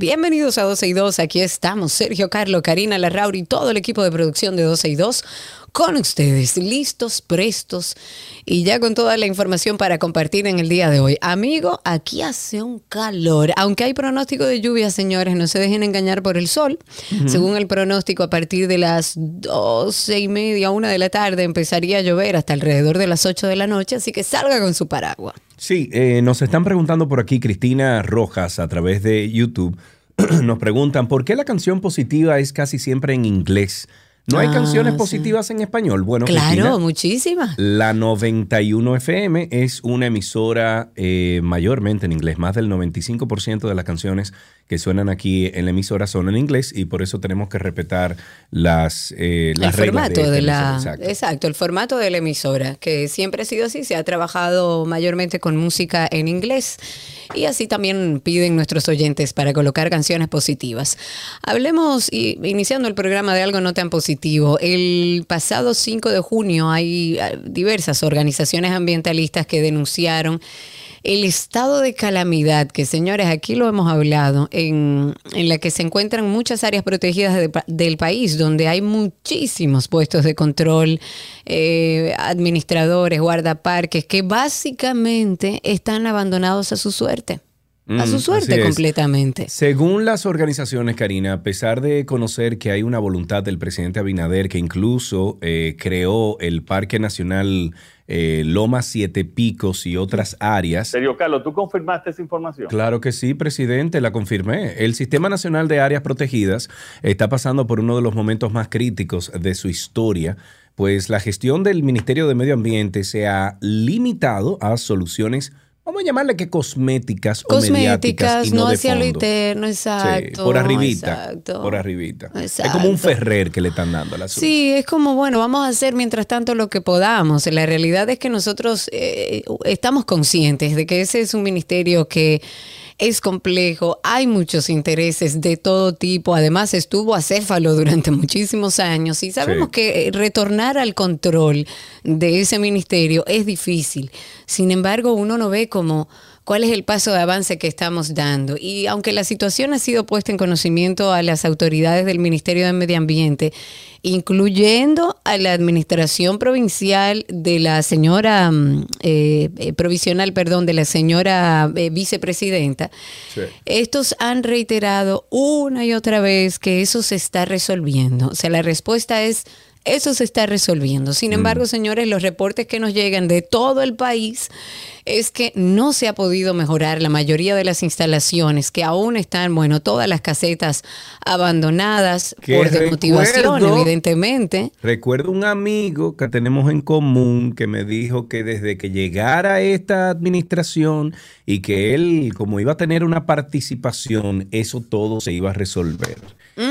Bienvenidos a 12 y 2. Aquí estamos, Sergio Carlo, Karina Larrauri y todo el equipo de producción de 12 y 2 con ustedes, listos, prestos y ya con toda la información para compartir en el día de hoy. Amigo, aquí hace un calor, aunque hay pronóstico de lluvia, señores, no se dejen engañar por el sol. Según el pronóstico, a partir de las 12 y media, una de la tarde, empezaría a llover hasta alrededor de las 8 de la noche, así que salga con su paraguas. Sí, eh, nos están preguntando por aquí Cristina Rojas a través de YouTube. nos preguntan por qué la canción positiva es casi siempre en inglés. ¿No hay Ah, canciones sí. positivas en español? Bueno, Claro, Cristina, muchísimas. la 91 FM es una emisora eh, mayormente en inglés. Más del 95% de las canciones que suenan aquí en la emisora son en inglés y por eso tenemos que respetar las, eh, el las reglas formato esta de, la emisora. Exacto. exacto. el formato de la emisora que siempre ha sido así se ha trabajado mayormente con música en inglés y así también piden nuestros oyentes para colocar canciones positivas. Hablemos y, iniciando el programa de algo no tan positivo el pasado 5 de junio hay eh, diversas organizaciones ambientalistas que denunciaron el estado de calamidad, que señores, aquí lo hemos hablado, en, en la que se encuentran muchas áreas protegidas del país, donde hay muchísimos puestos de control, eh, administradores, guardaparques, que básicamente están abandonados a su suerte. A Mm, su así suerte completamente. Según las organizaciones, Karina, a pesar de conocer que hay una voluntad del presidente Abinader que incluso eh, creó el Parque Nacional eh, Loma Siete Picos y otras áreas. Sergio Carlos, ¿tú confirmaste esa información? Claro que sí, presidente, la confirmé. El Sistema Nacional de Áreas Protegidas está pasando por uno de los momentos más críticos de su historia, pues la gestión del Ministerio de Medio Ambiente se ha limitado a soluciones, vamos a llamarle que cosméticas, o mediáticas Cosméticas, y no, no de hacia lo fondo. interno, Sí, exacto. por arribita, exacto. por arribita. Es como un ferrer que le están dando a la Sí, es como, bueno, vamos a hacer mientras tanto lo que podamos. La realidad es que nosotros eh, estamos conscientes de que ese es un ministerio que es complejo, hay muchos intereses de todo tipo, además estuvo acéfalo durante muchísimos años y sabemos Sí. que eh, retornar al control de ese ministerio es difícil. Sin embargo, uno no ve como cuál es el paso de avance que estamos dando. Y aunque la situación ha sido puesta en conocimiento a las autoridades del Ministerio de Medio Ambiente, incluyendo a la administración provincial de la señora mm, eh, eh, provisional, perdón, de la señora eh, vicepresidenta, Sí. estos han reiterado una y otra vez que eso se está resolviendo. O sea, la respuesta es, eso se está resolviendo. Sin embargo, señores, los reportes que nos llegan de todo el país es que no se ha podido mejorar la mayoría de las instalaciones, que aún están, bueno, todas las casetas abandonadas Que por desmotivación, evidentemente. Recuerdo un amigo que tenemos en común que me dijo que desde que llegara esta administración y que él, como iba a tener una participación, eso todo se iba a resolver.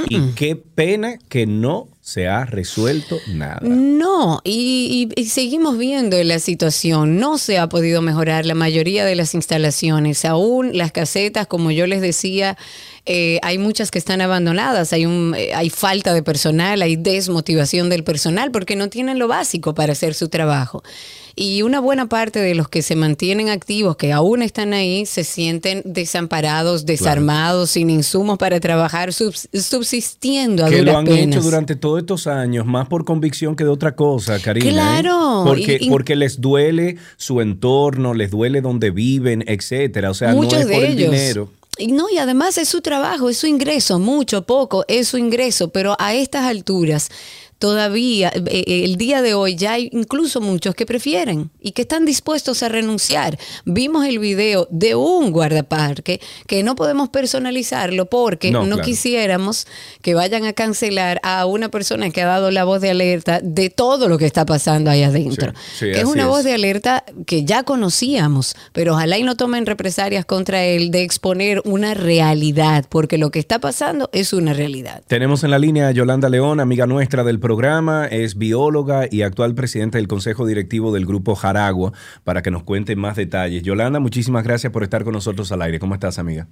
Y qué pena que no se ha resuelto nada. No, y, y- y seguimos viendo la situación. No se ha podido mejorar la mayoría de las instalaciones. Aún las casetas, como yo les decía, eh, hay muchas que están abandonadas. Hay, un, eh, hay falta de personal, hay desmotivación del personal porque no tienen lo básico para hacer su trabajo. Y una buena parte de los que se mantienen activos, que aún están ahí, se sienten desamparados, desarmados, sin insumos para trabajar, subs- subsistiendo a que duras lo han penas. hecho durante todos estos años, más por convicción que de otra cosa, Karina. ¿eh? Claro, Porque, y- y- porque les duele su entorno, les duele donde viven, etcétera. O sea, Muchos no es de por el ellos. dinero. Y no, y además es su trabajo, es su ingreso, mucho, poco, es su ingreso, pero a estas alturas todavía, eh, eh, el día de hoy, ya hay incluso muchos que prefieren y que están dispuestos a renunciar. Vimos el video de un guardaparque que no podemos personalizarlo porque no, quisiéramos que vayan a cancelar a una persona que ha dado la voz de alerta de todo lo que está pasando ahí adentro. que es una voz de alerta que ya conocíamos, pero ojalá y no tomen represalias contra él de exponer una realidad, porque lo que está pasando es una realidad. Tenemos en la línea a Yolanda León, amiga nuestra del programa, es bióloga y actual presidenta del Consejo Directivo del Grupo Jaragua, para que nos cuente más detalles. Yolanda, muchísimas gracias por estar con nosotros al aire. ¿Cómo estás, amiga?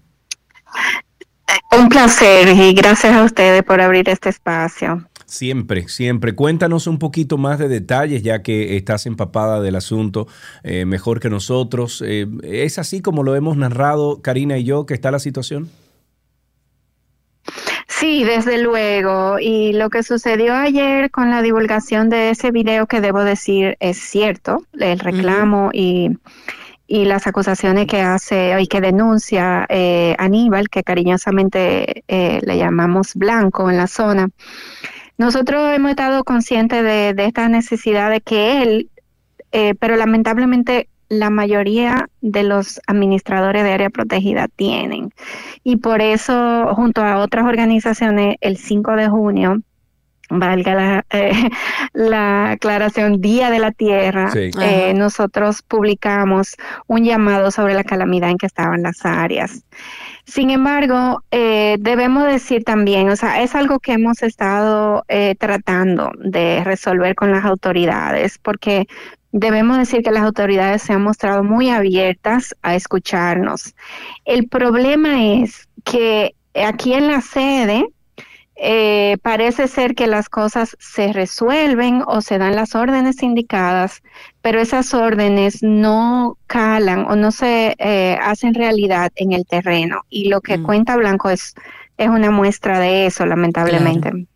Un placer y gracias a ustedes por abrir este espacio. Siempre, siempre. Cuéntanos un poquito más de detalles, ya que estás empapada del asunto eh, mejor que nosotros. Eh, ¿Es así como lo hemos narrado Karina y yo que está la situación? Sí, desde luego. Y lo que sucedió ayer con la divulgación de ese video, que debo decir es cierto, el reclamo y, las acusaciones que hace y que denuncia eh, Aníbal, que cariñosamente le llamamos Blanco en la zona. Nosotros hemos estado conscientes de, esta necesidad de que él, eh, pero lamentablemente la mayoría de los administradores de área protegida tienen. Y por eso, junto a otras organizaciones, el 5 de junio, valga la, eh, la aclaración, Día de la Tierra, eh, nosotros publicamos un llamado sobre la calamidad en que estaban las áreas. Sin embargo, eh, debemos decir también, o sea, es algo que hemos estado eh, tratando de resolver con las autoridades, porque debemos decir que las autoridades se han mostrado muy abiertas a escucharnos. El problema es que aquí en la sede, eh, parece ser que las cosas se resuelven o se dan las órdenes indicadas, pero esas órdenes no calan o no se eh, hacen realidad en el terreno. Y lo que mm. cuenta Blanco es, es una muestra de eso, lamentablemente. Claro.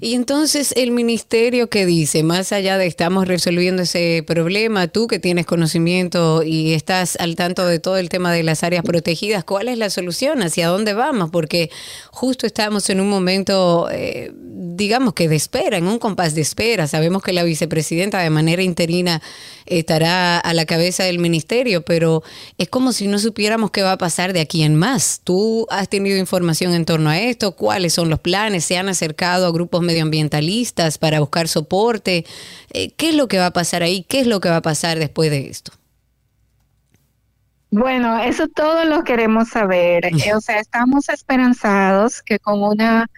Y entonces el ministerio que dice, más allá de estamos resolviendo ese problema, tú que tienes conocimiento y estás al tanto de todo el tema de las áreas protegidas, ¿cuál es la solución? ¿Hacia dónde vamos? Porque justo estamos en un momento, eh, digamos que de espera, en un compás de espera. Sabemos que la vicepresidenta de manera interina estará a la cabeza del ministerio, pero es como si no supiéramos qué va a pasar de aquí en más. ¿Tú has tenido información en torno a esto? ¿Cuáles son los planes? ¿Se han acercado a grupos medioambientalistas para buscar soporte. Eh, ¿Qué es lo que va a pasar ahí? ¿Qué es lo que va a pasar después de esto? Bueno, eso todo lo queremos saber. Eh, o sea, estamos esperanzados que con una,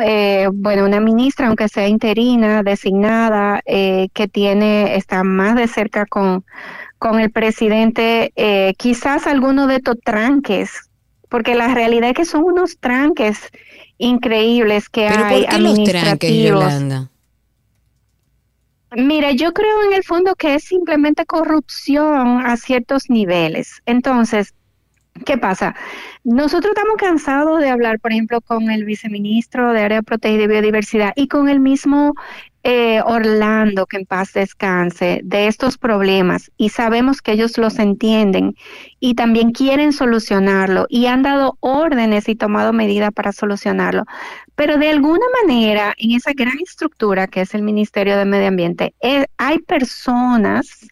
eh, bueno, una ministra, aunque sea interina, designada, que tiene, está más de cerca con, con el presidente, quizás alguno de estos tranques, porque la realidad es que son unos tranques increíbles que hay administrativos. Mira, yo creo en el fondo que es simplemente corrupción a ciertos niveles. Entonces, ¿qué pasa? Nosotros estamos cansados de hablar, por ejemplo, con el viceministro de Área Protegida y Biodiversidad y con el mismo eh, Orlando, que en paz descanse, de estos problemas y sabemos que ellos los entienden y también quieren solucionarlo y han dado órdenes y tomado medidas para solucionarlo. Pero de alguna manera, en esa gran estructura que es el Ministerio de Medio Ambiente, eh, hay personas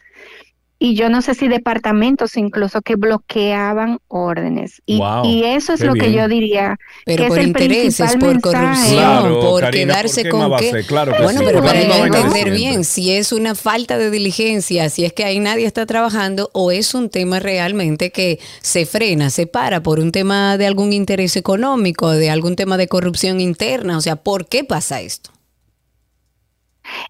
y yo no sé si departamentos incluso que bloqueaban órdenes. Y, y eso es lo que yo diría. Pero por intereses, por corrupción, por quedarse con qué. bueno, pero para entender bien, si es una falta de diligencia, si es que ahí nadie está trabajando o es un tema realmente que se frena, se para por un tema de algún interés económico, de algún tema de corrupción interna. O sea, ¿por qué pasa esto?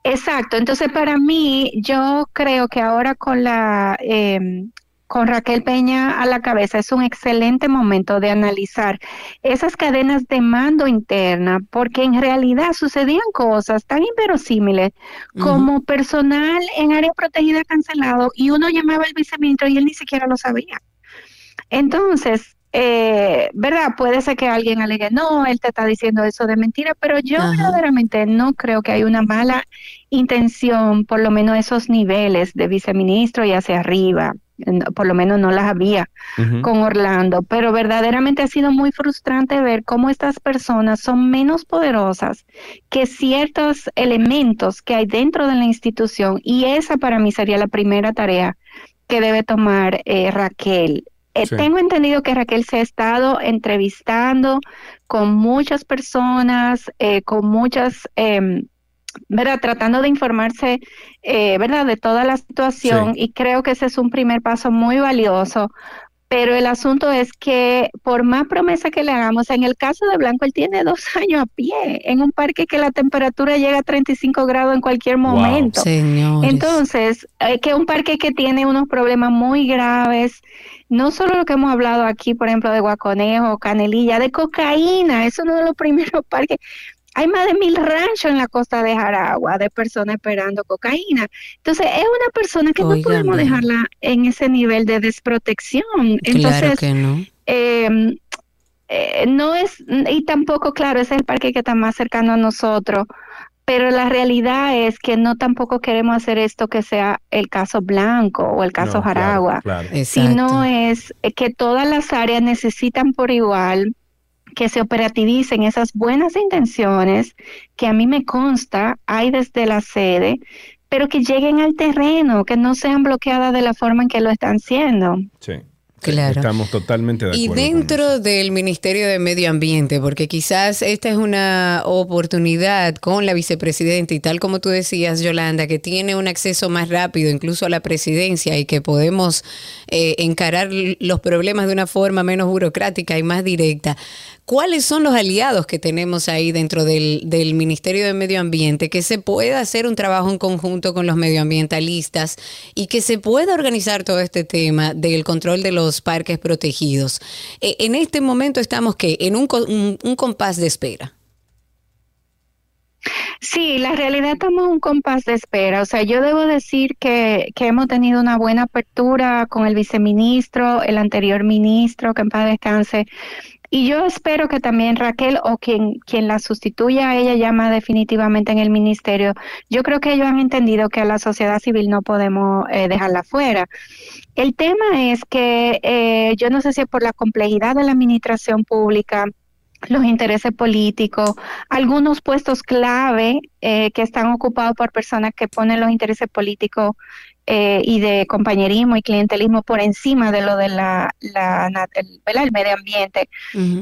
Exacto, entonces para mí yo creo que ahora con la em, con Raquel Peña a la cabeza es un excelente momento de analizar esas cadenas de mando interna, porque en realidad sucedían cosas tan inverosímiles como personal en área protegida cancelado y uno llamaba al viceministro y él ni siquiera lo sabía. Entonces, eh, ¿verdad? Puede ser que alguien alegue, no, él te está diciendo eso de mentira, pero yo verdaderamente no creo que hay una mala intención, por lo menos esos niveles de viceministro y hacia arriba, por lo menos no las había con Orlando, pero verdaderamente ha sido muy frustrante ver cómo estas personas son menos poderosas que ciertos elementos que hay dentro de la institución y esa para mí sería la primera tarea que debe tomar eh, Raquel. Eh, tengo entendido que Raquel se ha estado entrevistando con muchas personas, eh, con muchas em, ¿verdad? Tratando de informarse, eh, ¿verdad? De toda la situación y creo que ese es un primer paso muy valioso. Pero el asunto es que por más promesa que le hagamos, en el caso de Blanco, él tiene dos años a pie en un parque que la temperatura llega a 35 grados en cualquier momento. Entonces, eh, que un parque que tiene unos problemas muy graves, no solo lo que hemos hablado aquí, por ejemplo, de guaconejo, canelilla, de cocaína, eso es uno de los primeros parques hay más de mil ranchos en la costa de Jaragua de personas esperando cocaína. Entonces, es una persona que no podemos dejarla en ese nivel de desprotección. Entonces, que no. Em, eh, no es, y tampoco, claro, es el parque que está más cercano a nosotros, pero la realidad es que no tampoco queremos hacer esto que sea el caso Blanco o el caso Jaragua, sino es que todas las áreas necesitan por igual que se operativicen esas buenas intenciones que a mí me consta hay desde la sede, pero que lleguen al terreno, que no sean bloqueadas de la forma en que lo están siendo. Sí. Claro. Estamos totalmente de acuerdo. Y dentro del Ministerio de Medio Ambiente, porque quizás esta es una oportunidad con la vicepresidenta y tal como tú decías, Yolanda, que tiene un acceso más rápido incluso a la presidencia y que podemos eh, encarar los problemas de una forma menos burocrática y más directa. ¿Cuáles son los aliados que tenemos ahí dentro del, del, Ministerio de Medio Ambiente? Que se pueda hacer un trabajo en conjunto con los medioambientalistas y que se pueda organizar todo este tema del control de los parques protegidos. Eh, en este momento estamos que en un, un, compás de espera. Sí, la realidad estamos un compás de espera. O sea, yo debo decir que, que, hemos tenido una buena apertura con el viceministro, el anterior ministro, que en paz descanse, y yo espero que también Raquel o quien, quien la sustituya a ella llama definitivamente en el ministerio, yo creo que ellos han entendido que a la sociedad civil no podemos eh, dejarla fuera. El tema es que eh, yo no sé si es por la complejidad de la administración pública, los intereses políticos, algunos puestos clave eh, que están ocupados por personas que ponen los intereses políticos eh, y de compañerismo y clientelismo por encima de lo de la, la el, medio ambiente,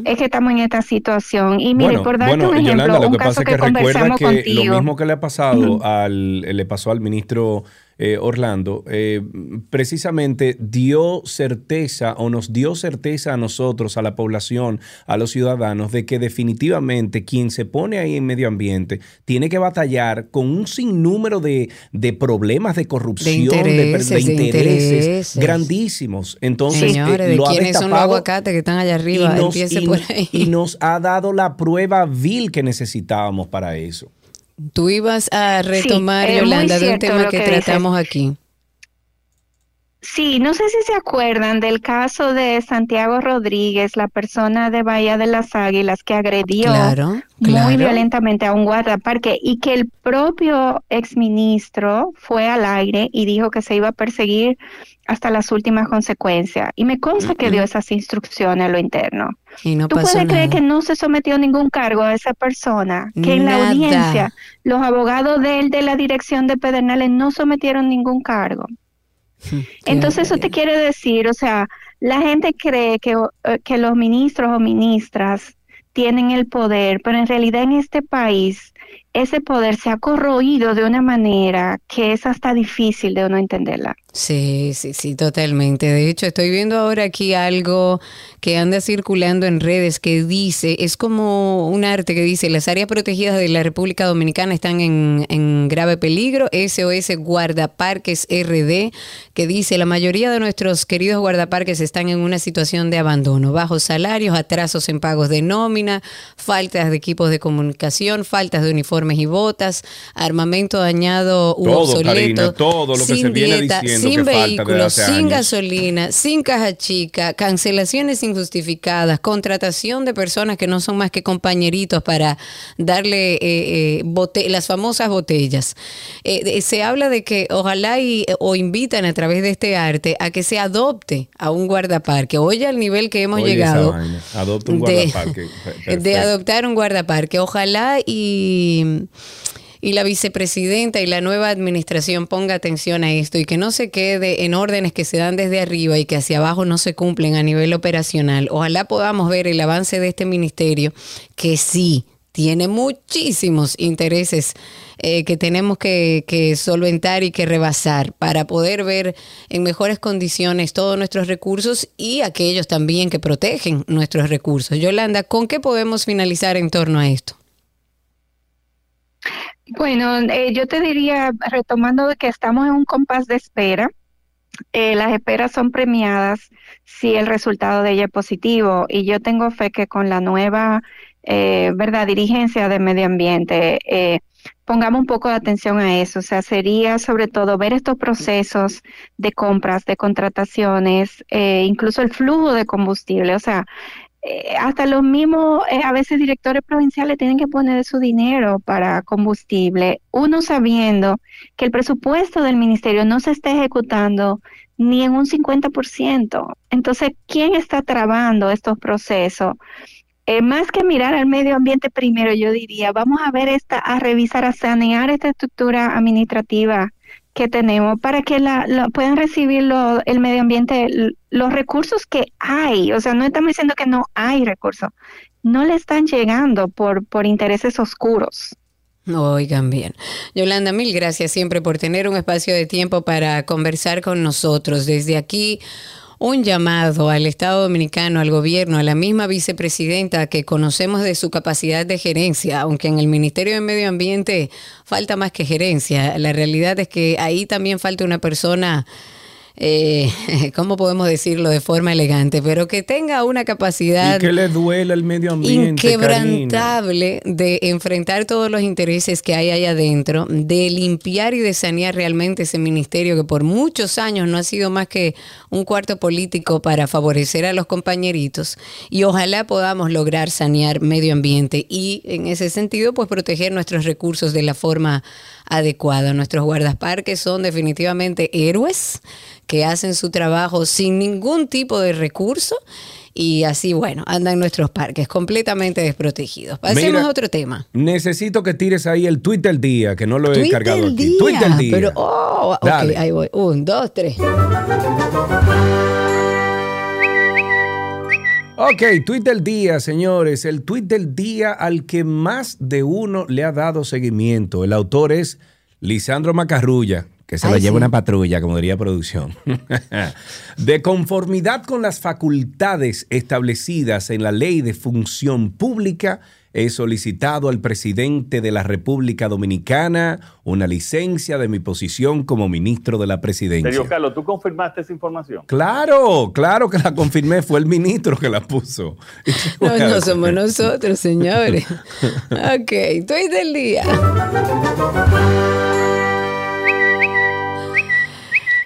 es que estamos en esta situación. Y mire, por darte un ejemplo, un caso que, conversamos contigo. Lo mismo que le ha pasado al, le pasó al ministro eh, Orlando, eh, precisamente dio certeza o nos dio certeza a nosotros, a la población, a los ciudadanos, de que definitivamente quien se pone ahí en medio ambiente tiene que batallar con un sinnúmero de, de problemas de corrupción, de intereses, grandísimos. Entonces, Señores, eh, ¿de quiénes son los aguacates que están allá arriba? Y nos, y nos ha dado la prueba vil que necesitábamos para eso. Tú ibas a retomar, Yolanda, de un tema que, tratamos aquí. Sí, no sé si se acuerdan del caso de Santiago Rodríguez, la persona de Bahía de las Águilas que agredió muy violentamente a un guardaparque y que el propio exministro fue al aire y dijo que se iba a perseguir hasta las últimas consecuencias. Y me consta que dio esas instrucciones a lo interno. Y no ¿Tú puedes creer que no se sometió ningún cargo a esa persona? Que en la audiencia los abogados de él de la dirección de Pedernales no sometieron ningún cargo. Entonces eso te quiere decir, o sea, la gente cree que, eh, que los ministros o ministras tienen el poder, pero en realidad en este país ese poder se ha corroído de una manera que es hasta difícil de uno entenderla. Sí, sí, sí, totalmente. De hecho, estoy viendo ahora aquí algo que anda circulando en redes que dice, es como un arte que dice, las áreas protegidas de la República Dominicana están en, en grave peligro, SOS Guardaparques RD, que dice, la mayoría de nuestros queridos guardaparques están en una situación de abandono, bajos salarios, atrasos en pagos de nómina, faltas de equipos de comunicación, faltas de uniformes y botas, armamento dañado u todo, obsoleto, todo lo que se viene diciendo sin que falta hace sin años. gasolina, sin caja chica, cancelaciones injustificadas, contratación de personas que no son más que compañeritos para darle eh, eh, las famosas botellas. Eh, se habla de que ojalá y, o invitan a través de este arte a que se adopte a un guardaparque. Oye al nivel que hemos Oye, llegado. Adopta un guardaparque. De adoptar un guardaparque. Ojalá y, y la vicepresidenta y la nueva administración ponga atención a esto y que no se quede en órdenes que se dan desde arriba y que hacia abajo no se cumplen a nivel operacional. Ojalá podamos ver el avance de este ministerio que sí tiene muchísimos intereses eh, que tenemos que, que solventar y que rebasar para poder ver en mejores condiciones todos nuestros recursos y aquellos también que protegen nuestros recursos. Yolanda, ¿con qué podemos finalizar en torno a esto? Bueno, eh, yo te diría, retomando que estamos en un compás de espera, eh, las esperas son premiadas si el resultado de ella es positivo y yo tengo fe que con la nueva, eh, verdad, dirigencia de medio ambiente, eh, pongamos un poco de atención a eso, o sea, sería sobre todo ver estos procesos de compras, de contrataciones, eh, incluso el flujo de combustible, o sea, eh, hasta los mismos, eh, a veces directores provinciales tienen que poner su dinero para combustible, uno sabiendo que el presupuesto del ministerio no se está ejecutando ni en un 50%. Entonces, ¿quién está trabando estos procesos? Eh, más que mirar al medio ambiente primero, yo diría, vamos a ver esta, a revisar, a sanear esta estructura administrativa que tenemos para que la, la- puedan recibir lo- el medio ambiente los recursos que hay. O sea, no estamos diciendo que no hay recursos, no le están llegando por, por intereses oscuros. Oigan bien. Yolanda, mil gracias siempre por tener un espacio de tiempo para conversar con nosotros. Desde aquí, un llamado al Estado Dominicano, al gobierno, a la misma vicepresidenta que conocemos de su capacidad de gerencia, aunque en el Ministerio de Medio Ambiente falta más que gerencia. La realidad es que ahí también falta una persona eh, ¿cómo podemos decirlo de forma elegante? Pero que tenga una capacidad Y que le duela el medio ambiente. Karina. inquebrantable de enfrentar todos los intereses que hay ahí adentro, de limpiar y de sanear realmente ese ministerio que por muchos años no ha sido más que un cuarto político para favorecer a los compañeritos y ojalá podamos lograr sanear medio ambiente y en ese sentido pues proteger nuestros recursos de la forma adecuada. Nuestros guardaparques son definitivamente héroes que hacen su trabajo sin ningún tipo de recurso y así, bueno, andan nuestros parques completamente desprotegidos. Pasemos Mira, a otro tema. Necesito que tires ahí el tweet del día, que no lo he cargado aquí. día. Tweet del día. Pero, oh, ok, Dale. ahí voy. Un, dos, tres. Ok, tweet del día, señores. El tweet del día al que más de uno le ha dado seguimiento. El autor es Lisandro Macarrulla, que se Ay, la lleva sí. una patrulla, como diría producción. de conformidad con las facultades establecidas en la Ley de Función Pública, he solicitado al presidente de la República Dominicana una licencia de mi posición como ministro de la presidencia. Sergio Carlos, ¿tú confirmaste esa información? Claro, claro que la confirmé, fue el ministro que la puso. No, no somos nosotros, señores. Ok, tweet del día.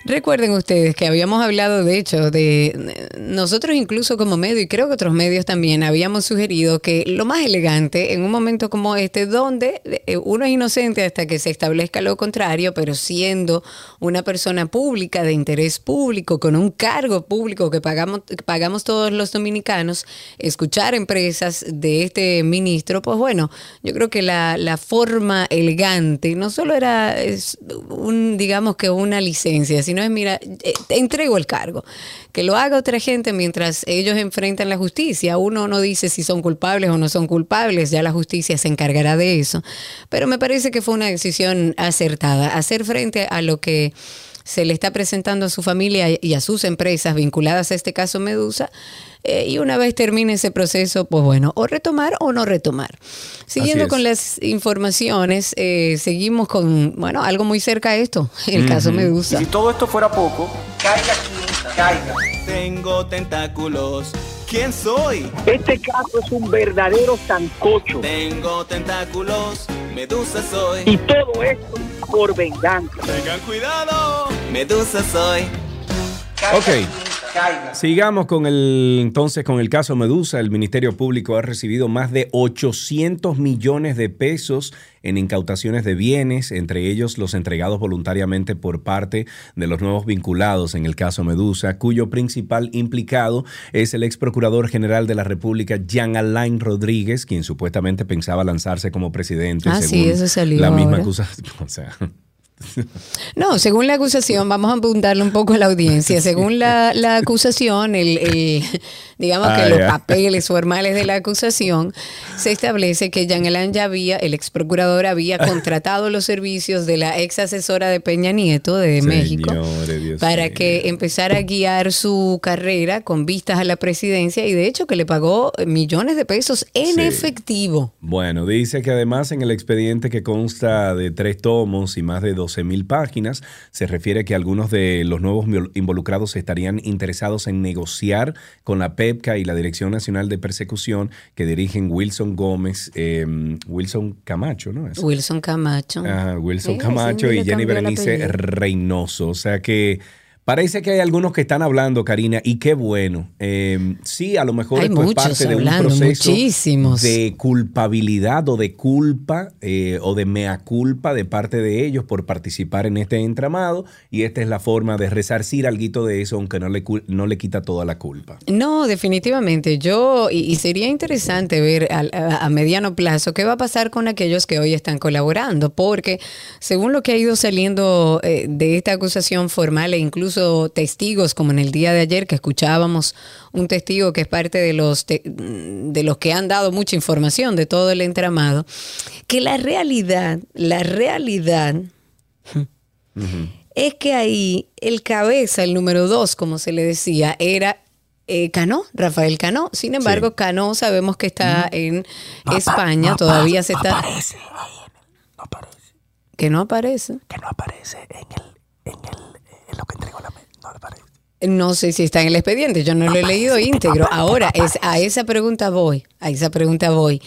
Recuerden ustedes que habíamos hablado, de hecho, de nosotros incluso como medio, y creo que otros medios también, habíamos sugerido que lo más elegante en un momento como este, donde eh, uno es inocente hasta que se establezca lo contrario, pero siendo una persona pública, de interés público, con un cargo público que pagamos, que pagamos todos los dominicanos, escuchar empresas de este ministro, pues bueno, yo creo que la, forma elegante no solo era es un, digamos que una licencia, sino es, mira, eh, te entrego el cargo. Que lo haga otra gente mientras ellos enfrentan la justicia. Uno no dice si son culpables o no son culpables, ya la justicia se encargará de eso. Pero me parece que fue una decisión acertada, hacer frente a lo que se le está presentando a su familia y a sus empresas vinculadas a este caso Medusa. eh, y una vez termine ese proceso, pues bueno, o retomar o no retomar. Siguiendo con las informaciones, eh, seguimos con, bueno, algo muy cerca a esto, el caso Medusa. Si todo esto fuera poco, caiga quien caiga. Tengo tentáculos. ¿Quién soy? Este caso es un verdadero sancocho. Tengo tentáculos. Medusa soy. Y todo esto por venganza. Tengan cuidado. Medusa soy. Ok. Sigamos con el entonces con el caso Medusa. El Ministerio Público ha recibido más de 800 millones de pesos en incautaciones de bienes, entre ellos los entregados voluntariamente por parte de los nuevos vinculados en el caso Medusa, cuyo principal implicado es el ex procurador general de la República, Jean Alain Rodríguez, quien supuestamente pensaba lanzarse como presidente. Ah, sí, según eso salió La misma ahora. acusación. O sea, no, según la acusación, vamos a apuntarle un poco a la audiencia, según la, acusación, el, el digamos ah, que los papeles formales de la acusación, se establece que Jean Alain ya había, el ex procurador, había contratado los servicios de la ex asesora de Peña Nieto de México para que empezara a guiar su carrera con vistas a la presidencia y de hecho que le pagó millones de pesos en efectivo. Bueno, dice que además en el expediente que consta de tres tomos y más de dos 12.000 páginas. Se refiere a que algunos de los nuevos involucrados estarían interesados en negociar con la PEPCA y la Dirección Nacional de Persecución que dirigen Wilson Gómez, eh, Wilson Camacho, ¿no? Es? Wilson Camacho. Wilson Camacho y Jenny Berenice Reynoso. O sea que parece que hay algunos que están hablando, Karina, y qué bueno. Eh, sí, a lo mejor Hay esto es parte de un hablando, proceso muchísimos. de culpabilidad o de culpa eh, o de mea culpa de parte de ellos por participar en este entramado y esta es la forma de resarcir algo de eso, aunque no le, no le quita toda la culpa. No, definitivamente. Yo, y, y sería interesante ver a, a mediano plazo qué va a pasar con aquellos que hoy están colaborando, porque según lo que ha ido saliendo eh, de esta acusación formal e incluso testigos, como en el día de ayer que escuchábamos un testigo que es parte de los, te- de los que han dado mucha información de todo el entramado, que la realidad, la realidad es que ahí el cabeza, el número dos, como se le decía, era eh, Cano, Rafael Cano. Sin embargo, Sí. Cano sabemos que está en España, todavía se está... No aparece, Que no aparece. que no aparece en el, en el, en lo que entregó la me- no aparece. No sé si está en el expediente, yo no lo he leído íntegro. Ahora, es, a esa pregunta voy, a esa pregunta voy.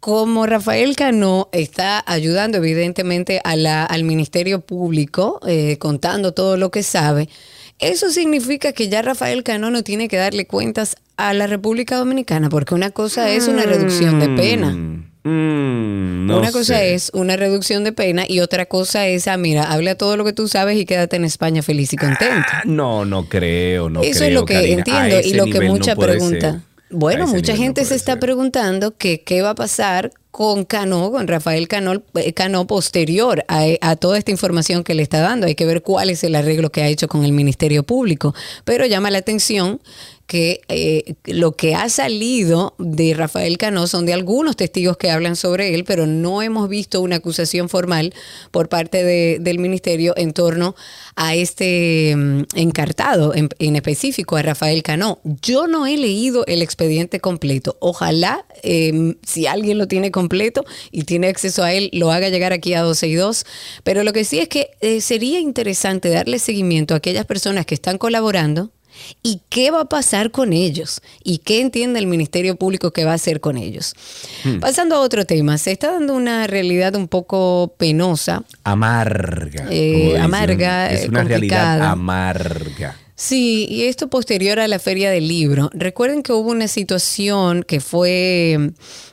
Como Rafael Cano está ayudando evidentemente a la, al Ministerio Público, eh, contando todo lo que sabe, eso significa que ya Rafael Cano no tiene que darle cuentas a la República Dominicana, porque una cosa es una reducción de pena. Mm, no una cosa sé. es una reducción de pena y otra cosa es, ah, mira, habla todo lo que tú sabes y quédate en España feliz y contento. No, no creo, no Eso creo, es lo que Karina. Entiendo y lo que no mucha pregunta. ser. Bueno, mucha no gente se está ser. preguntando que qué va a pasar con Cano, con Rafael Cano, eh, Cano posterior a, a toda esta información que le está dando. Hay que ver cuál es el arreglo que ha hecho con el Ministerio Público. Pero llama la atención que eh, lo que ha salido de Rafael Cano son de algunos testigos que hablan sobre él, pero no hemos visto una acusación formal por parte de- del ministerio en torno a este mm, encartado, en, en específico a Rafael Cano. Yo no he leído el expediente completo. Ojalá, eh, si alguien lo tiene completo y tiene acceso a él, lo haga llegar aquí a 12 y 2. Pero lo que sí es que eh, sería interesante darle seguimiento a aquellas personas que están colaborando y qué va a pasar con ellos y qué entiende el Ministerio Público que va a hacer con ellos. Pasando a otro tema, se está dando una realidad un poco penosa. Amarga. Eh, amarga, Es eh, una realidad amarga. Sí, y esto posterior a la Feria del Libro. Recuerden que hubo una situación que fue mm,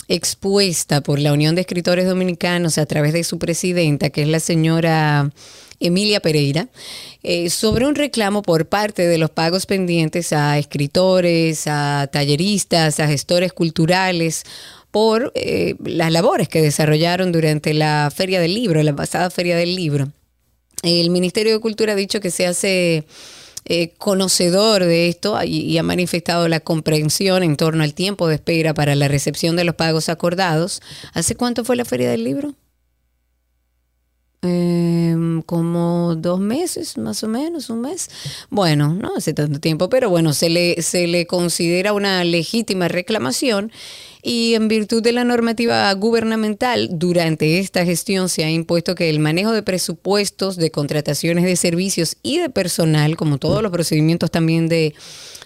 expuesta por la Unión de Escritores Dominicanos a través de su presidenta, que es la señora Emilia Pereira, eh, sobre un reclamo por parte de los pagos pendientes a escritores, a talleristas, a gestores culturales por eh, las labores que desarrollaron durante la Feria del Libro, la pasada Feria del Libro. El Ministerio de Cultura ha dicho que se hace eh, conocedor de esto y, y ha manifestado la comprensión en torno al tiempo de espera para la recepción de los pagos acordados. ¿Hace cuánto fue la Feria del Libro? Em, como dos meses, más o menos, un mes. Bueno, no hace tanto tiempo, pero bueno, se le, se le considera una legítima reclamación Y en virtud de la normativa gubernamental, durante esta gestión se ha impuesto que el manejo de presupuestos, de contrataciones de servicios y de personal, como todos los procedimientos también de,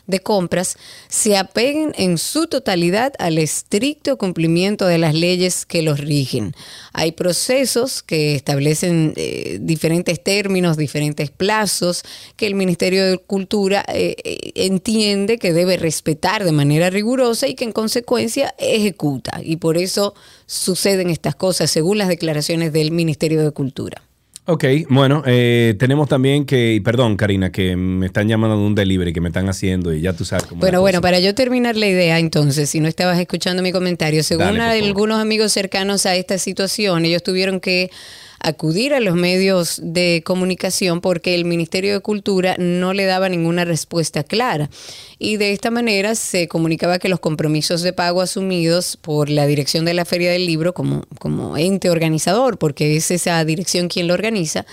de compras, se apeguen en su totalidad al estricto cumplimiento de las leyes que los rigen. Hay procesos que establecen eh, diferentes términos, diferentes plazos que el Ministerio de Cultura eh, eh, entiende que debe respetar de manera rigurosa y que en consecuencia ejecuta. Y por eso suceden estas cosas según las declaraciones del Ministerio de Cultura. Ok, bueno, eh, tenemos también que, perdón Karina, que me están llamando de un delivery que me están haciendo y ya tú sabes cómo Bueno, bueno, cosa. para yo terminar la idea, entonces, si no estabas escuchando mi comentario, según Dale, algunos amigos cercanos a esta situación, ellos tuvieron que acudir a los medios de comunicación porque el Ministerio de Cultura no le daba ninguna respuesta clara. Y de esta manera se comunicaba que los compromisos de pago asumidos por la dirección de la Feria del Libro como, como ente organizador, porque es esa dirección quien lo organiza,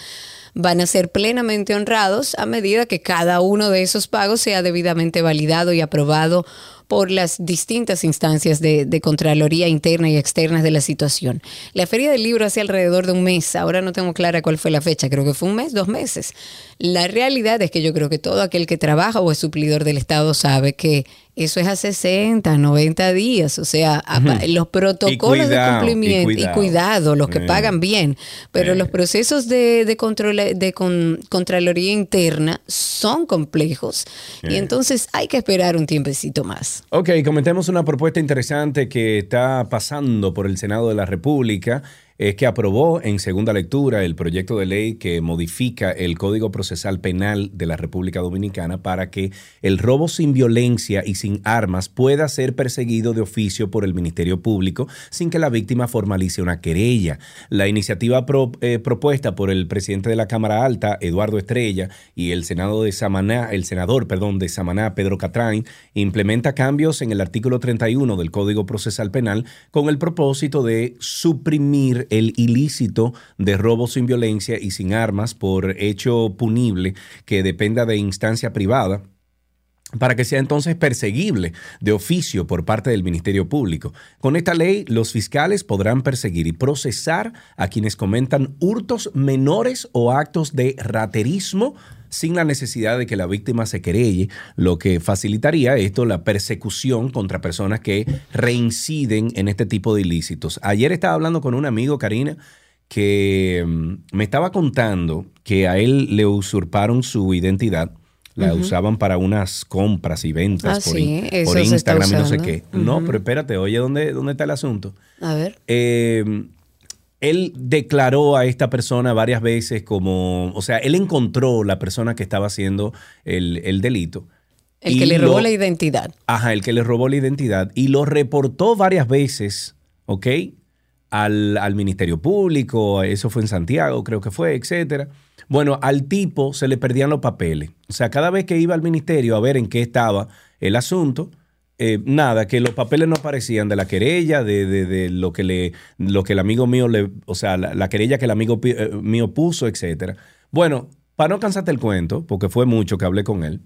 van a ser plenamente honrados a medida que cada uno de esos pagos sea debidamente validado y aprobado por las distintas instancias de, de Contraloría interna y externas de la situación. La Feria del Libro hace alrededor de un mes, ahora no tengo clara cuál fue la fecha, creo que fue un mes, dos meses. La realidad es que yo creo que todo aquel que trabaja o es suplidor del Estado sabe que eso es a 60, 90 días, o sea, los protocolos cuidado, de cumplimiento y cuidado. cuidado, los que Eh. pagan bien, pero Eh. los procesos de, de, control- de con- Contraloría interna son complejos y entonces hay que esperar un tiempecito más. Ok, comentemos una propuesta interesante que está pasando por el Senado de la República. Es que aprobó en segunda lectura el proyecto de ley que modifica el Código Procesal Penal de la República Dominicana para que el robo sin violencia y sin armas pueda ser perseguido de oficio por el Ministerio Público sin que la víctima formalice una querella. La iniciativa eh, propuesta por el presidente de la Cámara Alta, Eduardo Estrella, y el Senado de Samaná, el senador, perdón, de Samaná, Pedro Catrain, implementa cambios en el artículo 31 del Código Procesal Penal con el propósito de suprimir el ilícito de robo sin violencia y sin armas por hecho punible que dependa de instancia privada para que sea entonces perseguible de oficio por parte del Ministerio Público. Con esta ley, los fiscales podrán perseguir y procesar a quienes comentan hurtos menores o actos de raterismo sin la necesidad de que la víctima se querelle, lo que facilitaría esto la persecución contra personas que reinciden en este tipo de ilícitos. Ayer estaba hablando con un amigo, Karina, que mm, me estaba contando que a él le usurparon su identidad la usaban para unas compras y ventas Ah, por, sí, Instagram y no sé qué. No, pero espérate, oye, ¿dónde, dónde está el asunto? A ver. Eh, él declaró a esta persona varias veces como, o sea, él encontró la persona que estaba haciendo el, el delito. El que le robó lo- la identidad. Ajá, el que le robó la identidad y lo reportó varias veces, ¿ok? Al, al Ministerio Público, eso fue en Santiago, creo que fue, etcétera. Bueno, al tipo se le perdían los papeles. O sea, cada vez que iba al ministerio a ver en qué estaba el asunto, eh, nada, que los papeles no aparecían de la querella, de, de- de lo que le, lo que el amigo mío le, o sea, la, la querella que el amigo pi- eh, mío puso, etcétera. Bueno, para no cansarte el cuento, porque fue mucho que hablé con él,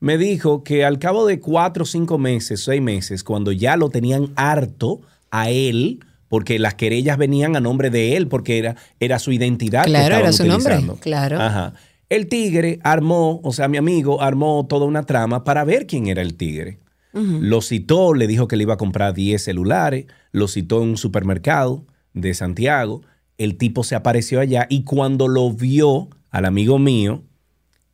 me dijo que al cabo de cuatro, cinco meses, seis meses, cuando ya lo tenían harto a él, porque las querellas venían a nombre de él, porque era, era su identidad. que Claro, era estaban su nombre, claro. Ajá. El tigre armó, o sea, mi amigo armó toda una trama para ver quién era el tigre. Lo citó, le dijo que le iba a comprar 10 celulares, lo citó en un supermercado de Santiago, el tipo se apareció allá y cuando lo vio al amigo mío,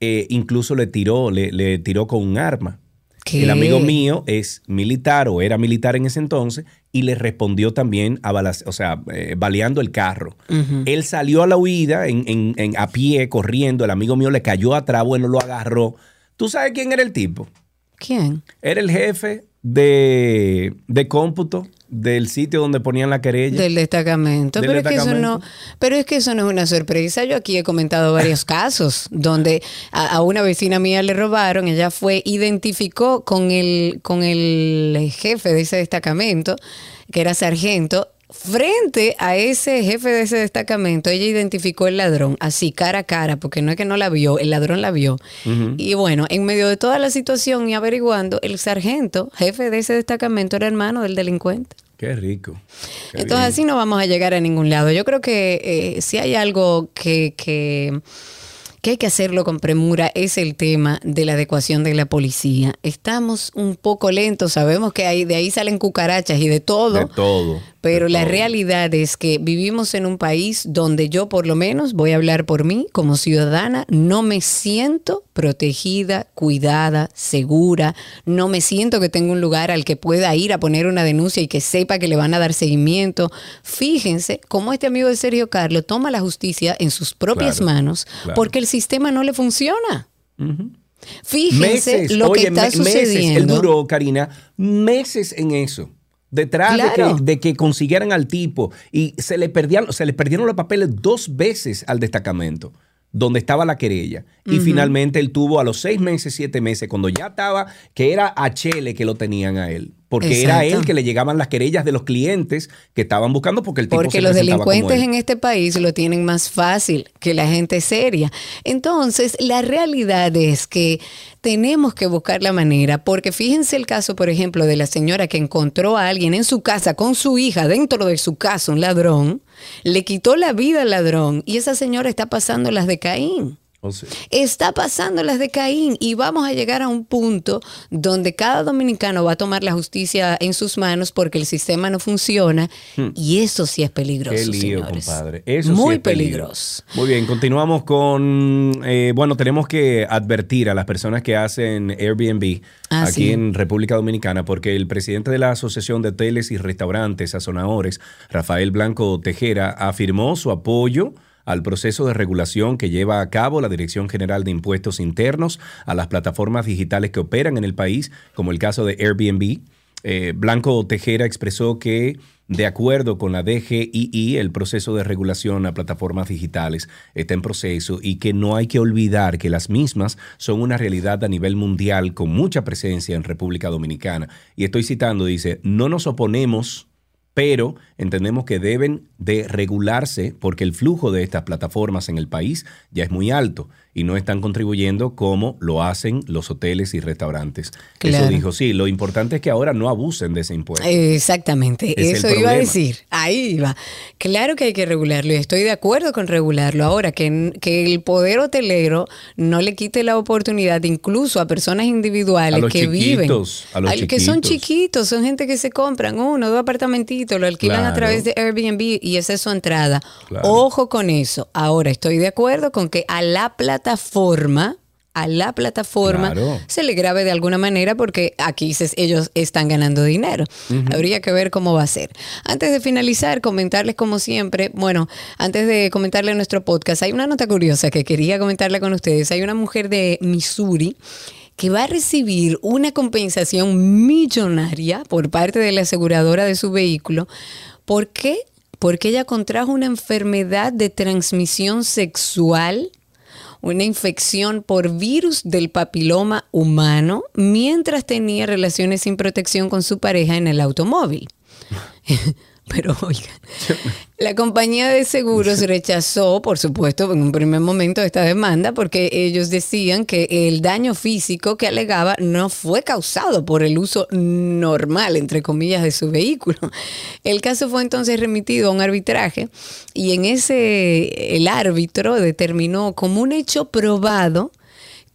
eh, incluso le tiró, le, le tiró con un arma. ¿Qué? El amigo mío es militar o era militar en ese entonces y le respondió también a balas- o sea, eh, baleando el carro. Él salió a la huida en, en- en- a pie, corriendo. El amigo mío le cayó atrás, bueno, lo agarró. ¿Tú sabes quién era el tipo? ¿Quién? Era el jefe de, de cómputo del sitio donde ponían la querella. Del destacamento. Del pero, Es que eso no, pero es que eso no es una sorpresa. Yo aquí he comentado varios casos donde a, a una vecina mía le robaron, ella fue, identificó con el, con el jefe de ese destacamento, que era sargento, frente a ese jefe de ese destacamento, ella identificó el ladrón, así, cara a cara, porque no es que no la vio, el ladrón la vio. Y bueno, en medio de toda la situación y averiguando, el sargento, jefe de ese destacamento, era hermano del delincuente. Qué rico. Qué Entonces bien. así no vamos a llegar a ningún lado. Yo creo que eh, si hay algo que, que, que hay que hacerlo con premura es el tema de la adecuación de la policía. Estamos un poco lentos, sabemos que hay, de ahí salen cucarachas y de todo. De todo. Pero la realidad es que vivimos en un país donde yo por lo menos voy a hablar por mí como ciudadana, no me siento protegida, cuidada, segura, no me siento que tengo un lugar al que pueda ir a poner una denuncia y que sepa que le van a dar seguimiento. Fíjense cómo este amigo de Sergio Carlos toma la justicia en sus propias Claro, manos claro. porque el sistema no le funciona. Fíjense meses, lo oye, que está me- meses, él sucediendo. duró, Karina, meses en eso. Detrás de, que, de que consiguieran al tipo y se le perdían, se le perdieron los papeles dos veces al destacamento donde estaba la querella. Y finalmente él tuvo a los seis meses, siete meses, cuando ya estaba, que era a Chele que lo tenían a él. Porque era él que le llegaban las querellas de los clientes que estaban buscando porque el tipo Porque se los delincuentes en este país lo tienen más fácil que la gente seria. Entonces, la realidad es que tenemos que buscar la manera, porque fíjense el caso, por ejemplo, de la señora que encontró a alguien en su casa con su hija, dentro de su casa, un ladrón, le quitó la vida al ladrón y esa señora está pasando las de Caín. O sea, Está pasando las de Caín y vamos a llegar a un punto donde cada dominicano va a tomar la justicia en sus manos porque el sistema no funciona y eso sí es peligroso, Hmm. Qué lío, señores. compadre. Eso sí Muy es peligro. peligroso. Muy bien, continuamos con. eh, bueno, tenemos que advertir a las personas que hacen Airbnb Ah, aquí sí. en República Dominicana, porque el presidente de la Asociación de Hoteles y Restaurantes Sazonadores, Rafael Blanco Tejera, afirmó su apoyo al proceso de regulación que lleva a cabo la Dirección General de Impuestos Internos a las plataformas digitales que operan en el país, como el caso de Airbnb. Eh, Blanco Tejera expresó que, de acuerdo con la DGII, el proceso de regulación a plataformas digitales está en proceso y que no hay que olvidar que las mismas son una realidad a nivel mundial con mucha presencia en República Dominicana. Y estoy citando, dice, no nos oponemos pero entendemos que deben de regularse porque el flujo de estas plataformas en el país ya es muy alto y no están contribuyendo como lo hacen los hoteles y restaurantes. Claro. Eso dijo, sí, lo importante es que ahora no abusen de ese impuesto. Exactamente, Es eso iba a decir. Ahí iba. Claro que hay que regularlo y estoy de acuerdo con regularlo. Ahora, que, que el poder hotelero no le quite la oportunidad incluso a personas individuales A los que viven. a los al- Que son chiquitos. chiquitos, son gente que se compran uno, dos apartamentitos, lo alquilan a través de Airbnb y esa es su entrada. Claro. Ojo con eso. Ahora, estoy de acuerdo con que a la plataforma a la plataforma Claro. se le grabe de alguna manera porque aquí se- ellos están ganando dinero. Habría que ver cómo va a ser. Antes de finalizar, comentarles como siempre, bueno, antes de comentarle nuestro podcast, hay una nota curiosa que quería comentarle con ustedes. Hay una mujer de Missouri que va a recibir una compensación millonaria por parte de la aseguradora de su vehículo. ¿Por qué? Porque ella contrajo una enfermedad de transmisión sexual una infección por virus del papiloma humano mientras tenía relaciones sin protección con su pareja en el automóvil. Pero oiga, la compañía de seguros rechazó, por supuesto, en un primer momento esta demanda porque ellos decían que el daño físico que alegaba no fue causado por el uso normal, entre comillas, de su vehículo. El caso fue entonces remitido a un arbitraje y en ese el árbitro determinó como un hecho probado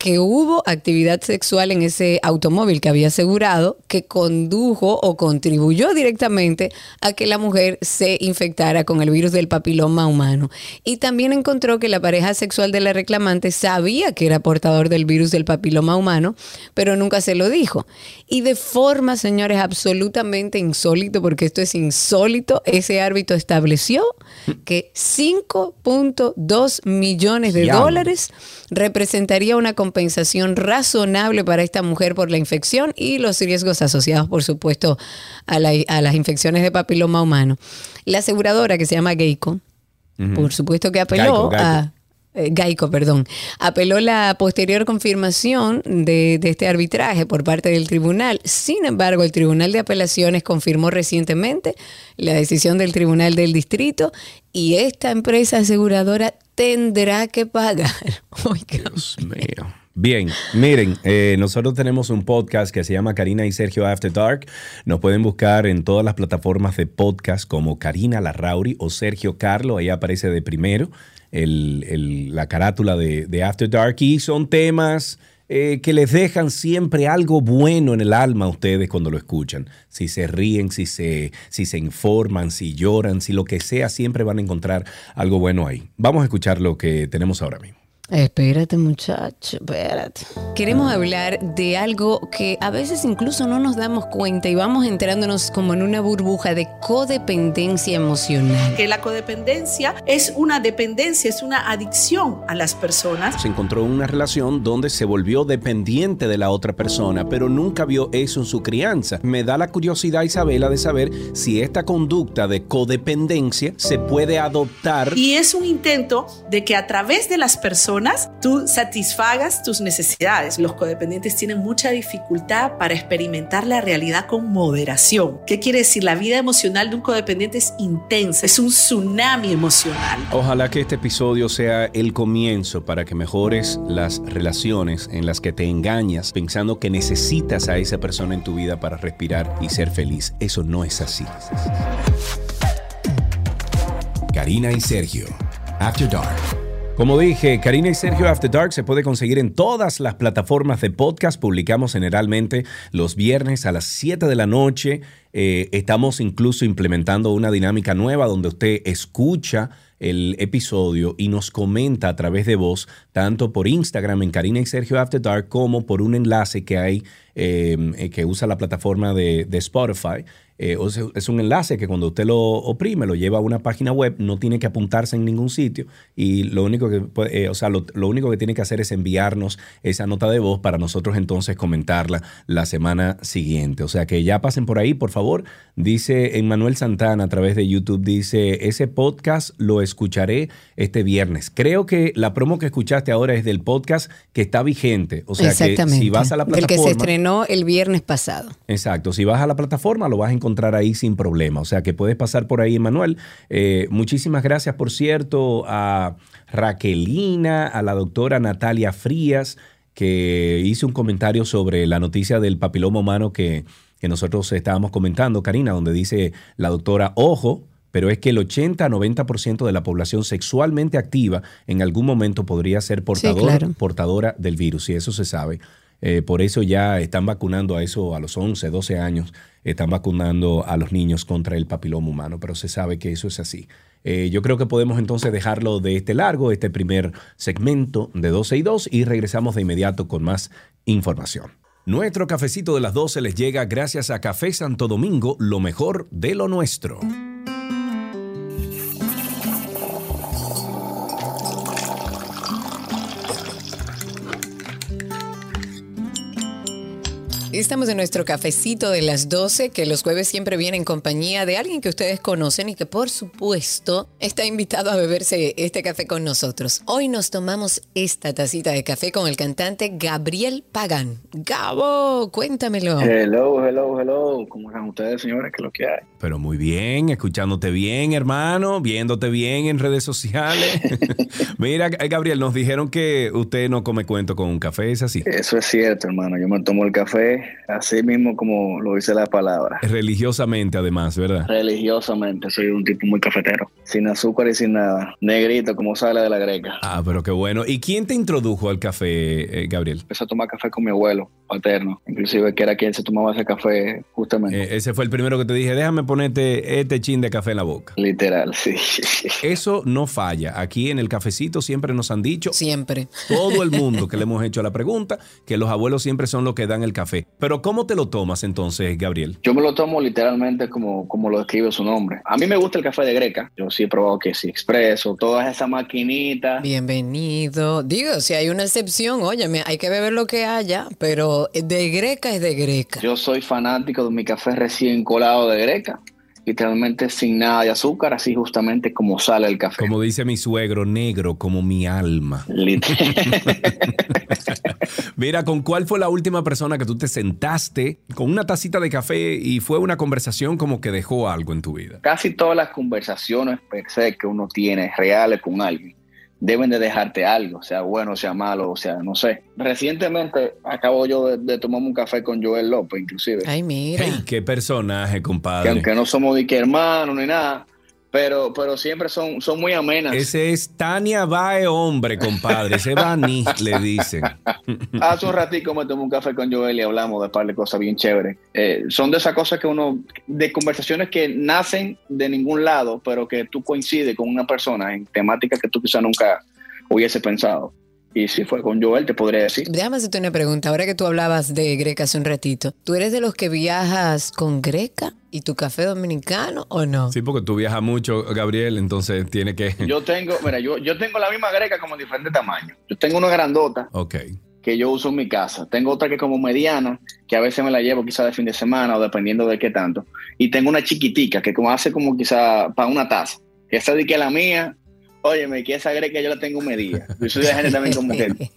que hubo actividad sexual en ese automóvil que había asegurado que condujo o contribuyó directamente a que la mujer se infectara con el virus del papiloma humano. Y también encontró que la pareja sexual de la reclamante sabía que era portador del virus del papiloma humano, pero nunca se lo dijo. Y de forma, señores, absolutamente insólito, porque esto es insólito, ese árbitro estableció que 5.2 millones de dólares representaría una compensación razonable para esta mujer por la infección y los riesgos asociados, por supuesto, a, la- a las infecciones de papiloma humano. La aseguradora que se llama Geico, por supuesto que apeló Geico, Geico. a... eh, Gaico, perdón, apeló la posterior confirmación de, de este arbitraje por parte del tribunal. Sin embargo, el Tribunal de Apelaciones confirmó recientemente la decisión del Tribunal del Distrito y esta empresa aseguradora tendrá que pagar. Oiga. Dios mío. Bien, miren, eh, nosotros tenemos un podcast que se llama Karina y Sergio After Dark. Nos pueden buscar en todas las plataformas de podcast como Karina Larrauri o Sergio Carlo. Ahí aparece de primero la carátula de, de After Dark. Y son temas eh, que les dejan siempre algo bueno en el alma a ustedes cuando lo escuchan. Si se ríen, si se, si se informan, si lloran, si lo que sea, siempre van a encontrar algo bueno ahí. Vamos a escuchar lo que tenemos ahora mismo. Espérate, muchacho, espérate. Queremos hablar de algo que a veces incluso no nos damos cuenta y vamos entrándonos como en una burbuja de codependencia emocional. que la codependencia es una dependencia, es una adicción a las personas. Se encontró en una relación donde se volvió dependiente de la otra persona, pero nunca vio eso en su crianza. Me da la curiosidad, Isabela, de saber si esta conducta de codependencia se puede adoptar. Y es un intento de que a través de las personas tú satisfagas tus necesidades. Los codependientes tienen mucha dificultad para experimentar la realidad con moderación. ¿Qué quiere decir? La vida emocional de un codependiente es intensa, es un tsunami emocional. Ojalá que este episodio sea el comienzo para que mejores las relaciones en las que te engañas pensando que necesitas a esa persona en tu vida para respirar y ser feliz. Eso no es así. Karina y Sergio. After Dark. Como dije, Karina y Sergio After Dark se puede conseguir en todas las plataformas de podcast. Publicamos generalmente los viernes a las 7 de la noche. Eh, estamos incluso implementando una dinámica nueva donde usted escucha el episodio y nos comenta a través de voz, tanto por Instagram en Karina y Sergio After Dark como por un enlace que hay eh, eh, que usa la plataforma de, de Spotify. Eh, o sea, es un enlace que cuando usted lo oprime, lo lleva a una página web, no tiene que apuntarse en ningún sitio y lo único que, puede- eh, o sea, lo, lo único que tiene que hacer es enviarnos esa nota de voz para nosotros entonces comentarla la semana siguiente. O sea que ya pasen por ahí, por favor. Dice Emmanuel Santana a través de YouTube, dice, ese podcast lo escucharé este viernes. Creo que la promo que escuchaste ahora es del podcast que está vigente. O sea que Exactamente. si vas a la El que se plataforma... estrenó el viernes pasado. Exacto, si vas a la plataforma lo vas a encontrar ahí sin problema, o sea que puedes pasar por ahí, Emanuel. Eh, muchísimas gracias, por cierto, a Raquelina, a la doctora Natalia Frías, que hizo un comentario sobre la noticia del papiloma humano que, que nosotros estábamos comentando, Karina, donde dice la doctora, ojo, pero es que el 80-90% de la población sexualmente activa en algún momento podría ser portador, claro. portadora del virus, y eso se sabe. Eh, por eso ya están vacunando a eso a los 11, 12 años, están vacunando a los niños contra el papiloma humano, pero se sabe que eso es así. Eh, yo creo que podemos entonces dejarlo de este largo, este primer segmento de 12 y 2 y regresamos de inmediato con más información. Nuestro cafecito de las 12 les llega gracias a Café Santo Domingo, lo mejor de lo nuestro. Estamos en nuestro cafecito de las 12, que los jueves siempre viene en compañía de alguien que ustedes conocen y que por supuesto está invitado a beberse este café con nosotros. Hoy nos tomamos esta tacita de café con el cantante Gabriel Pagán. Gabo, cuéntamelo. Hello, hello, hello. ¿Cómo están ustedes, señores? ¿Qué es lo que hay? Pero muy bien, escuchándote bien, hermano, viéndote bien en redes sociales. Mira, Gabriel, nos dijeron que usted no come cuento con un café, ¿es así? Eso es cierto, hermano. Yo me tomo el café así mismo como lo dice la palabra. Religiosamente, además, ¿verdad? Religiosamente, soy un tipo muy cafetero. Sin azúcar y sin nada. Negrito, como sale de la greca. Ah, pero qué bueno. ¿Y quién te introdujo al café, eh, Gabriel? Empecé a tomar café con mi abuelo paterno. Inclusive que era quien se tomaba ese café justamente. Eh, ese fue el primero que te dije, déjame ponerte este chin de café en la boca. Literal, sí. Eso no falla. Aquí en el cafecito siempre nos han dicho, Siempre. todo el mundo que le hemos hecho la pregunta, que los abuelos siempre son los que dan el café. Pero ¿cómo te lo tomas entonces, Gabriel? Yo me lo tomo literalmente como, como lo describe su nombre. A mí me gusta el café de greca. Yo sí he probado que sí, expreso, todas esas maquinitas. Bienvenido. Digo, si hay una excepción, óyeme, hay que beber lo que haya, pero de greca es de greca. Yo soy fanático de mi café recién colado de greca literalmente sin nada de azúcar, así justamente como sale el café. Como dice mi suegro, negro como mi alma. Mira, ¿con cuál fue la última persona que tú te sentaste con una tacita de café y fue una conversación como que dejó algo en tu vida? Casi todas las conversaciones per se que uno tiene reales con alguien deben de dejarte algo, sea bueno, sea malo, o sea, no sé. Recientemente acabo yo de, de tomarme un café con Joel López, inclusive. Ay, mira. Hey, qué personaje, Que compadre. aunque no somos ni que hermanos ni nada, pero, pero siempre son, son muy amenas. Ese es Tania Bae hombre, compadre. Ese Bani, le dicen. Hace un ratico me tomé un café con Joel y hablamos de un par de cosas bien chéveres. Eh, son de esas cosas que uno, de conversaciones que nacen de ningún lado, pero que tú coincides con una persona en temáticas que tú quizá nunca hubiese pensado. Y si fue con Joel, te podría decir. Déjame hacerte una pregunta. Ahora que tú hablabas de Greca hace un ratito, ¿tú eres de los que viajas con Greca y tu café dominicano o no? Sí, porque tú viajas mucho, Gabriel, entonces tiene que... Yo tengo, mira, yo, yo tengo la misma greca como en diferente tamaño. Yo tengo una grandota Ok. que yo uso en mi casa. Tengo otra que es como mediana, que a veces me la llevo quizá de fin de semana o dependiendo de qué tanto. Y tengo una chiquitica que como hace como quizá para una taza. Esa de que la mía, óyeme, que esa greca yo la tengo medida. Yo soy de la gente también como que,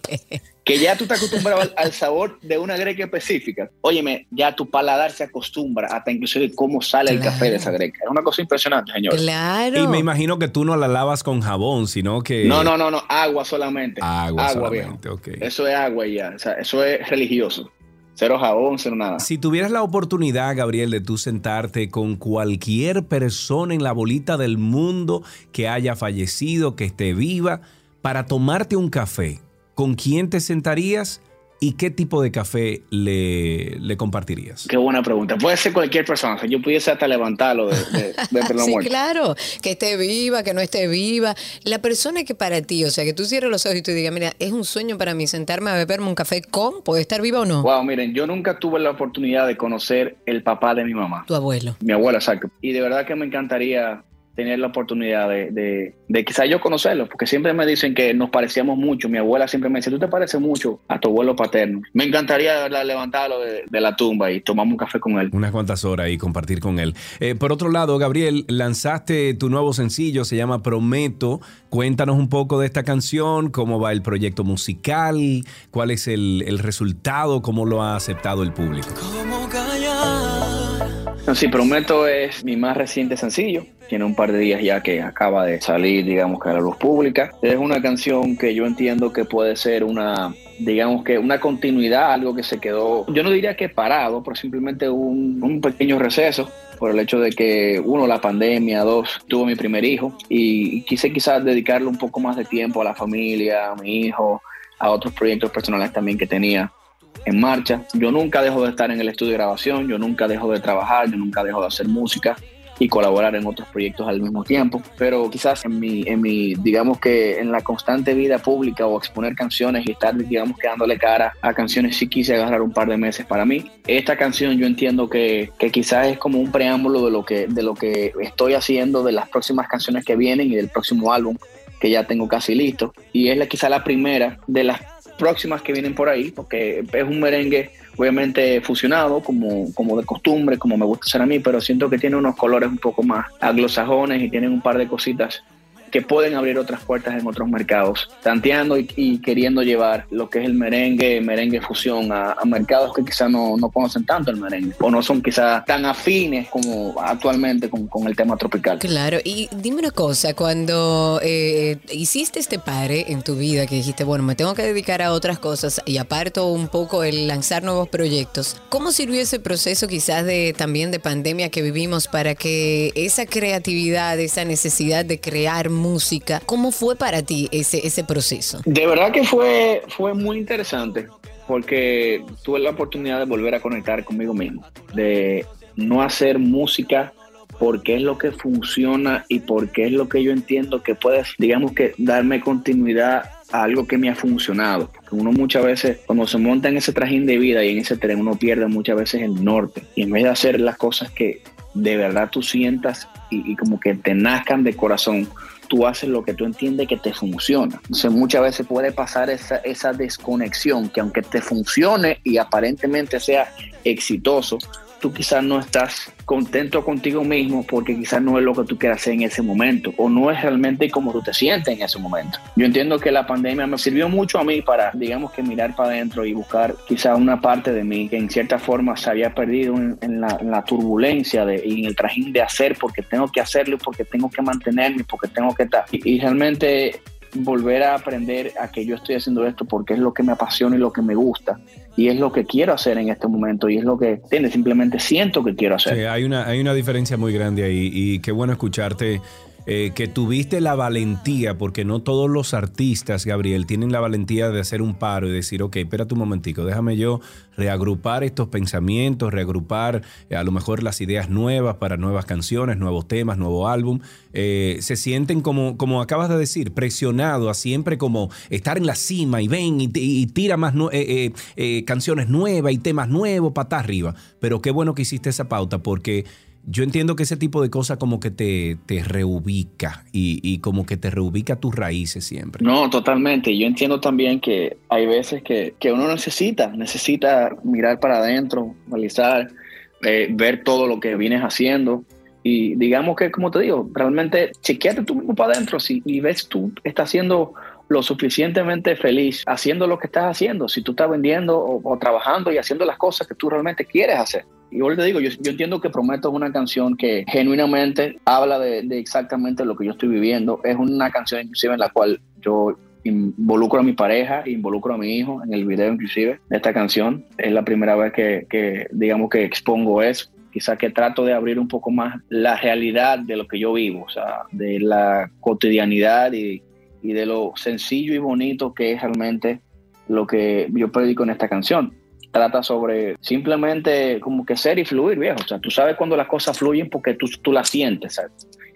que ya tú te acostumbrado al, al sabor de una greca específica. Óyeme, ya tu paladar se acostumbra hasta inclusive cómo sale el café de esa greca. Es una cosa impresionante, señor. Claro. Y me imagino que tú no la lavas con jabón, sino que... No, no, no, no, agua solamente. Agua viejo. solamente, ok. Eso es agua y ya. O sea, eso es religioso. Cero jabón, cero nada. Si tuvieras la oportunidad, Gabriel, de tú sentarte con cualquier persona en la bolita del mundo que haya fallecido, que esté viva, para tomarte un café, ¿con quién te sentarías y qué tipo de café le, le compartirías? Qué buena pregunta. Puede ser cualquier persona. O sea, yo pudiese hasta levantarlo de, de, los Sí, claro, que esté viva, que no esté viva. La persona que para ti, o sea, que tú cierres los ojos y tú digas, mira, es un sueño para mí sentarme a beberme un café con, puede estar viva o no. Wow, miren, yo nunca tuve la oportunidad de conocer el papá de mi mamá. Tu abuelo. Mi abuela, exacto. Y de verdad que me encantaría tener la oportunidad de, de, de quizá yo conocerlo, porque siempre me dicen que nos parecíamos mucho. Mi abuela siempre me dice, tú te pareces mucho a tu abuelo paterno. Me encantaría de verdad, levantarlo de, de la tumba y tomarme un café con él. Unas cuantas horas y compartir con él. Eh, por otro lado, Gabriel, lanzaste tu nuevo sencillo, se llama Prometo. Cuéntanos un poco de esta canción, cómo va el proyecto musical, cuál es el, el resultado, cómo lo ha aceptado el público. No, Sí, Prometo es mi más reciente sencillo. Tiene un par de días ya que acaba de salir, digamos que a la luz pública. Es una canción que yo entiendo que puede ser una, digamos que una continuidad, algo que se quedó, yo no diría que parado, pero simplemente un, un pequeño receso por el hecho de que, uno, la pandemia, dos, tuve mi primer hijo y quise quizás dedicarle un poco más de tiempo a la familia, a mi hijo, a otros proyectos personales también que tenía en marcha. Yo nunca dejo de estar en el estudio de grabación, yo nunca dejo de trabajar, yo nunca dejo de hacer música y colaborar en otros proyectos al mismo tiempo. Pero quizás en mi, en mi, digamos que en la constante vida pública o exponer canciones y estar, digamos, que dándole cara a canciones, sí quise agarrar un par de meses para mí. Esta canción yo entiendo que, que quizás es como un preámbulo de lo, que, de lo que estoy haciendo, de las próximas canciones que vienen y del próximo álbum que ya tengo casi listo. Y es la, quizá la primera de las próximas que vienen por ahí, porque es un merengue obviamente fusionado, como, como de costumbre, como me gusta hacer a mí, pero siento que tiene unos colores un poco más anglosajones y tienen un par de cositas que pueden abrir otras puertas en otros mercados, tanteando y, queriendo llevar lo que es el merengue, merengue fusión a, mercados que quizás no, no conocen tanto el merengue o no son quizás tan afines como actualmente con, con el tema tropical. Claro, y dime una cosa, cuando eh, hiciste este pare en tu vida, que dijiste, bueno, me tengo que dedicar a otras cosas y aparto un poco el lanzar nuevos proyectos, ¿cómo sirvió ese proceso quizás de también de pandemia que vivimos para que esa creatividad, esa necesidad de crear música, ¿cómo fue para ti ese, ese proceso? De verdad que fue, fue muy interesante porque tuve la oportunidad de volver a conectar conmigo mismo, de no hacer música porque es lo que funciona y porque es lo que yo entiendo que puede, digamos que, darme continuidad a algo que me ha funcionado. Porque uno muchas veces, cuando se monta en ese trajín de vida y en ese tren, uno pierde muchas veces el norte. Y en vez de hacer las cosas que de verdad tú sientas y, y como que te nazcan de corazón, tú haces lo que tú entiendes que te funciona. Entonces muchas veces puede pasar esa, esa desconexión que aunque te funcione y aparentemente sea exitoso, tú quizás no estás contento contigo mismo porque quizás no es lo que tú quieras hacer en ese momento o no es realmente como tú te sientes en ese momento. Yo entiendo que la pandemia me sirvió mucho a mí para, digamos que mirar para adentro y buscar quizás una parte de mí que en cierta forma se había perdido en, la, turbulencia de, y en el trajín de hacer porque tengo que hacerlo, porque tengo que mantenerme, porque tengo que estar. y realmente volver a aprender a que yo estoy haciendo esto porque es lo que me apasiona y lo que me gusta y es lo que quiero hacer en este momento y es lo que tiene simplemente siento que quiero hacer. Hay una hay una diferencia muy grande ahí y qué bueno escucharte eh, que tuviste la valentía, porque no todos los artistas, Gabriel, tienen la valentía de hacer un paro y decir, ok, espérate un momentico, déjame yo reagrupar estos pensamientos, reagrupar eh, a lo mejor las ideas nuevas para nuevas canciones, nuevos temas, nuevo álbum. Eh, se sienten como, como acabas de decir, presionados a siempre como estar en la cima y ven y, tira más canciones nuevas y temas nuevos, para arriba. Pero qué bueno que hiciste esa pauta porque yo entiendo que ese tipo de cosas como que te, te reubica y, como que te reubica tus raíces siempre. No, totalmente. Yo entiendo también que hay veces que, uno necesita, necesita mirar para adentro, analizar, eh, ver todo lo que vienes haciendo. Y digamos que, como te digo, realmente chequeate tú mismo para adentro si, y ves tú estás haciendo lo suficientemente feliz haciendo lo que estás haciendo, si tú estás vendiendo o trabajando y haciendo las cosas que tú realmente quieres hacer. Y yo te digo, yo, entiendo que Prometo es una canción que genuinamente habla de, exactamente lo que yo estoy viviendo. Es una canción inclusive en la cual yo involucro a mi pareja, involucro a mi hijo en el video inclusive de esta canción. Es la primera vez que, digamos que expongo eso. Quizá que trato de abrir un poco más la realidad de lo que yo vivo, o sea, de la cotidianidad y de lo sencillo y bonito que es realmente lo que yo predico en esta canción trata sobre simplemente como que ser y fluir, viejo. O sea, tú sabes cuando las cosas fluyen porque tú, tú las sientes.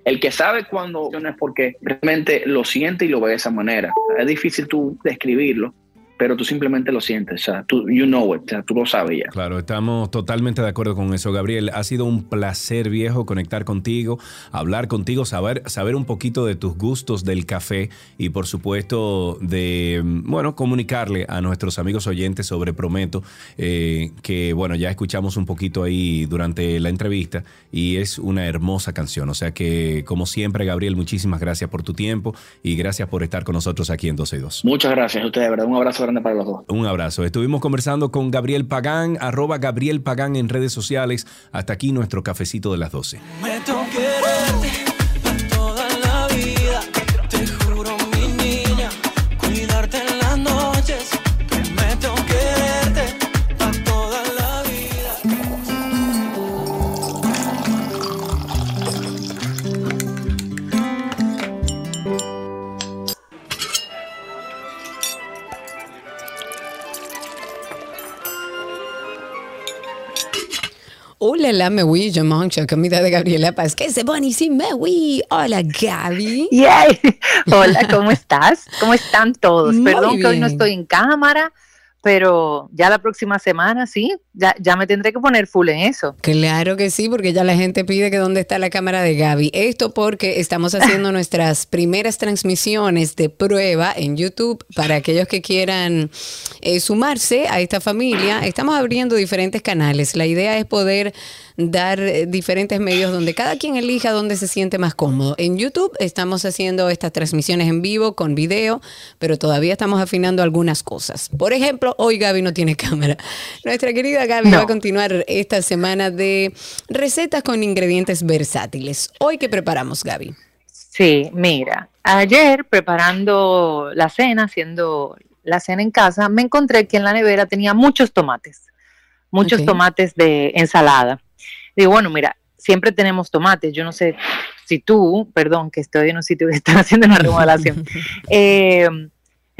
El que sabe cuando no es porque realmente lo siente y lo ve de esa manera. Es difícil tú describirlo, pero tú simplemente lo sientes, o sea, tú, you know it, o sea, tú lo sabes ya. Claro, estamos totalmente de acuerdo con eso, Gabriel. Ha sido un placer, viejo, conectar contigo, hablar contigo, saber, saber un poquito de tus gustos del café y, por supuesto, de, bueno, comunicarle a nuestros amigos oyentes sobre Prometo, eh, que, bueno, ya escuchamos un poquito ahí durante la entrevista y es una hermosa canción. O sea que, como siempre, Gabriel, muchísimas gracias por tu tiempo y gracias por estar con nosotros aquí en 12 y 2. Muchas gracias a ustedes, verdad. Un abrazo para los dos. Un abrazo. Estuvimos conversando con Gabriel Pagán, arroba Gabriel Pagán en redes sociales. Hasta aquí nuestro cafecito de las 12. Hola, la me oui, je mange comida de Gabriela Paz. Que se buenísimo, oui. Hola, Gaby. Yay. Hola, ¿cómo estás? ¿Cómo están todos? Perdón que hoy no estoy en cámara pero ya la próxima semana sí, ya, ya me tendré que poner full en eso. Claro que sí, porque ya la gente pide que dónde está la cámara de Gaby. Esto porque estamos haciendo nuestras primeras transmisiones de prueba en YouTube para aquellos que quieran eh, sumarse a esta familia. Estamos abriendo diferentes canales. La idea es poder dar eh, diferentes medios donde cada quien elija donde se siente más cómodo. En YouTube estamos haciendo estas transmisiones en vivo con video, pero todavía estamos afinando algunas cosas. Por ejemplo, hoy Gaby no tiene cámara. Nuestra querida Gaby va a continuar esta semana de recetas con ingredientes versátiles. Hoy, ¿qué preparamos, Gaby? Sí, mira, ayer preparando la cena, haciendo la cena en casa, me encontré que en la nevera tenía muchos tomates, muchos tomates de ensalada. Digo, bueno, mira, siempre tenemos tomates. Yo no sé si tú, perdón, que estoy en un sitio que está haciendo una remodelación. eh,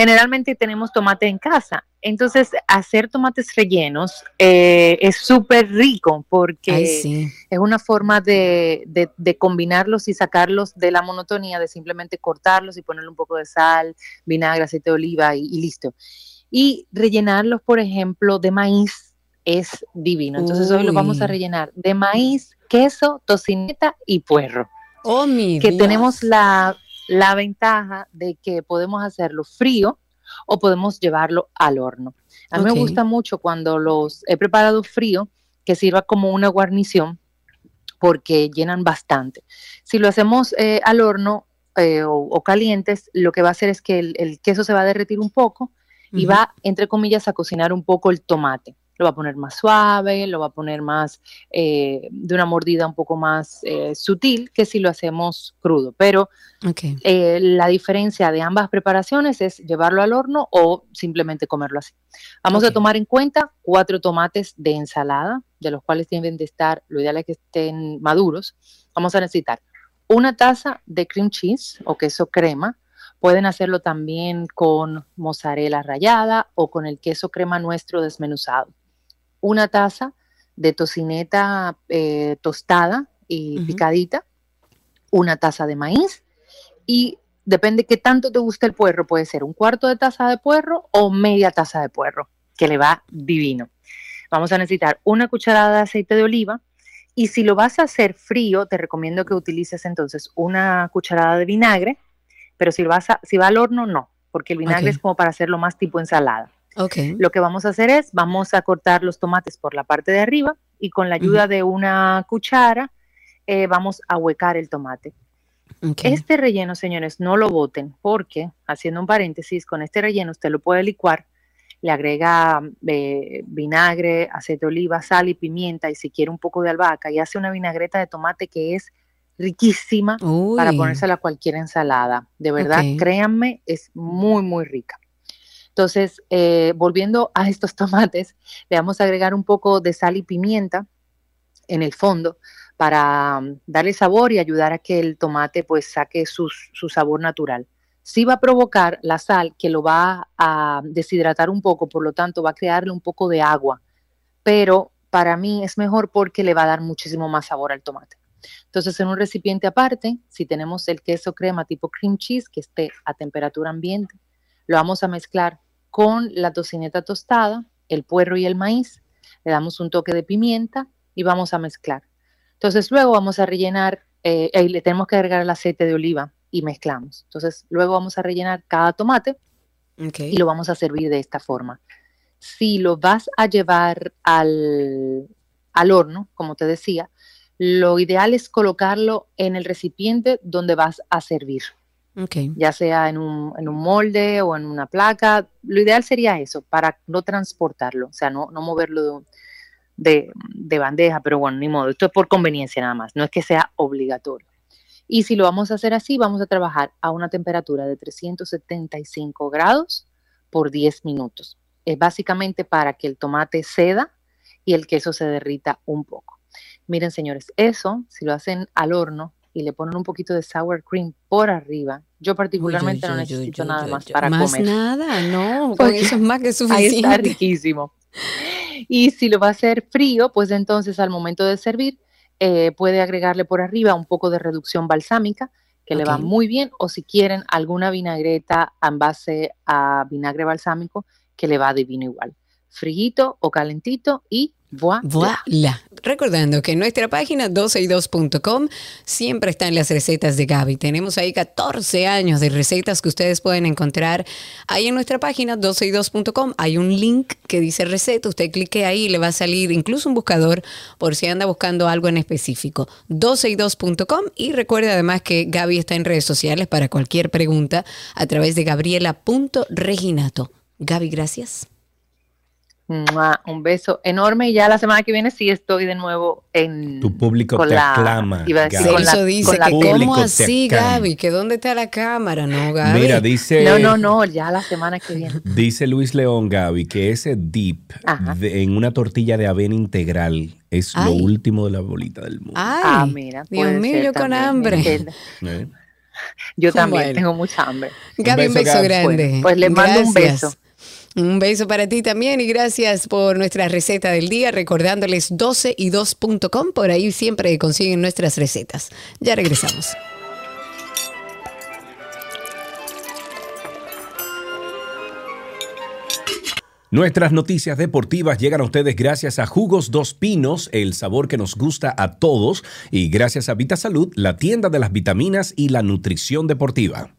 generalmente tenemos tomate en casa. Entonces, hacer tomates rellenos eh, es súper rico porque es una forma de, de, combinarlos y sacarlos de la monotonía de simplemente cortarlos y ponerle un poco de sal, vinagre, aceite de oliva y, y listo. Y rellenarlos, por ejemplo, de maíz es divino. Entonces hoy lo vamos a rellenar de maíz, queso, tocineta y puerro. Oh, mi que tenemos la, la ventaja de que podemos hacerlo frío o podemos llevarlo al horno. A mí me gusta mucho cuando los he preparado frío, que sirva como una guarnición porque llenan bastante. Si lo hacemos eh, al horno eh, o, o calientes, lo que va a hacer es que el, el queso se va a derretir un poco y va, entre comillas, a cocinar un poco el tomate. Lo va a poner más suave, lo va a poner más eh, de una mordida un poco más eh, sutil que si lo hacemos crudo. Pero Ok. eh, la diferencia de ambas preparaciones es llevarlo al horno o simplemente comerlo así. Vamos a tomar en cuenta cuatro tomates de ensalada, de los cuales deben de estar, lo ideal es que estén maduros. Vamos a necesitar una taza de cream cheese o queso crema. Pueden hacerlo también con mozzarella rallada o con el queso crema nuestro desmenuzado. Una taza de tocineta eh, tostada y picadita. Una taza de maíz y depende qué tanto te guste el puerro, puede ser un cuarto de taza de puerro o media taza de puerro, que le va divino. Vamos a necesitar una cucharada de aceite de oliva y si lo vas a hacer frío, te recomiendo que utilices entonces una cucharada de vinagre, pero si, lo vas a, si va al horno, no, porque el vinagre es como para hacerlo más tipo ensalada. Lo que vamos a hacer es, vamos a cortar los tomates por la parte de arriba y con la ayuda de una cuchara eh, vamos a huecar el tomate. Este relleno, señores, no lo boten porque, haciendo un paréntesis, con este relleno usted lo puede licuar, le agrega eh, vinagre, aceite de oliva, sal y pimienta y si quiere un poco de albahaca y hace una vinagreta de tomate que es riquísima Uy. para ponérsela a cualquier ensalada. De verdad, créanme, es muy, muy rica. Entonces, eh, volviendo a estos tomates, le vamos a agregar un poco de sal y pimienta en el fondo para um, darle sabor y ayudar a que el tomate pues saque sus- su sabor natural. Sí va a provocar la sal que lo va a deshidratar un poco, por lo tanto va a crearle un poco de agua, pero para mí es mejor porque le va a dar muchísimo más sabor al tomate. Entonces, en un recipiente aparte, si tenemos el queso crema tipo cream cheese que esté a temperatura ambiente, lo vamos a mezclar con la tocineta tostada, el puerro y el maíz. Le damos un toque de pimienta y vamos a mezclar. Entonces, luego vamos a rellenar, eh, y le tenemos que agregar el aceite de oliva y mezclamos. Entonces, luego vamos a rellenar cada tomate Ok. y lo vamos a servir de esta forma. Si lo vas a llevar al, al horno, como te decía, lo ideal es colocarlo en el recipiente donde vas a servir, Ok. ya sea en un, en un molde o en una placa. Lo ideal sería eso, para no transportarlo, o sea, no, no moverlo de, de bandeja, pero bueno, ni modo, esto es por conveniencia nada más, no es que sea obligatorio. Y si lo vamos a hacer así, vamos a trabajar a una temperatura de 375 grados por 10 minutos. Es básicamente para que el tomate ceda y el queso se derrita un poco. Miren, señores, eso, si lo hacen al horno y le ponen un poquito de sour cream por arriba, yo particularmente Uy, no uy, necesito uy, nada más para más comer. nada, no, con eso es más que Ahí está suficiente. riquísimo. Y si lo va a hacer frío, pues entonces al momento de servir, eh, puede agregarle por arriba un poco de reducción balsámica, que le va muy bien, o si quieren alguna vinagreta en base a vinagre balsámico, que le va divino igual. Friguito o calentito y voilà. Voilà. Recordando que en nuestra página 12y2.com siempre están las recetas de Gaby. Tenemos ahí 14 años de recetas que ustedes pueden encontrar ahí en nuestra página 12y2.com. Hay un link que dice receta. Usted clique ahí y le va a salir incluso un buscador por si anda buscando algo en específico. 12y2.com y recuerde además que Gaby está en redes sociales para cualquier pregunta a través de gabriela.reginato. Gaby, gracias. Un beso enorme y ya la semana que viene sí estoy de nuevo en Tu público con te la- aclama. iba a decir Gaby. con la- Celso dice con la que cómo así. Gaby, que dónde está la cámara, ¿no, Gaby? Mira, dice, No, no, no, ya la semana que viene. dice Luis León Gaby que ese dip de- en una tortilla de avena integral es lo último de la bolita del mundo. Ay, Ah, mira, Dios mío, yo con hambre. ¿Eh? Yo también Bueno. tengo mucha hambre. Gaby, un beso, beso Gaby. grande. Pues le mando un beso. Un beso para ti también y gracias por nuestra receta del día, recordándoles 12y2.com, por ahí siempre consiguen nuestras recetas. Ya regresamos. Nuestras noticias deportivas llegan a ustedes gracias a Jugos Dos Pinos, el sabor que nos gusta a todos, y gracias a Vita Salud, la tienda de las vitaminas y la nutrición deportiva.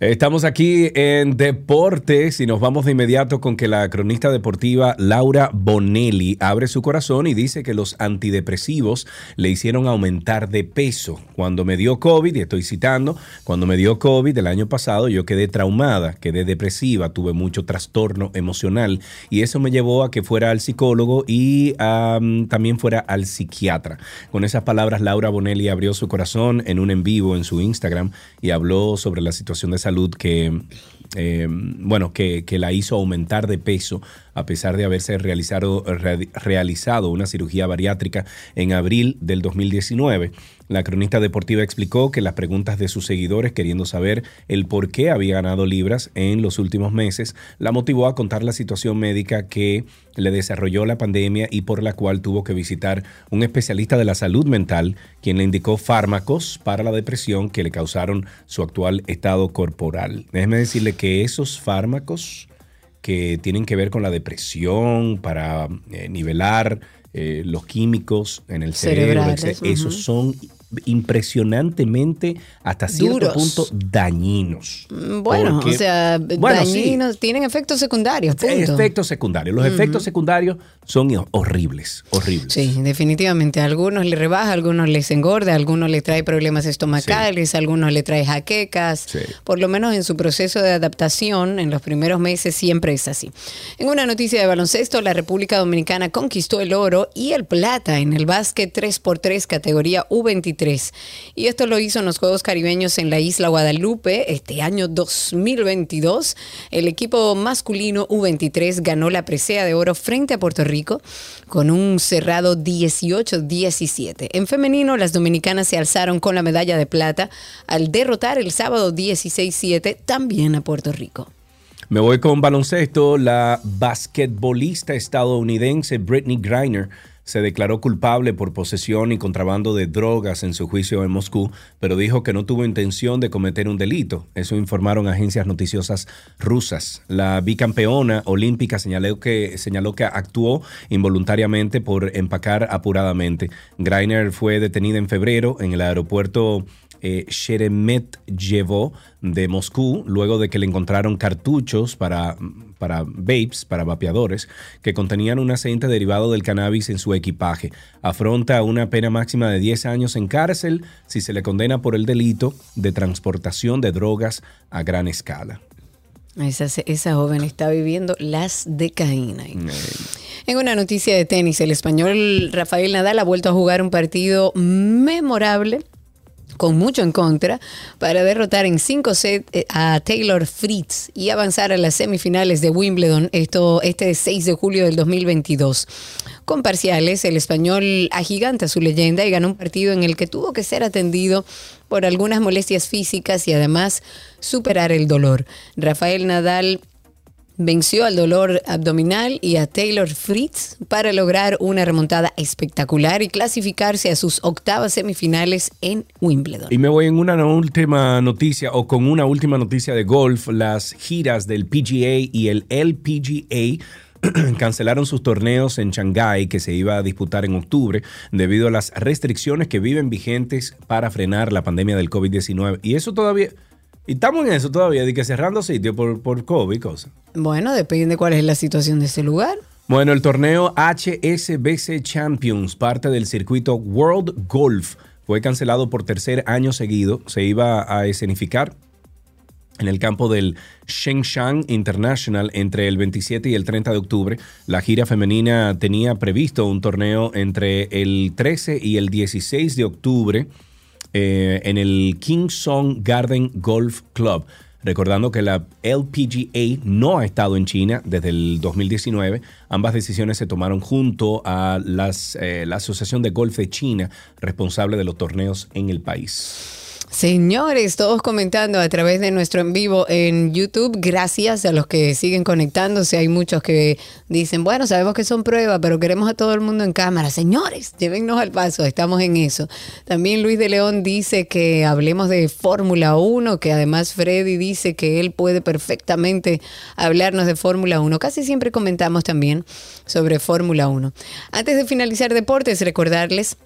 Estamos aquí en Deportes y nos vamos de inmediato con que la cronista deportiva Laura Bonelli abre su corazón y dice que los antidepresivos le hicieron aumentar de peso. Cuando me dio COVID, y estoy citando, cuando me dio COVID el año pasado yo quedé traumada, quedé depresiva, tuve mucho trastorno emocional y eso me llevó a que fuera al psicólogo y también fuera al psiquiatra. Con esas palabras Laura Bonelli abrió su corazón en un en vivo en su Instagram y habló sobre la situación de salud que, eh, bueno, que, que, la hizo aumentar de peso a pesar de haberse realizado, realizado una cirugía bariátrica en abril del 2019. La cronista deportiva explicó que las preguntas de sus seguidores queriendo saber el por qué había ganado libras en los últimos meses la motivó a contar la situación médica que le desarrolló la pandemia y por la cual tuvo que visitar un especialista de la salud mental quien le indicó fármacos para la depresión que le causaron su actual estado corporal. Déjeme decirle que esos fármacos que tienen que ver con la depresión, para eh, nivelar eh, los químicos en el cerebro, esos son impresionantemente hasta cierto punto dañinos. Mm, bueno, o sea, dañinos, tienen efectos secundarios. Efectos secundarios. Los efectos secundarios son horribles, horribles. Sí, definitivamente. A algunos les rebaja, a algunos les engorda, a algunos les trae problemas estomacales, a algunos les trae jaquecas. Por lo menos en su proceso de adaptación, en los primeros meses, siempre es así. En una noticia de baloncesto, la República Dominicana conquistó el oro y el plata en el básquet 3x3 categoría U23 y esto lo hizo en los Juegos Caribeños en la isla Guadalupe este año 2022. El equipo masculino U23 ganó la presea de oro frente a Puerto Rico con un cerrado 18-17. En femenino, las dominicanas se alzaron con la medalla de plata al derrotar el sábado 16-7 también a Puerto Rico. Me voy con baloncesto. La basquetbolista estadounidense Brittany Griner se declaró culpable por posesión y contrabando de drogas en su juicio en Moscú, pero dijo que no tuvo intención de cometer un delito. Eso informaron agencias noticiosas rusas. La bicampeona olímpica señaló que, señaló que actuó involuntariamente por empacar apuradamente. Greiner fue detenida en febrero en el aeropuerto eh, de Moscú, luego de que le encontraron cartuchos para, para vapes, para vapeadores, que contenían un aceite derivado del cannabis en su equipaje. Afronta una pena máxima de 10 años en cárcel si se le condena por el delito de transportación de drogas a gran escala. Esa, esa joven está viviendo las de Caína. En una noticia de tenis, el español Rafael Nadal ha vuelto a jugar un partido memorable con mucho en contra para derrotar en cinco sets eh, a Taylor Fritz y avanzar a las semifinales de Wimbledon esto, este 6 de julio del 2022. Con parciales, el español agiganta su leyenda y ganó un partido en el que tuvo que ser atendido por algunas molestias físicas y además superar el dolor. Rafael Nadal venció al dolor abdominal y a Taylor Fritz para lograr una remontada espectacular y clasificarse a sus octavas semifinales en Wimbledon. Y me voy en una última noticia o con una última noticia de golf, las giras del PGA y el LPGA cancelaron sus torneos en Shanghái que se iba a disputar en octubre debido a las restricciones que viven vigentes para frenar la pandemia del COVID-19. Y eso todavía y estamos en eso todavía, de que cerrando sitios por, por COVID, cosas. Bueno, depende de cuál es la situación de ese lugar. Bueno, el torneo HSBC Champions, parte del circuito World Golf, fue cancelado por tercer año seguido. Se iba a escenificar en el campo del Shengshan International entre el 27 y el 30 de octubre. La gira femenina tenía previsto un torneo entre el 13 y el 16 de octubre eh, en el King Song Garden Golf Club. Recordando que la LPGA no ha estado en China desde el 2019. Ambas decisiones se tomaron junto a las, eh, la Asociación de Golf de China, responsable de los torneos en el país. Señores, todos comentando a través de nuestro en vivo en YouTube. Gracias a los que siguen conectándose. Hay muchos que dicen, bueno, sabemos que son pruebas, pero queremos a todo el mundo en cámara. Señores, llévennos al paso, estamos en eso. También Luis de León dice que hablemos de Fórmula 1, que además Freddy dice que él puede perfectamente hablarnos de Fórmula 1. Casi siempre comentamos también sobre Fórmula 1. Antes de finalizar deportes, recordarles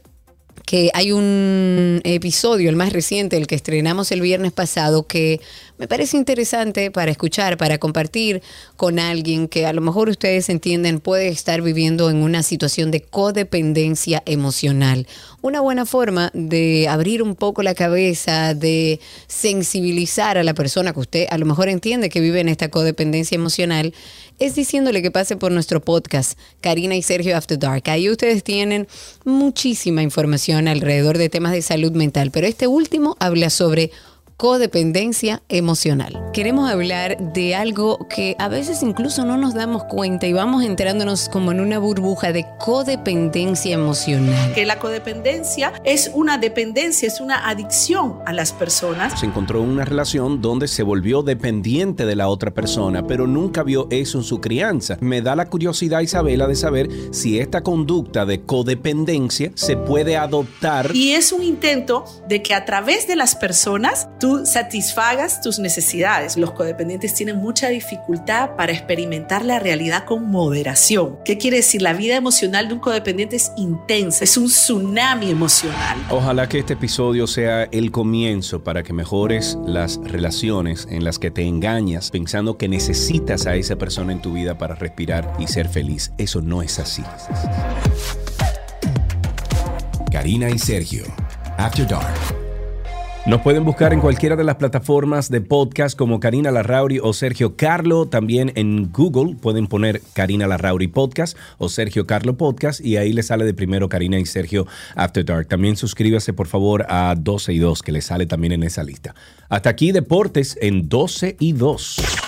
que hay un episodio, el más reciente, el que estrenamos el viernes pasado, que me parece interesante para escuchar, para compartir con alguien que a lo mejor ustedes entienden puede estar viviendo en una situación de codependencia emocional. Una buena forma de abrir un poco la cabeza, de sensibilizar a la persona que usted a lo mejor entiende que vive en esta codependencia emocional, es diciéndole que pase por nuestro podcast, Karina y Sergio After Dark. Ahí ustedes tienen muchísima información alrededor de temas de salud mental, pero este último habla sobre codependencia emocional. Queremos hablar de algo que a veces incluso no nos damos cuenta y vamos entrándonos como en una burbuja de codependencia emocional. Que la codependencia es una dependencia, es una adicción a las personas. Se encontró en una relación donde se volvió dependiente de la otra persona, pero nunca vio eso en su crianza. Me da la curiosidad, Isabela, de saber si esta conducta de codependencia se puede adoptar. Y es un intento de que a través de las personas tú satisfagas tus necesidades. Los codependientes tienen mucha dificultad para experimentar la realidad con moderación. ¿Qué quiere decir? La vida emocional de un codependiente es intensa, es un tsunami emocional. Ojalá que este episodio sea el comienzo para que mejores las relaciones en las que te engañas pensando que necesitas a esa persona en tu vida para respirar y ser feliz. Eso no es así. Karina y Sergio, After Dark. Nos pueden buscar en cualquiera de las plataformas de podcast como Karina Larrauri o Sergio Carlo. También en Google pueden poner Karina Larrauri Podcast o Sergio Carlo Podcast y ahí les sale de primero Karina y Sergio After Dark. También suscríbase por favor a 12 y 2 que les sale también en esa lista. Hasta aquí Deportes en 12 y 2.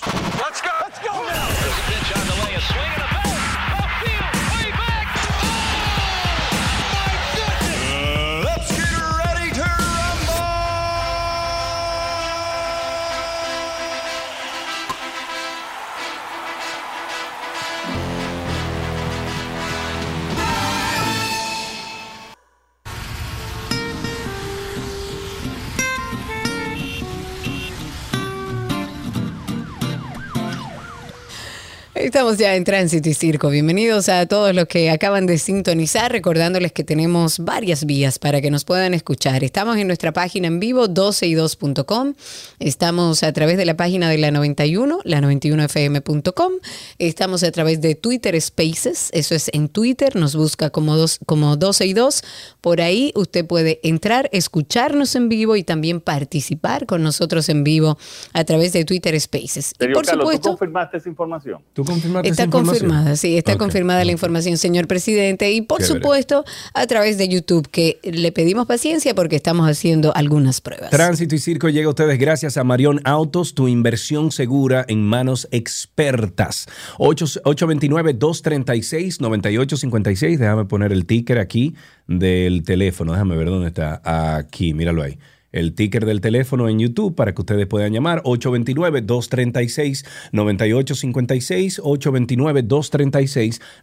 Estamos ya en Tránsito y Circo. Bienvenidos a todos los que acaban de sintonizar, recordándoles que tenemos varias vías para que nos puedan escuchar. Estamos en nuestra página en vivo 12y2.com. Estamos a través de la página de la 91, la 91fm.com. Estamos a través de Twitter Spaces, eso es en Twitter, nos busca como, dos, como 12 y 2. Por ahí usted puede entrar, escucharnos en vivo y también participar con nosotros en vivo a través de Twitter Spaces. Y por Carlos, ¿tú supuesto, confirmaste esa información? ¿Tú Está confirmada, sí, está confirmada la información, señor presidente. Y por Chévere. supuesto, a través de YouTube, que le pedimos paciencia porque estamos haciendo algunas pruebas. Tránsito y Circo llega a ustedes gracias a Marión Autos, tu inversión segura en manos expertas. 8 829-236-9856. Déjame poner el ticker aquí del teléfono. Déjame ver dónde está. Aquí, míralo ahí. El ticker del teléfono en YouTube para que ustedes puedan llamar 829-236-9856,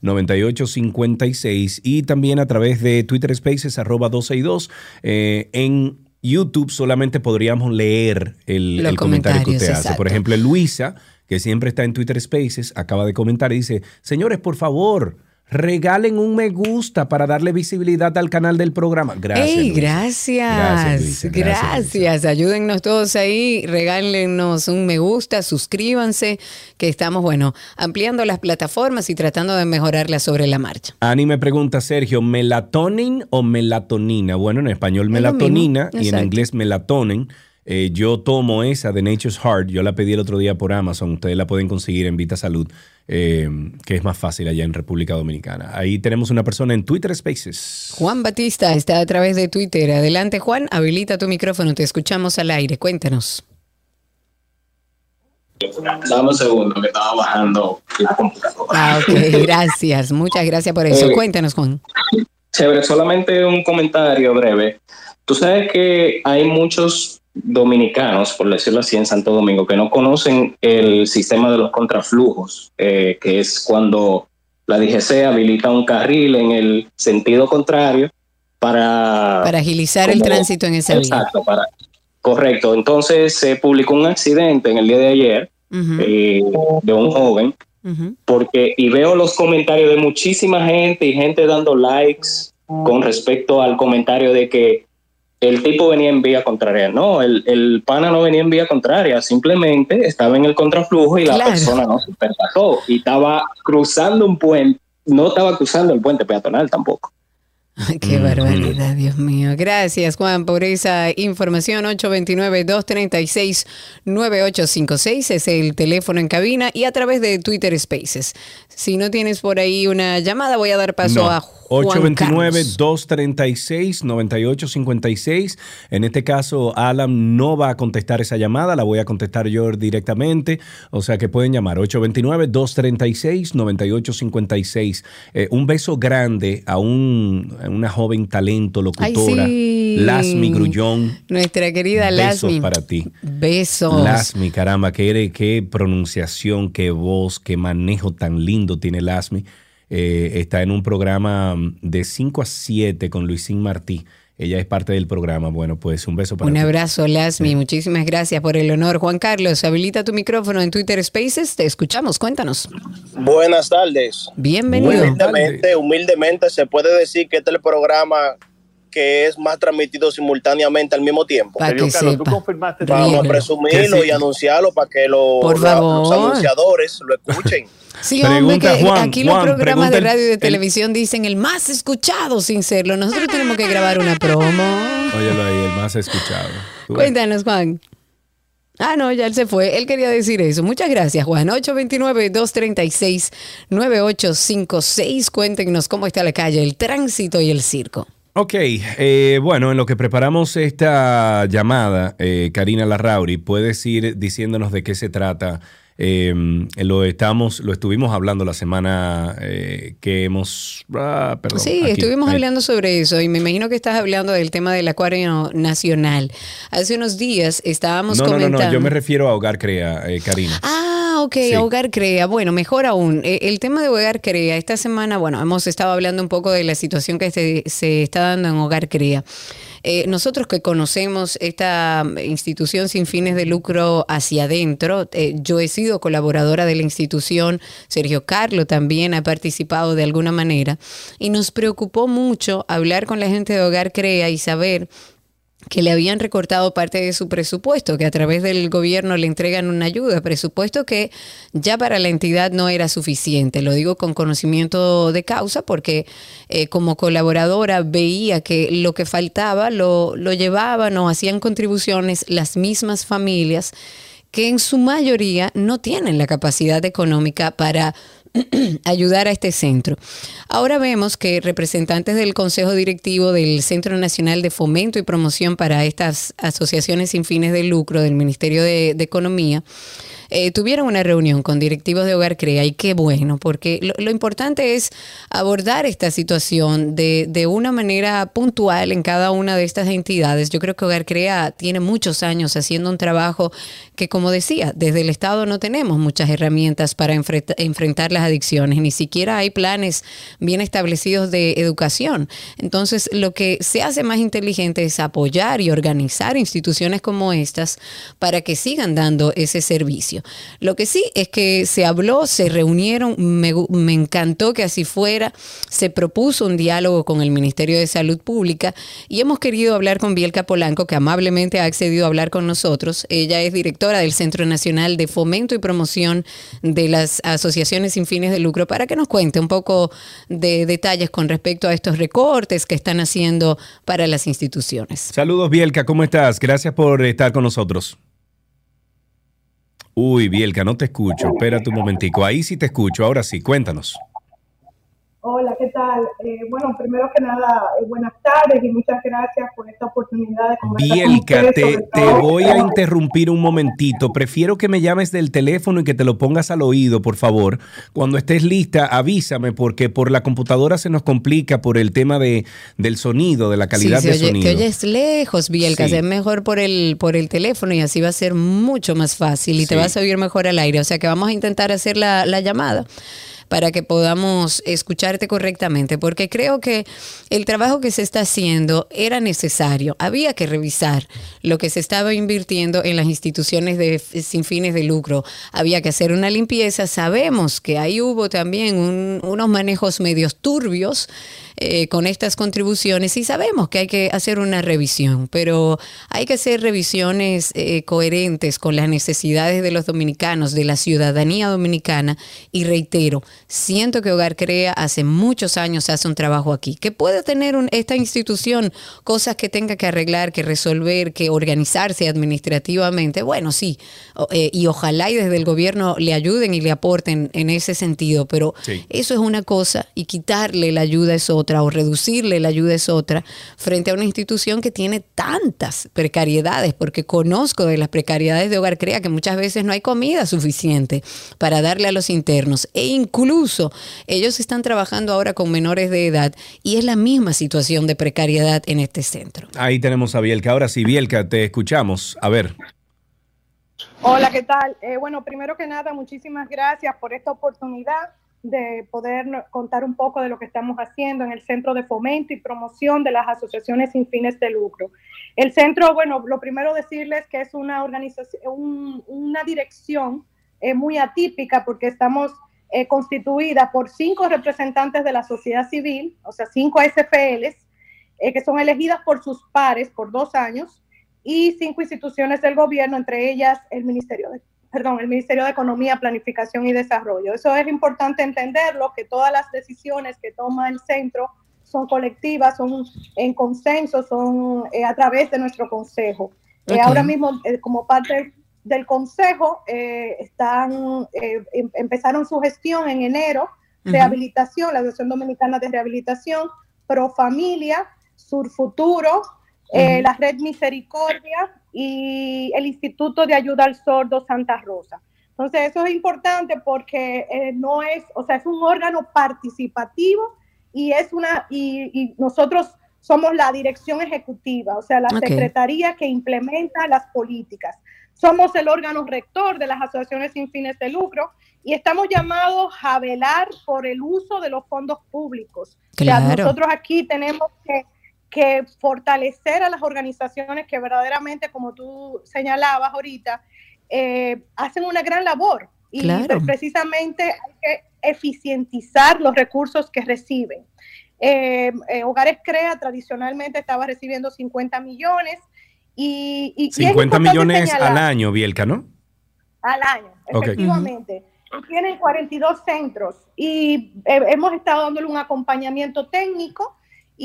829-236-9856 y también a través de Twitter Spaces arroba 12 y 2 eh, en YouTube solamente podríamos leer el, comentario que usted hace. Por ejemplo, Luisa, que siempre está en Twitter Spaces, acaba de comentar y dice, señores, por favor, regalen un me gusta para darle visibilidad al canal del programa. Gracias. ¡Ey, gracias! Gracias, Gracias, Luisa. Gracias, Ayúdennos todos ahí, regálenos un me gusta, suscríbanse, que estamos, bueno, ampliando las plataformas y tratando de mejorarlas sobre la marcha. Ani me pregunta, Sergio, ¿melatonin o melatonina? Bueno, en español melatonina y en inglés melatonin. Eh, yo tomo esa de Nature's Heart, yo la pedí el otro día por Amazon, ustedes la pueden conseguir en Vita Salud, eh, que es más fácil allá en República Dominicana. Ahí tenemos una persona en Twitter Spaces. Juan Batista está a través de Twitter. Adelante, Juan, habilita tu micrófono, te escuchamos al aire. Cuéntanos. Dame un segundo, que estaba bajando la computadora. Ah, ok, gracias. Muchas gracias por eso. Eh, Cuéntanos, Juan. Chévere, solamente un comentario breve. Tú sabes que hay muchos dominicanos, por decirlo así, en Santo Domingo, que no conocen el sistema de los contraflujos, eh, que es cuando la DGC habilita un carril en el sentido contrario para... Para agilizar el tránsito en esa vía. Exacto, para... Correcto. Entonces se publicó un accidente en el día de ayer eh, de un joven porque y veo los comentarios de muchísima gente y gente dando likes con respecto al comentario de que el tipo venía en vía contraria. No, el, el pana no venía en vía contraria, simplemente estaba en el contraflujo y la Claro. persona no se percató y estaba cruzando un puente, no estaba cruzando el puente peatonal tampoco. Ay, Qué barbaridad, Dios mío. Gracias, Juan, por esa información. 829-236-9856 es el teléfono en cabina y a través de Twitter Spaces. Si no tienes por ahí una llamada, voy a dar paso No. a Juan. 829-236-9856. En este caso, Alan no va a contestar esa llamada, la voy a contestar yo directamente. O sea que pueden llamar 829-236-9856. Eh, un beso grande a, un, a una joven talento, locutora, sí. Lasmi Grullón. Nuestra querida Besos Lasmi. para ti. Besos. Lasmi, caramba, qué, qué pronunciación, qué voz, qué manejo tan lindo tiene Lasmi. Eh, está en un programa mm, de 5 a 7 con Luisín Martí. Ella es parte del programa. Bueno, pues un beso para Un abrazo, Lasmi. Muchísimas gracias por el honor. Juan Carlos, habilita tu micrófono en Twitter Spaces. Te escuchamos. Cuéntanos. Buenas tardes. Bienvenido. Humildemente, humildemente se puede decir que este es el programa que es más transmitido simultáneamente al mismo tiempo. Pa' que Carlos, ¿tú sepa. confirmaste Vamos a presumirlo sí. y anunciarlo para que lo- Por la- los favor. anunciadores lo escuchen. Sí, hombre, Pregunta, que Juan, aquí los Juan, programas de radio y de el- televisión dicen el más escuchado sin serlo. Nosotros tenemos que grabar una promo. Óyelo ahí, el más escuchado. Cuéntanos, Juan. Ah, no, ya él se fue. Él quería decir eso. Muchas gracias, Juan. 829-236-9856. Cuéntenos cómo está la calle, el tránsito y el circo. Ok, eh, bueno, en lo que preparamos esta llamada, eh, Karina Larrauri, puedes ir diciéndonos de qué se trata. Eh, lo estamos, lo estuvimos hablando la semana eh, que hemos. ah, perdón, Sí, aquí, estuvimos ahí. hablando sobre eso y me imagino que estás hablando del tema del acuario nacional. Hace unos días estábamos No, no, no, no, yo me refiero a Hogar Crea, eh, Karina. Ah, ok, Sí. Hogar Crea. Bueno, mejor aún. Eh, El tema de Hogar Crea, esta semana, bueno, hemos estado hablando un poco de la situación que se, se está dando en Hogar Crea. Eh, nosotros que conocemos esta institución sin fines de lucro hacia adentro, eh, yo he sido colaboradora de la institución, Sergio Carlo también ha participado de alguna manera, y nos preocupó mucho hablar con la gente de Hogar Crea y saber que le habían recortado parte de su presupuesto, que a través del gobierno le entregan una ayuda, presupuesto que ya para la entidad no era suficiente. Lo digo con conocimiento de causa porque eh, como colaboradora veía que lo que faltaba lo, lo llevaban o hacían contribuciones las mismas familias que en su mayoría no tienen la capacidad económica para ayudar a este centro. Ahora vemos que representantes del Consejo Directivo del Centro Nacional de Fomento y Promoción para estas asociaciones sin fines de lucro del Ministerio de, de Economía eh, tuvieron una reunión con directivos de Hogar Crea y qué bueno, porque lo, importante es abordar esta situación de, de una manera puntual en cada una de estas entidades. Yo creo que Hogar Crea tiene muchos años haciendo un trabajo que, como decía, desde el Estado no tenemos muchas herramientas para enfrenta- enfrentar las adicciones, ni siquiera hay planes bien establecidos de educación. Entonces, lo que se hace más inteligente es apoyar y organizar instituciones como estas para que sigan dando ese servicio. Lo que sí es que se habló, se reunieron, me, me encantó que así fuera, se propuso un diálogo con el Ministerio de Salud Pública y hemos querido hablar con Bielka Polanco, que amablemente ha accedido a hablar con nosotros. Ella es directora del Centro Nacional de Fomento y Promoción de las Asociaciones sin fines de lucro, para que nos cuente un poco de detalles con respecto a estos recortes que están haciendo para las instituciones. Saludos, Bielka, ¿cómo estás? Gracias por estar con nosotros. Uy, Bielka, no te escucho. Espérate un momentico. Ahí sí te escucho. Ahora sí, cuéntanos. Hola, ¿qué tal? Eh, bueno, primero que nada, eh, buenas tardes y muchas gracias por esta oportunidad de conversar con Bielka, ustedes, te, te voy a interrumpir un momentito. Prefiero que me llames del teléfono y que te lo pongas al oído, por favor. Cuando estés lista, avísame, porque por la computadora se nos complica por el tema de, del sonido, de la calidad Sí, de oye- sonido. Te oyes lejos, Bielka. Sí. Es mejor por el, por el teléfono y así va a ser mucho más fácil y te vas a oír mejor al aire. O sea que vamos a intentar hacer la, la llamada para que podamos escucharte correctamente, porque creo que el trabajo que se está haciendo era necesario. Había que revisar lo que se estaba invirtiendo en las instituciones de, sin fines de lucro. Había que hacer una limpieza. Sabemos que ahí hubo también un- unos manejos medios turbios eh, con estas contribuciones y sabemos que hay que hacer una revisión, pero hay que hacer revisiones eh, coherentes con las necesidades de los dominicanos, de la ciudadanía dominicana y reitero, siento que Hogar Crea hace muchos años hace un trabajo aquí, que puede tener un- esta institución cosas que tenga que arreglar, que resolver, que organizarse administrativamente, bueno, sí, eh, y ojalá y desde el gobierno le ayuden y le aporten en ese sentido, pero Sí. eso es una cosa y quitarle la ayuda es otra o reducirle la ayuda es otra frente a una institución que tiene tantas precariedades, porque conozco de las precariedades de Hogar Crea que muchas veces no hay comida suficiente para darle a los internos e incluso ellos están trabajando ahora con menores de edad y es la misma situación de precariedad en este centro. Ahí tenemos a Bielka. Ahora sí, Bielka, te escuchamos. A ver. Hola, ¿qué tal? Eh, bueno, primero que nada, muchísimas gracias por esta oportunidad de poder contar un poco de lo que estamos haciendo en el Centro de Fomento y Promoción de las Asociaciones sin fines de lucro. El centro, bueno, lo primero decirles que es una organización, un- una dirección eh, muy atípica porque estamos eh, constituida por cinco representantes de la sociedad civil, o sea, cinco SFLs, eh, que son elegidas por sus pares por dos años, y cinco instituciones del gobierno, entre ellas el Ministerio de, perdón, el Ministerio de Economía, Planificación y Desarrollo. Eso es importante entenderlo, que todas las decisiones que toma el centro son colectivas, son en consenso, son eh, a través de nuestro consejo. Eh, Ok. ahora mismo, eh, como parte del consejo, eh, están, eh, em- empezaron su gestión en enero, Ujú. rehabilitación, la Asociación Dominicana de Rehabilitación, Pro Familia, Sur Futuro, eh, Ujú. la Red Misericordia y el Instituto de Ayuda al Sordo Santa Rosa. Entonces, eso es importante porque eh, no es, o sea, es un órgano participativo y es una, y, y nosotros somos la dirección ejecutiva, o sea, la Ok. secretaría que implementa las políticas. Somos el órgano rector de las asociaciones sin fines de lucro y estamos llamados a velar por el uso de los fondos públicos. O sea, Claro. nosotros aquí tenemos que, que fortalecer a las organizaciones que verdaderamente, como tú señalabas ahorita, eh, hacen una gran labor. Y Claro. precisamente hay que eficientizar los recursos que reciben. Eh, eh, Hogares Crea tradicionalmente estaba recibiendo 50 millones y, y- y es 50 importante millones señalar- al año, Bielka, ¿no? al año, efectivamente. Y Tienen 42 centros y eh, hemos estado dándole un acompañamiento técnico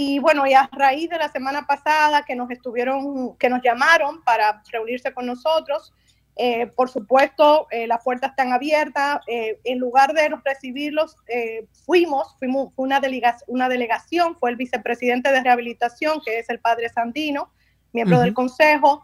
y bueno, y a raíz de la semana pasada que nos estuvieron, que nos llamaron para reunirse con nosotros, eh, por supuesto, eh, las puertas están abiertas. eh, en lugar de recibirlos, eh, fuimos, fuimos una, delega- una delegación, fue el vicepresidente de rehabilitación, que es el padre Sandino, miembro del Consejo.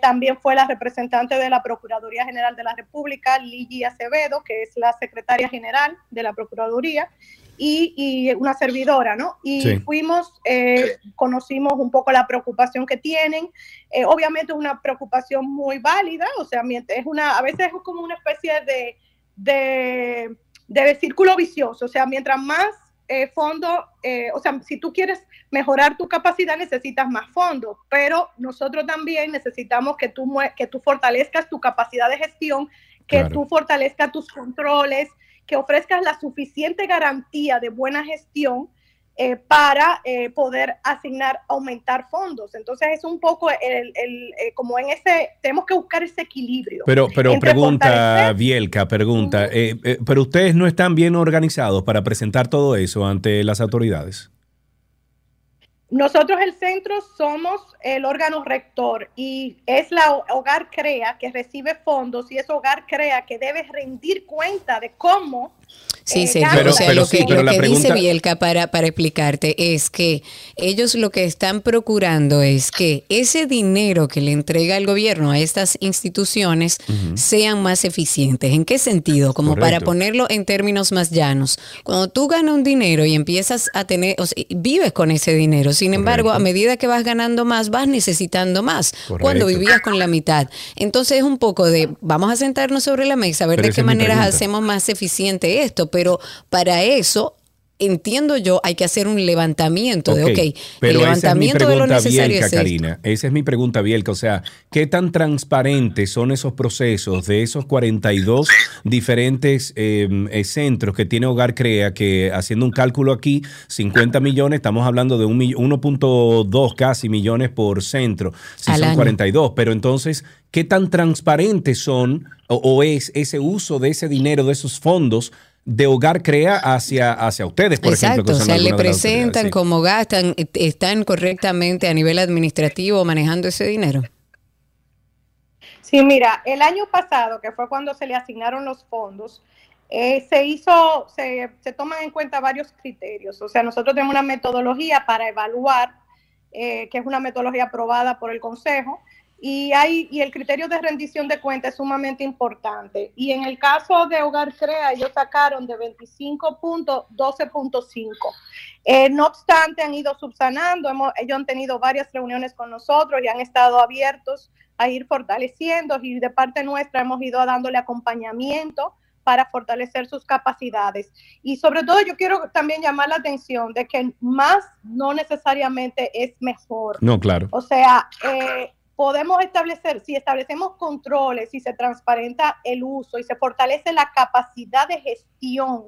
También fue la representante de la Procuraduría General de la República, Ligi Acevedo, que es la secretaria general de la Procuraduría, y, y una servidora, ¿no? Y Sí. fuimos, eh, conocimos un poco la preocupación que tienen. Eh, obviamente es una preocupación muy válida, o sea, es una, a veces es como una especie de, de, de círculo vicioso, o sea, mientras más eh, fondo, eh, o sea, si tú quieres mejorar tu capacidad necesitas más fondos, pero nosotros también necesitamos que tú, que tú fortalezcas tu capacidad de gestión, que Claro. tú fortalezcas tus controles, que ofrezcas la suficiente garantía de buena gestión eh, para eh, poder asignar, aumentar fondos. Entonces es un poco el, el, eh, como en ese, tenemos que buscar ese equilibrio. Pero, pero pregunta, Bielka, pregunta, eh, eh, pero ustedes no están bien organizados para presentar todo eso ante las autoridades. Nosotros el centro somos el órgano rector y es la ho- Hogar Crea que recibe fondos y es Hogar Crea que debe rendir cuenta de cómo Sí, eh, sí, gastan. o sea, pero lo sí, que, pero lo la que dice Bielka para, para explicarte es que ellos lo que están procurando es que ese dinero que le entrega el gobierno a estas instituciones sean más eficientes. ¿En qué sentido? Como para ponerlo en términos más llanos. Cuando tú ganas un dinero y empiezas a tener, o sea, vives con ese dinero, sin embargo, a medida que vas ganando más, vas necesitando más. Cuando vivías con la mitad. Entonces es un poco de, vamos a sentarnos sobre la mesa, a ver Pero de qué pregunta. hacemos más eficiente esto, pero para eso entiendo yo hay que hacer un levantamiento de, Ok, ok, el pero esa es mi levantamiento de lo pregunta necesario Bielka, es. Karina. Esa es mi pregunta, Bielka. O sea, ¿qué tan transparentes son esos procesos de esos 42 diferentes eh, centros que tiene Hogar Crea? Que haciendo un cálculo aquí, 50 millones, estamos hablando de un mill- 1.2 casi millones por centro, si Al son año. 42. Pero entonces, ¿qué tan transparentes son o, o es ese uso de ese dinero, de esos fondos? De Hogar Crea hacia, hacia ustedes, por ejemplo. Exacto, que o sea, le presentan sí. cómo gastan, eh, están correctamente a nivel administrativo manejando ese dinero. Sí, mira, el año pasado, que fue cuando se le asignaron los fondos, eh, se hizo, se, se toman en cuenta varios criterios. O sea, nosotros tenemos una metodología para evaluar, eh, que es una metodología aprobada por el Consejo, y, hay, y el criterio de rendición de cuentas es sumamente importante. Y en el caso de Hogar Crea, ellos sacaron de 25 puntos 12.5. Eh, no obstante, han ido subsanando, hemos, ellos han tenido varias reuniones con nosotros y han estado abiertos a ir fortaleciendo y de parte nuestra hemos ido dándole acompañamiento para fortalecer sus capacidades. Y sobre todo yo quiero también llamar la atención de que más no necesariamente es mejor. No, claro. O sea, eh, podemos establecer, si establecemos controles, si se transparenta el uso y se fortalece la capacidad de gestión,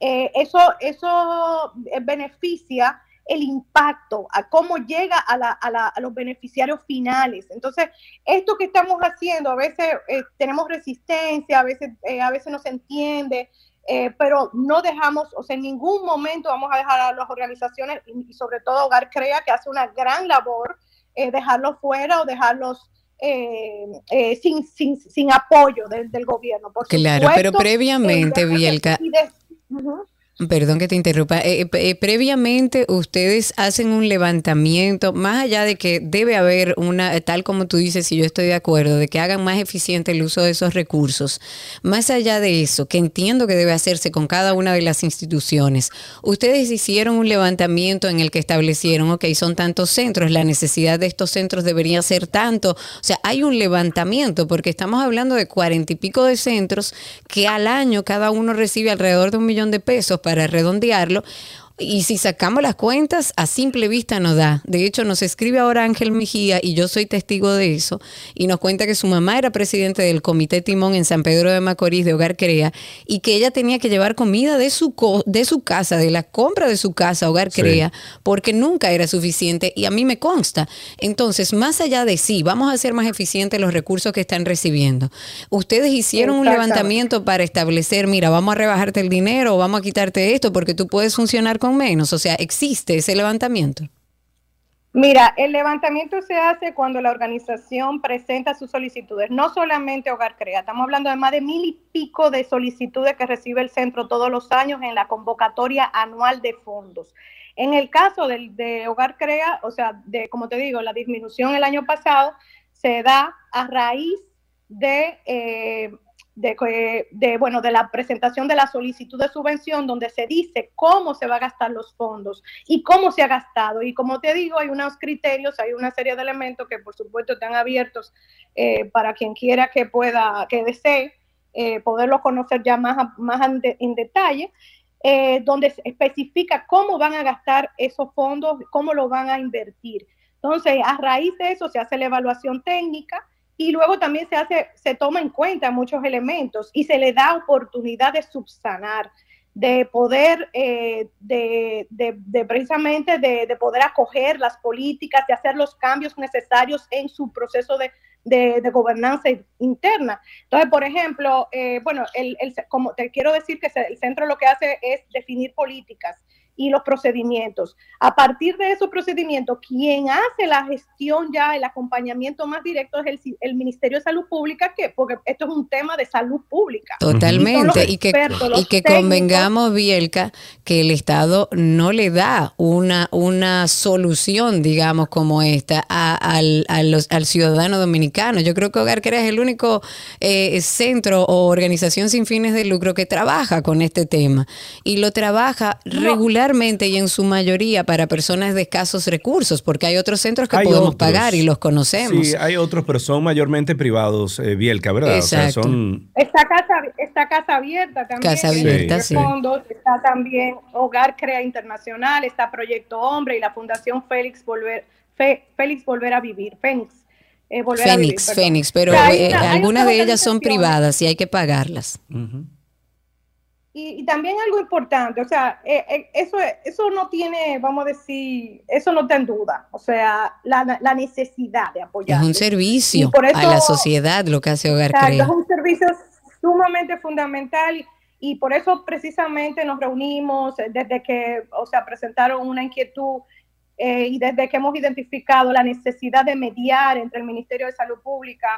eh, eso, eso eh, beneficia el impacto, a cómo llega a, la- a la- a los beneficiarios finales. Entonces, esto que estamos haciendo, a veces eh, tenemos resistencia, a veces, a veces no se entiende, eh, pero no dejamos, o sea, en ningún momento vamos a dejar a las organizaciones y sobre todo Hogar Crea, que hace una gran labor, eh, dejarlos fuera o dejarlos eh, eh, sin, sin, sin apoyo del, del gobierno. Por Claro, supuesto, pero previamente, eh, Bielka, de- Ujú. Perdón que te interrumpa. Eh, eh, eh, previamente ustedes hacen un levantamiento, más allá de que debe haber una, tal como tú dices, y yo estoy de acuerdo, de que hagan más eficiente el uso de esos recursos. Más allá de eso, que entiendo que debe hacerse con cada una de las instituciones, ustedes hicieron un levantamiento en el que establecieron, ok, son tantos centros, la necesidad de estos centros debería ser tanto. O sea, hay un levantamiento, porque estamos hablando de cuarenta y pico de centros que al año cada uno recibe alrededor de un millón de pesos para redondearlo. Y si sacamos las cuentas, a simple vista no da. De hecho, nos escribe ahora Ángel Mejía, y yo soy testigo de eso, y nos cuenta que su mamá era presidente del Comité Timón en San Pedro de Macorís de Hogar Crea, y que ella tenía que llevar comida de su, co- de su casa, de la compra de su casa, Hogar Sí. Crea, porque nunca era suficiente, y a mí me consta. Entonces, más allá de sí, vamos a hacer más eficientes los recursos que están recibiendo. Ustedes hicieron un levantamiento para establecer, mira, vamos a rebajarte el dinero o vamos a quitarte esto porque tú puedes funcionar con menos. O sea, existe ese levantamiento. Mira, el levantamiento se hace cuando la organización presenta sus solicitudes, no solamente Hogar Crea, estamos hablando de más de mil y pico de solicitudes que recibe el centro todos los años en la convocatoria anual de fondos. En el caso del, de Hogar Crea, o sea, de como te digo, la disminución el año pasado se da a raíz de, eh, de, de, bueno, de la presentación de la solicitud de subvención donde se dice cómo se va a gastar los fondos y cómo se ha gastado. Y como te digo, hay unos criterios, hay una serie de elementos que por supuesto están abiertos eh, para quien quiera que pueda, que desee eh, poderlo conocer ya más, más en detalle, eh, donde se especifica cómo van a gastar esos fondos, cómo lo van a invertir. Entonces, a raíz de eso se hace la evaluación técnica y luego también se hace, se toma en cuenta muchos elementos y se le da oportunidad de subsanar, de poder, eh, de, de- precisamente de, de poder acoger las políticas, de hacer los cambios necesarios en su proceso de, gobernanza interna. Entonces, por ejemplo, eh, bueno, el, el- como te quiero decir que el centro lo que hace es definir políticas y los procedimientos. A partir de esos procedimientos, quien hace la gestión ya, el acompañamiento más directo es el, el Ministerio de Salud Pública, que porque esto es un tema de salud pública. Totalmente. Y, que, y que convengamos, Bielka, que el Estado no le da una, una solución, digamos, como esta al, al ciudadano dominicano. Yo creo que Hogar Crea es el único eh, centro o organización sin fines de lucro que trabaja con este tema y lo trabaja regularmente y en su mayoría para personas de escasos recursos, porque hay otros centros que podemos pagar y los conocemos. Sí, hay otros, pero son mayormente privados, eh, Bielka, ¿verdad? Exacto. son... Esta casa, esta casa abierta también. Casa abierta, sí. Fondos, está también Hogar Crea Internacional, está Proyecto Hombre y la Fundación Félix Volver, Félix Volver a Vivir, Fénix. Eh, Fénix, Fénix, pero eh, algunas de ellas son privadas y hay que pagarlas. Y, también algo importante, o sea, eh, eso, eso no tiene, vamos a decir, eso no está en duda, o sea, la, la necesidad de apoyar. Es un servicio a la sociedad lo que hace Hogar Crea. Es un servicio sumamente fundamental y por eso precisamente nos reunimos desde que, o sea, presentaron una inquietud eh, y desde que hemos identificado la necesidad de mediar entre el Ministerio de Salud Pública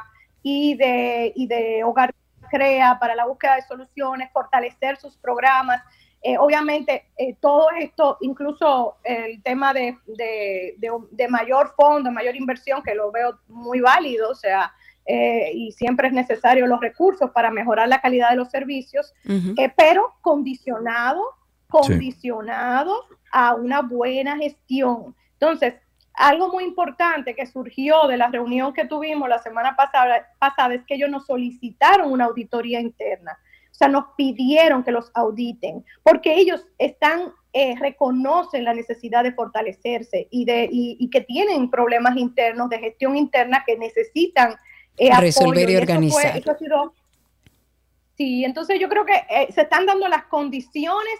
y de, y de Hogar Crea para la búsqueda de soluciones, fortalecer sus programas. Eh, obviamente, eh, todo esto, incluso el tema de, de, de, mayor fondo, mayor inversión, que lo veo muy válido, o sea, y siempre es necesario los recursos para mejorar la calidad de los servicios, pero condicionado, condicionado a una buena gestión. Entonces, algo muy importante que surgió de la reunión que tuvimos la semana pasada, pasada es que ellos nos solicitaron una auditoría interna. O sea, nos pidieron que los auditen, porque ellos están, eh, reconocen la necesidad de fortalecerse y, de, y, que tienen problemas internos de gestión interna que necesitan eh, resolver y, organizar. sí, entonces yo creo que eh, se están dando las condiciones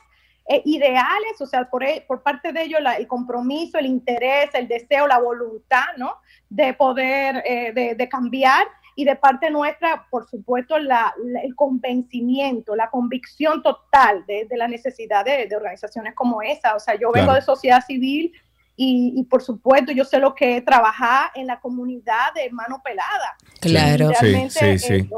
eh, ideales, o sea, por, e, por parte de ellos el compromiso, el interés, el deseo, la voluntad, ¿no? De poder, eh, de, de, cambiar y de parte nuestra, por supuesto, la, el convencimiento, la convicción total de, de la necesidad de, de, organizaciones como esa. O sea, yo vengo de sociedad civil y, por supuesto yo sé lo que es trabajar en la comunidad de mano pelada. Claro, sí, sí, sí.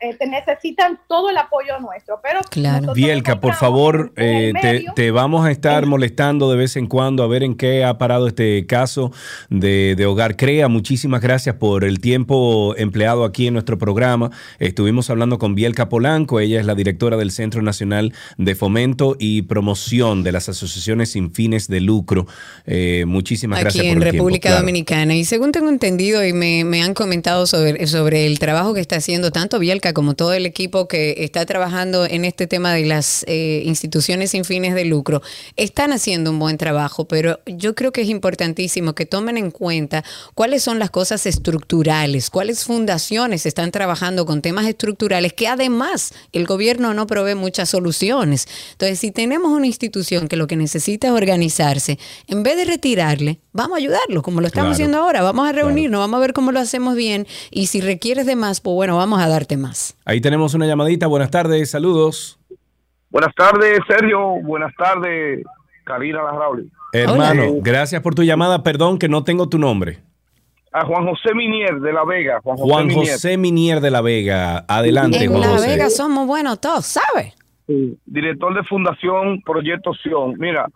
Eh, te necesitan todo el apoyo nuestro, pero claro. Bielka, por favor, eh, te, vamos a estar molestando de vez en cuando a ver en qué ha parado este caso de, de, Hogar Crea. Muchísimas gracias por el tiempo empleado aquí en nuestro programa. Estuvimos hablando con Bielka Polanco, ella es la directora del Centro Nacional de Fomento y Promoción de las Asociaciones sin fines de lucro. Eh, muchísimas gracias. Aquí en República Dominicana. Y según tengo entendido y me, han comentado sobre, sobre el trabajo que está haciendo tanto Bielka como todo el equipo que está trabajando en este tema de las eh, instituciones sin fines de lucro, están haciendo un buen trabajo, pero yo creo que es importantísimo que tomen en cuenta cuáles son las cosas estructurales, cuáles fundaciones están trabajando con temas estructurales que además el gobierno no provee muchas soluciones. Entonces, si tenemos una institución que lo que necesita es organizarse, en vez de tirarle, vamos a ayudarlo, como lo estamos haciendo ahora. Vamos a reunirnos, vamos a ver cómo lo hacemos bien. Y si requieres de más, pues bueno, vamos a darte más. Ahí tenemos una llamadita. Buenas tardes, saludos. Buenas tardes, Sergio. Buenas tardes, Karina Larrauli. Hermano, gracias por tu llamada. Perdón que no tengo tu nombre. A Juan José Minier de La Vega. Juan José, Minier. de La Vega. Adelante, en La Vega somos buenos todos, ¿sabes? Director de Fundación Proyecto Sion. Mira,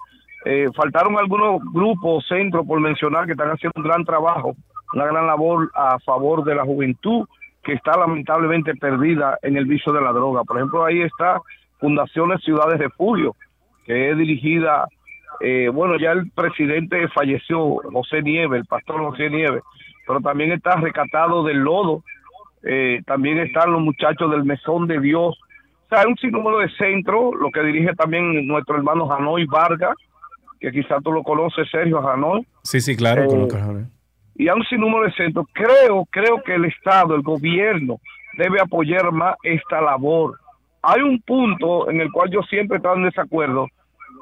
eh, faltaron algunos grupos, centros, por mencionar, que están haciendo un gran trabajo, una gran labor a favor de la juventud que está lamentablemente perdida en el vicio de la droga. Por ejemplo, ahí está Fundaciones Ciudades Refugio, que es dirigida, eh, bueno, ya el presidente falleció, José Nieves, el pastor José Nieves, pero también está Recatado del Lodo, eh, también están los muchachos del Mesón de Dios. O sea, hay un sinnúmero de centros, lo que dirige también nuestro hermano Janoy Vargas, que quizá tú lo conoces, Sergio Hanoi. Sí, sí, claro, eh, Y a un sinnúmero de centros. Creo, creo que el Estado, el gobierno, debe apoyar más esta labor. Hay un punto en el cual yo siempre he estado en desacuerdo,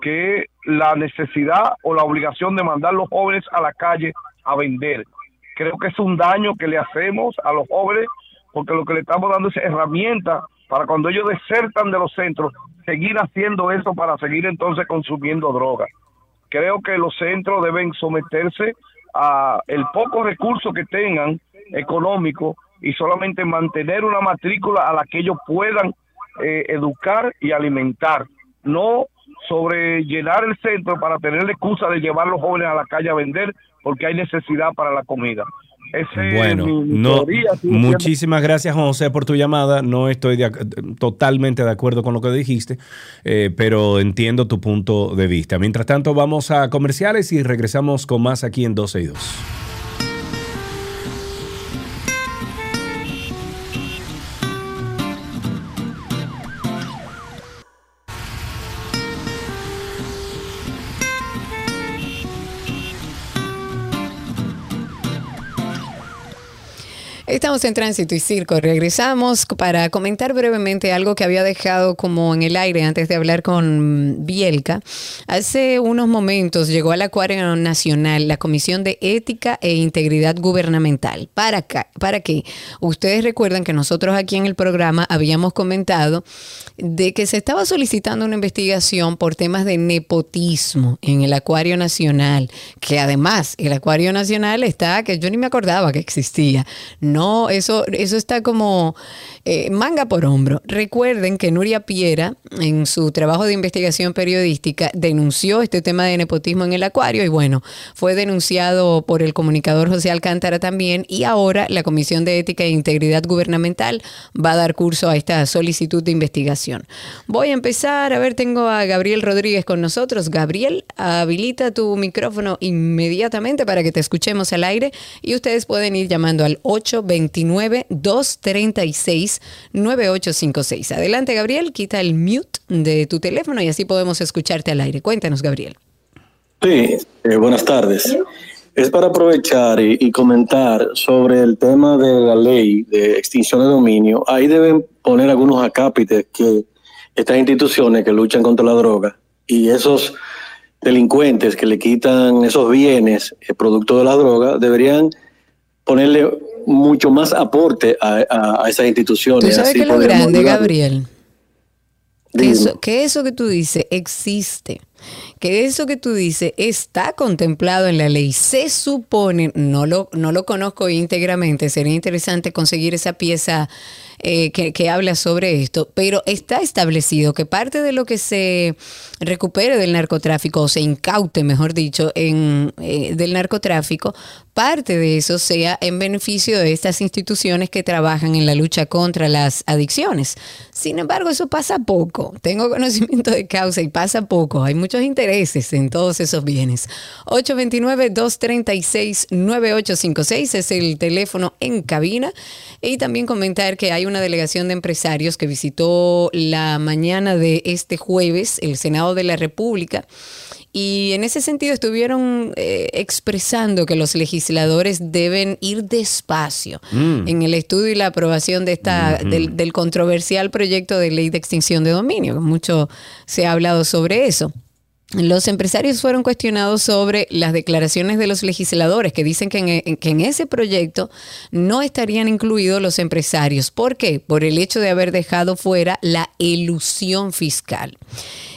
que la necesidad o la obligación de mandar a los jóvenes a la calle a vender. Creo que es un daño que le hacemos a los jóvenes porque lo que le estamos dando es herramienta para cuando ellos desertan de los centros, seguir haciendo eso para seguir entonces consumiendo drogas. Creo que los centros deben someterse a el poco recurso que tengan económico y solamente mantener una matrícula a la que ellos puedan eh, educar y alimentar, no sobre llenar el centro para tener la excusa de llevar a los jóvenes a la calle a vender porque hay necesidad para la comida. Ese Bueno, no, teoría, muchísimas gracias José por tu llamada. No estoy de totalmente de acuerdo con lo que dijiste, eh, pero entiendo tu punto de vista. Mientras tanto, vamos a comerciales y regresamos con más aquí en 12 y 2. Estamos en Tránsito y Circo. Regresamos para comentar brevemente algo que había dejado como en el aire antes de hablar con Bielka. Hace unos momentos llegó al Acuario Nacional la Comisión de Ética e Integridad Gubernamental. ¿Para, acá, ¿Para qué? Ustedes recuerdan que nosotros aquí en el programa habíamos comentado de que se estaba solicitando una investigación por temas de nepotismo en el Acuario Nacional, que además el Acuario Nacional está, que yo ni me acordaba que existía. No, eso, eso está como eh, manga por hombro. Recuerden que Nuria Piera, en su trabajo de investigación periodística, denunció este tema de nepotismo en el acuario y bueno, fue denunciado por el comunicador José Alcántara también y ahora la Comisión de Ética e Integridad Gubernamental va a dar curso a esta solicitud de investigación. Voy a empezar, a ver, tengo a Gabriel Rodríguez con nosotros. Gabriel, habilita tu micrófono inmediatamente para que te escuchemos al aire y ustedes pueden ir llamando al 829-236-9856. Adelante, Gabriel, quita el mute de tu teléfono y así podemos escucharte al aire. Cuéntanos, Gabriel. Sí, eh, buenas tardes. Es para aprovechar y, comentar sobre el tema de la ley de extinción de dominio. Ahí deben poner algunos acápites que estas instituciones que luchan contra la droga y esos delincuentes que le quitan esos bienes eh, producto de la droga deberían ponerle mucho más aporte a, a- a esas instituciones. Tú sabes Así que lo grande, ayudar. Gabriel, eso, que eso que tú dices existe. Que eso que tú dices está contemplado en la ley. Se supone, no lo, no lo conozco íntegramente, sería interesante conseguir esa pieza eh, que, habla sobre esto, pero está establecido que parte de lo que se recupere del narcotráfico, o se incaute, mejor dicho, en, eh, del narcotráfico, parte de eso sea en beneficio de estas instituciones que trabajan en la lucha contra las adicciones. Sin embargo, eso pasa poco. Tengo conocimiento de causa y pasa poco. Hay muchos intereses en todos esos bienes. 829-236-9856 es el teléfono en cabina. Y también comentar que hay una delegación de empresarios que visitó la mañana de este jueves el Senado de la República. Y en ese sentido estuvieron eh, expresando que los legisladores deben ir despacio Mm. en el estudio y la aprobación de esta, del, del controversial proyecto de ley de extinción de dominio. Mucho se ha hablado sobre eso. Los empresarios fueron cuestionados sobre las declaraciones de los legisladores que dicen que en, en- que en ese proyecto no estarían incluidos los empresarios. ¿Por qué? Por el hecho de haber dejado fuera la elusión fiscal.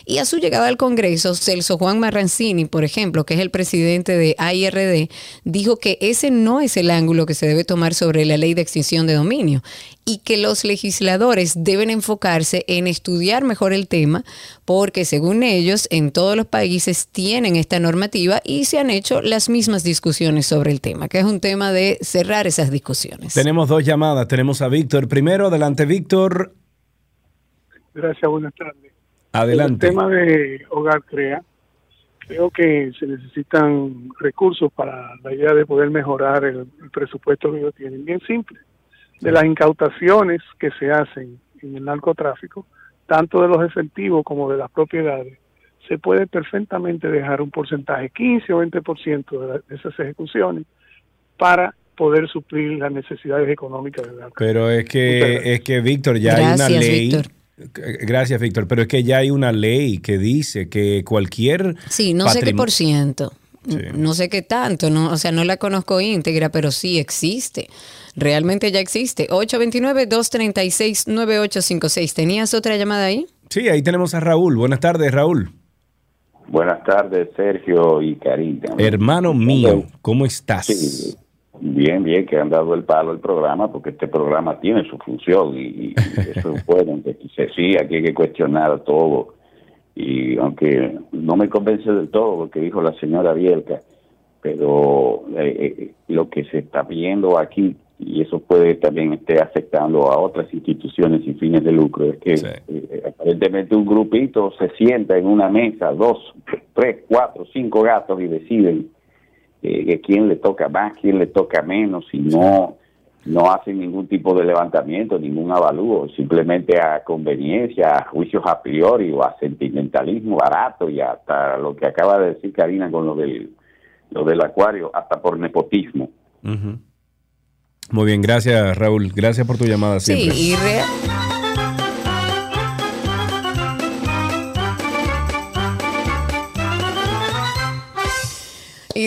Y a su llegada al Congreso, Celso Juan Marrancini, por ejemplo, que es el presidente de AIRD, dijo que ese no es el ángulo que se debe tomar sobre la ley de extinción de dominio y que los legisladores deben enfocarse en estudiar mejor el tema porque según ellos en todos los países tienen esta normativa y se han hecho las mismas discusiones sobre el tema, que es un tema de cerrar esas discusiones. Tenemos dos llamadas. Tenemos a Víctor. Primero, adelante, Víctor. Gracias, buenas tardes. Adelante. El tema de Hogar Crea, creo que se necesitan recursos para la idea de poder mejorar el, el presupuesto que ellos tienen. Bien simple. De las incautaciones que se hacen en el narcotráfico, tanto de los efectivos como de las propiedades, se puede perfectamente dejar un porcentaje, 15 o 20% de, la- de esas ejecuciones, para poder suplir las necesidades económicas del narcotráfico. Pero es que, es que Víctor, ya hay una Gracias, ley. Víctor. Gracias, Víctor. Pero es que ya hay una ley que dice que cualquier. Sí, no sé qué por ciento. No sé qué tanto, no, o sea, no la conozco íntegra, pero sí existe. Realmente ya existe. 829-236-9856. ¿Tenías otra llamada ahí? Sí, ahí tenemos a Raúl. Buenas tardes, Raúl. Buenas tardes, Sergio y Karina. Hermano mío, ¿cómo estás? Sí, bien, bien, que han dado el palo al programa, porque este programa tiene su función y, y eso es bueno. que sí, aquí hay que cuestionar todo. Y aunque no me convence del todo lo que dijo la señora Bielka, pero eh, eh, lo que se está viendo aquí, y eso puede también estar afectando a otras instituciones sin fines de lucro, es que eh, aparentemente un grupito se sienta en una mesa, dos, tres, cuatro, cinco gatos y deciden eh, que quién le toca más, quién le toca menos, y no, no hacen ningún tipo de levantamiento, ningún avalúo, simplemente a conveniencia, a juicios a priori o a sentimentalismo barato y hasta lo que acaba de decir Karina con lo del, lo del acuario, hasta por nepotismo. Ujú. Muy bien, gracias Raúl. Gracias por tu llamada Sí, siempre. y re- Y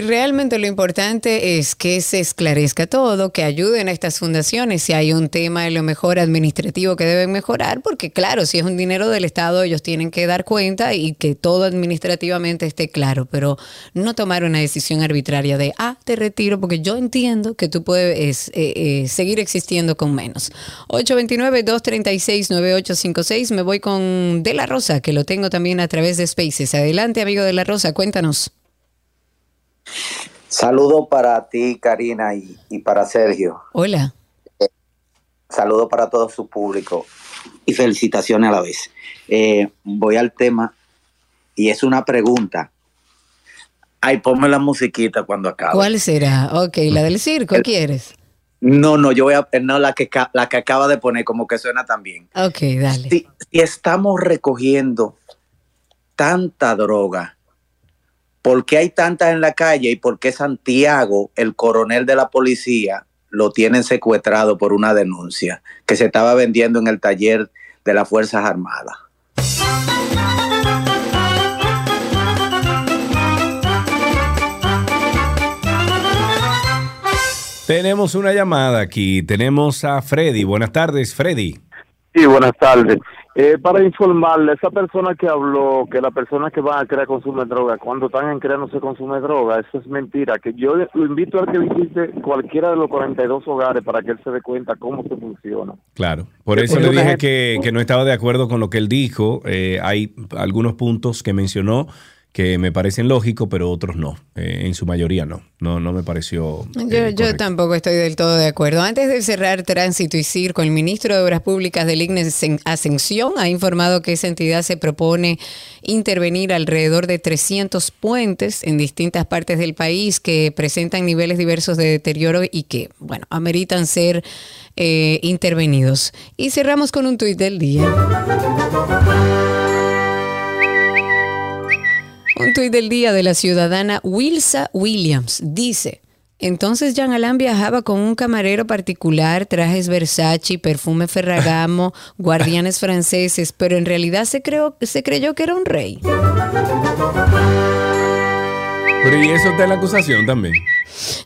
realmente lo importante es que se esclarezca todo, que ayuden a estas fundaciones si hay un tema de lo mejor administrativo que deben mejorar, porque claro, si es un dinero del Estado, ellos tienen que dar cuenta y que todo administrativamente esté claro, pero no tomar una decisión arbitraria de, ah, te retiro, porque yo entiendo que tú puedes eh, eh, seguir existiendo con menos. 829-236-9856, me voy con De La Rosa, que lo tengo también a través de Spaces. Adelante, amigo De La Rosa, cuéntanos. Saludo para ti, Karina, y, y para Sergio. Hola. Saludo para todo su público y felicitaciones a la vez. Eh, voy al tema y es una pregunta. Ay, ponme la musiquita cuando acabe. ¿Cuál será? Ok, la del circo, ¿quieres? No, no, yo voy a no la que la que acaba de poner como que suena también. Ok, dale. Si, si estamos recogiendo tanta droga, ¿por qué hay tanta en la calle y por qué Santiago, el coronel de la policía, lo tienen secuestrado por una denuncia que se estaba vendiendo en el taller de las Fuerzas Armadas? Tenemos una llamada aquí. Tenemos a Freddy. Buenas tardes, Freddy. Sí, buenas tardes. Eh, para informarle, esa persona que habló, que las personas que van a crear consumen droga, cuando están en crear no se consume droga, eso es mentira. Que yo lo invito a que visite cualquiera de los 42 hogares para que él se dé cuenta cómo se funciona. Claro, por eso le dije que, que no estaba de acuerdo con lo que él dijo. Eh, hay algunos puntos que mencionó que me parecen lógicos, pero otros no. Eh, en su mayoría no. No, no me pareció. Yo, yo tampoco estoy del todo de acuerdo. Antes de cerrar tránsito y circo, el ministro de Obras Públicas del IGNE Ascen- Ascensión ha informado que esa entidad se propone intervenir alrededor de 300 puentes en distintas partes del país que presentan niveles diversos de deterioro y que, bueno, ameritan ser eh, intervenidos. Y cerramos con un tuit del día. Un tuit del día de la ciudadana Wilsa Williams dice, entonces Jean Alain viajaba con un camarero particular, trajes Versace, perfume Ferragamo, guardianes franceses, pero en realidad se, creó, se creyó que era un rey. Pero y eso está en la acusación también.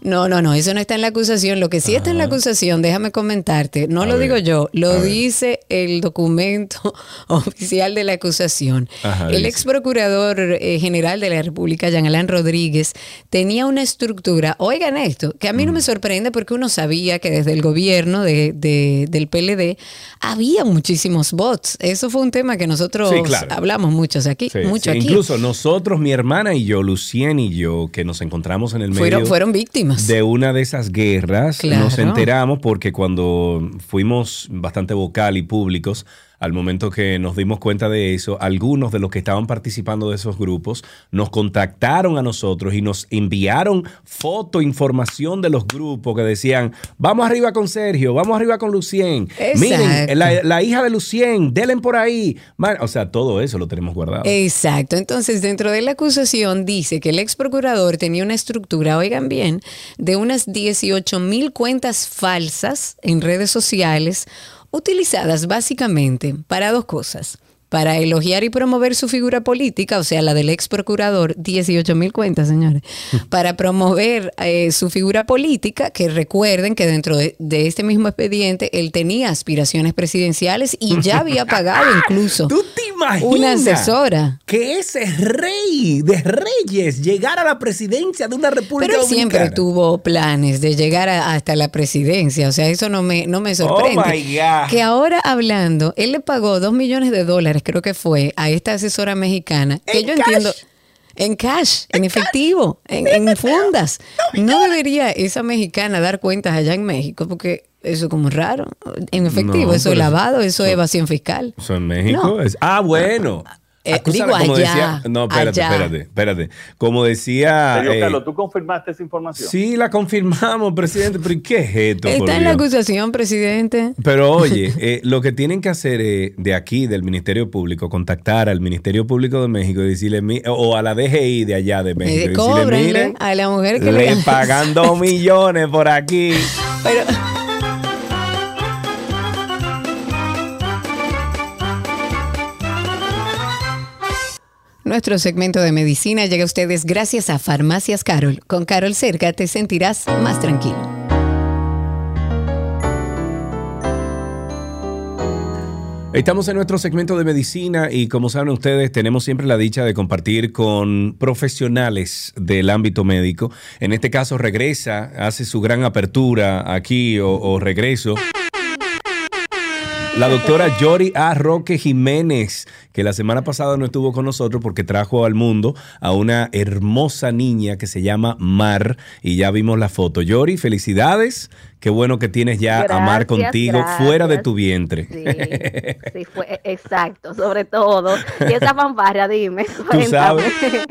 No, no, no, eso no está en la acusación. Lo que sí está en la acusación, déjame comentarte, no A lo ver, digo yo, lo ver. dice el documento oficial de la acusación. Ajá, el dice. ex procurador eh, general de la República, Jean Alain Rodríguez, tenía una estructura, oigan esto, que a mí no Mm. me sorprende porque uno sabía que desde el gobierno de- de- del PLD había muchísimos bots. Eso fue un tema que nosotros Sí, claro. hablamos muchos aquí, Sí, mucho sí, aquí. Incluso nosotros, mi hermana y yo, Lucien y yo, que nos encontramos en el medio Fueron, fueron víctimas. de una de esas guerras, Claro. nos enteramos porque cuando fuimos bastante vocal y públicos, al momento que nos dimos cuenta de eso, algunos de los que estaban participando de esos grupos nos contactaron a nosotros y nos enviaron foto, información de los grupos que decían, vamos arriba con Sergio, vamos arriba con Lucien, miren, Exacto. la, la hija de Lucien, denle por ahí. O sea, todo eso lo tenemos guardado. Exacto. Entonces, dentro de la acusación dice que el ex procurador tenía una estructura, oigan bien, de unas 18 mil cuentas falsas en redes sociales utilizadas básicamente para dos cosas. Para elogiar y promover su figura política, o sea, la del ex procurador, 18 mil cuentas, señores, para promover eh, su figura política, que recuerden que dentro de, de este mismo expediente él tenía aspiraciones presidenciales y ya había pagado incluso ¿Tú te imaginas una asesora. que ese rey de reyes llegara a la presidencia de una república Pero él siempre tuvo planes de llegar a- hasta la presidencia, o sea, eso no me, no me sorprende. Oh my God. Que ahora hablando, él le pagó dos millones de dólares, creo que fue, a esta asesora mexicana, que yo entiendo... En cash, en, efectivo, en, en fundas. No debería esa mexicana dar cuentas allá en México, porque eso es como raro. En efectivo, No, eso es lavado, eso eso- es evasión fiscal. Eso en México. No. es- ah, bueno. Eh, Ah, tú digo como allá, decía- no, espérate, allá. espérate, espérate. Como decía. Sergio eh, Carlos, ¿tú confirmaste esa información? sí, la confirmamos, presidente, pero ¿y qué es esto? Está en la acusación, presidente. Pero oye, eh, lo que tienen que hacer es, de aquí, del Ministerio Público, contactar al Ministerio Público de México y decirle, mi- o a la DGI de allá de México, y Eh, decirle, miren, a la mujer que le le pagan dos millones por aquí. Pero Nuestro segmento de medicina llega a ustedes gracias a Farmacias Carol. Con Carol cerca te sentirás más tranquilo. Estamos en nuestro segmento de medicina y como saben ustedes, tenemos siempre la dicha de compartir con profesionales del ámbito médico. En este caso regresa, hace su gran apertura aquí o, o regreso. La doctora Yori A. Roque Jiménez, que la semana pasada no estuvo con nosotros porque trajo al mundo a una hermosa niña que se llama Mar y ya vimos la foto. Yori, felicidades. Qué bueno que tienes ya a Mar Gracias, contigo gracias. fuera de tu vientre. Sí, sí, fue e, exacto, sobre todo. Y esa fanfarria, dime. Tú sabes,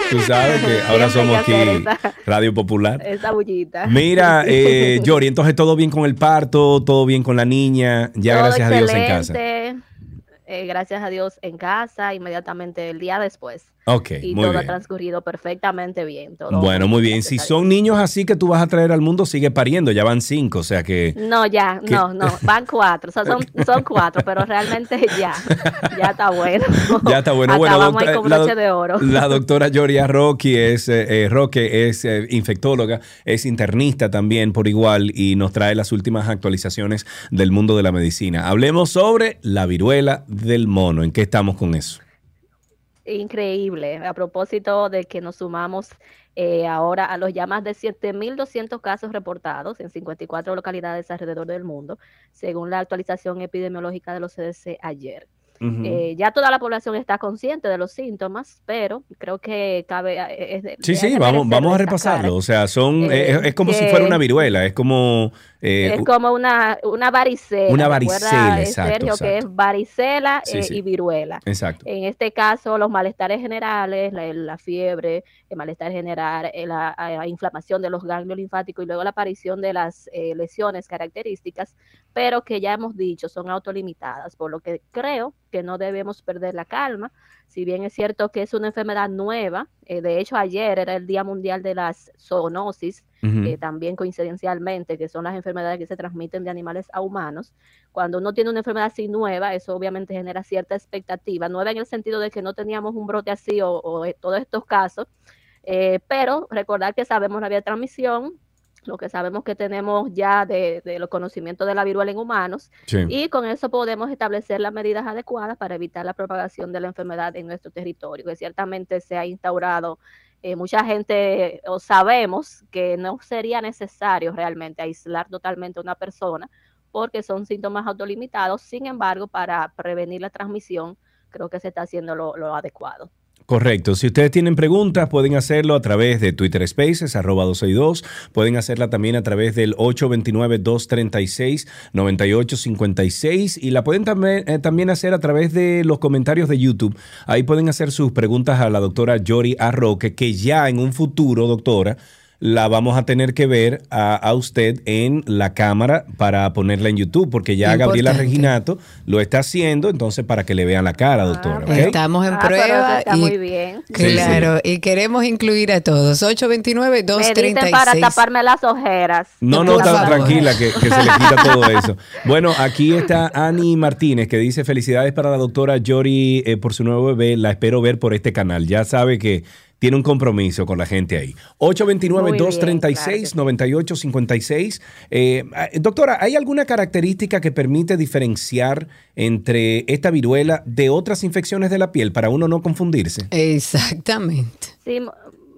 tú sabes que ahora somos aquí esa- Radio Popular. Esa bullita. Mira, eh, Yori, entonces todo bien con el parto, todo bien con la niña, ya Todo gracias a Dios en casa. eh, gracias a Dios en casa, inmediatamente el día después. Ok, y muy todo bien. ha transcurrido perfectamente bien. todo Bueno, muy bien. Si son niños así que tú vas a traer al mundo, sigue pariendo. Ya van cinco, o sea que... No, ya, no, no, van cuatro, o sea, son, son cuatro, pero realmente ya, ya está bueno. Ya está bueno. Bueno, doctora- con la, de oro. la doctora Yoria Roque es, eh, eh, Roque es eh, infectóloga, es internista también por igual y nos trae las últimas actualizaciones del mundo de la medicina. Hablemos sobre la viruela del mono. ¿En qué estamos con eso? Increíble. A propósito de que nos sumamos eh, ahora a los ya más de 7.200 casos reportados en 54 localidades alrededor del mundo, según la actualización epidemiológica de los CDC ayer. Eh, ya toda la población está consciente de los síntomas, pero creo que cabe... eh, es Sí, sí, vamos, vamos a repasarlo. O sea, son, eh, es, es como si fuera una viruela, es como... eh, es como una, una varicela. Una varicela, eh, exacto, Sergio, que es varicela Sí, eh, sí. y viruela. Exacto. En este caso, los malestares generales, la, la fiebre, el malestar general, la, la inflamación de los ganglios linfáticos y luego la aparición de las eh, lesiones características, pero que ya hemos dicho son autolimitadas, por lo que creo que no debemos perder la calma. Si bien es cierto que es una enfermedad nueva, eh, de hecho ayer era el Día Mundial de las Zoonosis, eh, también coincidencialmente, que son las enfermedades que se transmiten de animales a humanos. Cuando uno tiene una enfermedad así nueva, eso obviamente genera cierta expectativa, nueva en el sentido de que no teníamos un brote así o, o, eh, todos estos casos, eh, pero recordar que sabemos la vía de transmisión, lo que sabemos que tenemos ya de, de los conocimientos de la viruela en humanos, Sí. y con eso podemos establecer las medidas adecuadas para evitar la propagación de la enfermedad en nuestro territorio, que ciertamente se ha instaurado eh, mucha gente o sabemos que no sería necesario realmente aislar totalmente a una persona porque son síntomas autolimitados. Sin embargo, para prevenir la transmisión, creo que se está haciendo lo, lo adecuado. Correcto. Si ustedes tienen preguntas, pueden hacerlo a través de Twitter Spaces, arroba 262. Pueden hacerla también a través del 829-236-9856. Y la pueden también, eh, también hacer a través de los comentarios de YouTube. Ahí pueden hacer sus preguntas a la doctora Yori Arroque, que ya en un futuro, doctora, la vamos a tener que ver a, a usted en la cámara para ponerla en YouTube, porque ya Gabriela Importante. Reginato lo está haciendo, entonces para que le vean la cara, doctora. ¿ok? Estamos en Ah, prueba. está y- muy bien. Claro, y queremos incluir a todos. Me dicen 829-236. para taparme las ojeras. No, no, tranquila que, que se le quita todo eso. Bueno, aquí está Ani Martínez que dice felicidades para la doctora Yori eh, por su nuevo bebé. La espero ver por este canal. Ya sabe que tiene un compromiso con la gente ahí. 829-236-9856. Eh, doctora, ¿hay alguna característica que permite diferenciar entre esta viruela de otras infecciones de la piel para uno no confundirse? Exactamente. Sí,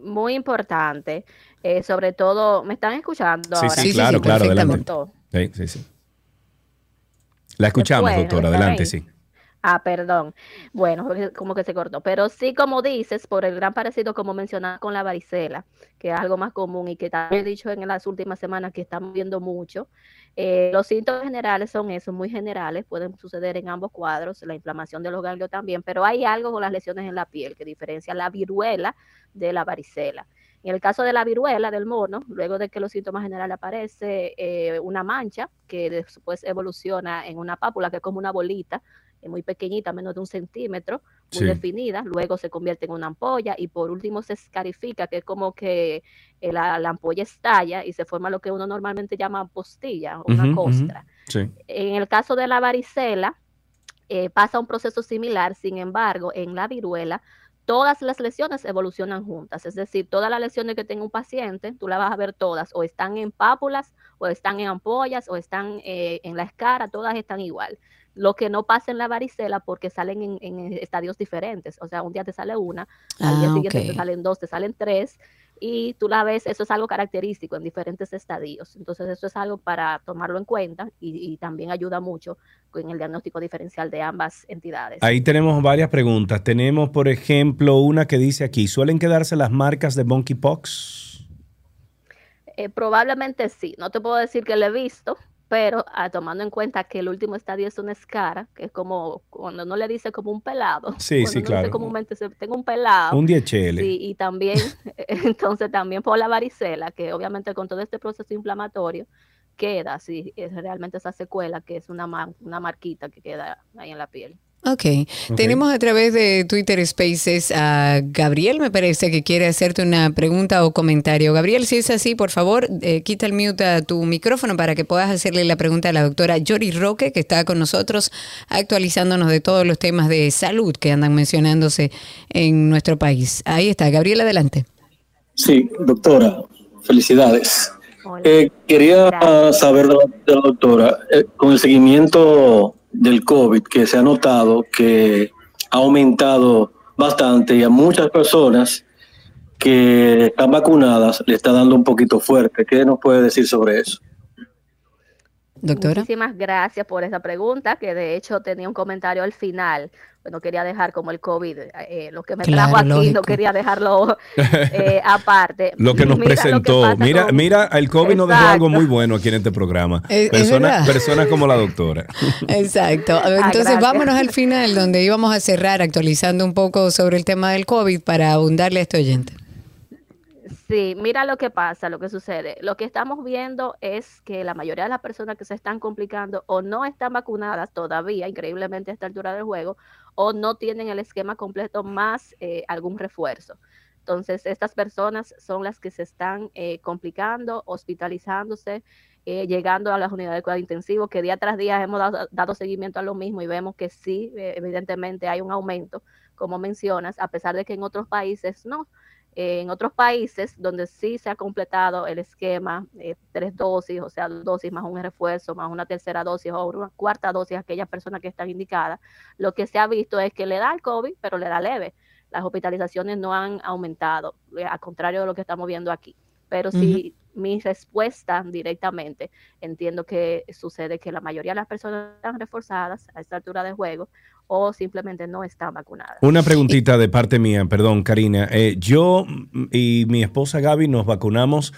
muy importante. Eh, sobre todo, ¿me están escuchando Sí, ahora? sí, claro, claro, adelante. Sí, sí, sí. La escuchamos, Después, doctora. ¿está Adelante, ahí? sí. Ah, perdón. Bueno, como que se cortó. Pero sí, como dices, por el gran parecido, como mencionaba con la varicela, que es algo más común y que también he dicho en las últimas semanas que estamos viendo mucho. eh, los síntomas generales son esos, muy generales, pueden suceder en ambos cuadros, la inflamación de los ganglios también, pero hay algo con las lesiones en la piel que diferencia la viruela de la varicela. En el caso de la viruela del mono, luego de que los síntomas generales aparece eh, una mancha que después evoluciona en una pápula que es como una bolita, eh, muy pequeñita, menos de un centímetro, muy Sí. definida, luego se convierte en una ampolla y por último se escarifica, que es como que eh, la, la ampolla estalla y se forma lo que uno normalmente llama postilla, una costra. Sí. En el caso de la varicela, eh, pasa un proceso similar, sin embargo, en la viruela, todas las lesiones evolucionan juntas, es decir, todas las lesiones que tenga un paciente, tú las vas a ver todas, o están en pápulas, o están en ampollas, o están eh, en la escara, todas están igual. Lo que no pasa en la varicela porque salen en, en estadios diferentes, o sea, un día te sale una, al día Ah, siguiente te salen dos, te salen tres, y tú la ves, eso es algo característico en diferentes estadios. Entonces, eso es algo para tomarlo en cuenta y, y también ayuda mucho en el diagnóstico diferencial de ambas entidades. Ahí tenemos varias preguntas. Tenemos, por ejemplo, una que dice aquí, ¿suelen quedarse las marcas de monkeypox? Eh, probablemente sí, no te puedo decir que lo he visto, pero ah, tomando en cuenta que el último estadio es una escara, que es como cuando uno le dice como un pelado. Sí, sí, claro. dice comúnmente, tengo un pelado. Un DHL. Sí, y también, entonces también por la varicela, que obviamente con todo este proceso inflamatorio queda, sí, es realmente esa secuela que es una, mar- una marquita que queda ahí en la piel. Ok. Tenemos a través de Twitter Spaces a Gabriel, me parece que quiere hacerte una pregunta o comentario. Gabriel, si es así, por favor, eh, quita el mute a tu micrófono para que puedas hacerle la pregunta a la doctora Yori Roque, que está con nosotros actualizándonos de todos los temas de salud que andan mencionándose en nuestro país. Ahí está, Gabriel, adelante. Sí, doctora, felicidades. Eh, quería saber de la, de la doctora, eh, con el seguimiento del COVID, que se ha notado que ha aumentado bastante y a muchas personas que están vacunadas le está dando un poquito fuerte. ¿Qué nos puede decir sobre eso? Doctora. Muchísimas gracias por esa pregunta, que de hecho tenía un comentario al final. Bueno, quería dejar como el COVID, eh, lo que me Claro, trajo aquí, no quería dejarlo eh, aparte. Lo que nos Mira presentó. mira, con- mira, el COVID nos dejó algo muy bueno aquí en este programa. Es- Personas, como la doctora. Exacto. Entonces gracias. vámonos al final, donde íbamos a cerrar actualizando un poco sobre el tema del COVID para abundarle a este oyente. Sí, mira lo que pasa, lo que sucede. Lo que estamos viendo es que la mayoría de las personas que se están complicando o no están vacunadas todavía, increíblemente a esta altura del juego, o no tienen el esquema completo más eh, algún refuerzo. Entonces, estas personas son las que se están eh, complicando, hospitalizándose, eh, llegando a las unidades de cuidado intensivo, que día tras día hemos dado, dado seguimiento a lo mismo y vemos que sí, eh, evidentemente hay un aumento, como mencionas, a pesar de que en otros países no. En otros países donde sí se ha completado el esquema, eh, tres dosis, o sea, dos dosis más un refuerzo, más una tercera dosis o una cuarta dosis a aquellas personas que están indicadas, lo que se ha visto es que le da el COVID, pero le da leve. Las hospitalizaciones no han aumentado, eh, al contrario de lo que estamos viendo aquí. Pero sí, mi respuesta directamente, entiendo que sucede que la mayoría de las personas están reforzadas a esta altura de juego o simplemente no están vacunadas. Una preguntita de parte mía, perdón, Karina. Eh, yo y mi esposa Gaby nos vacunamos,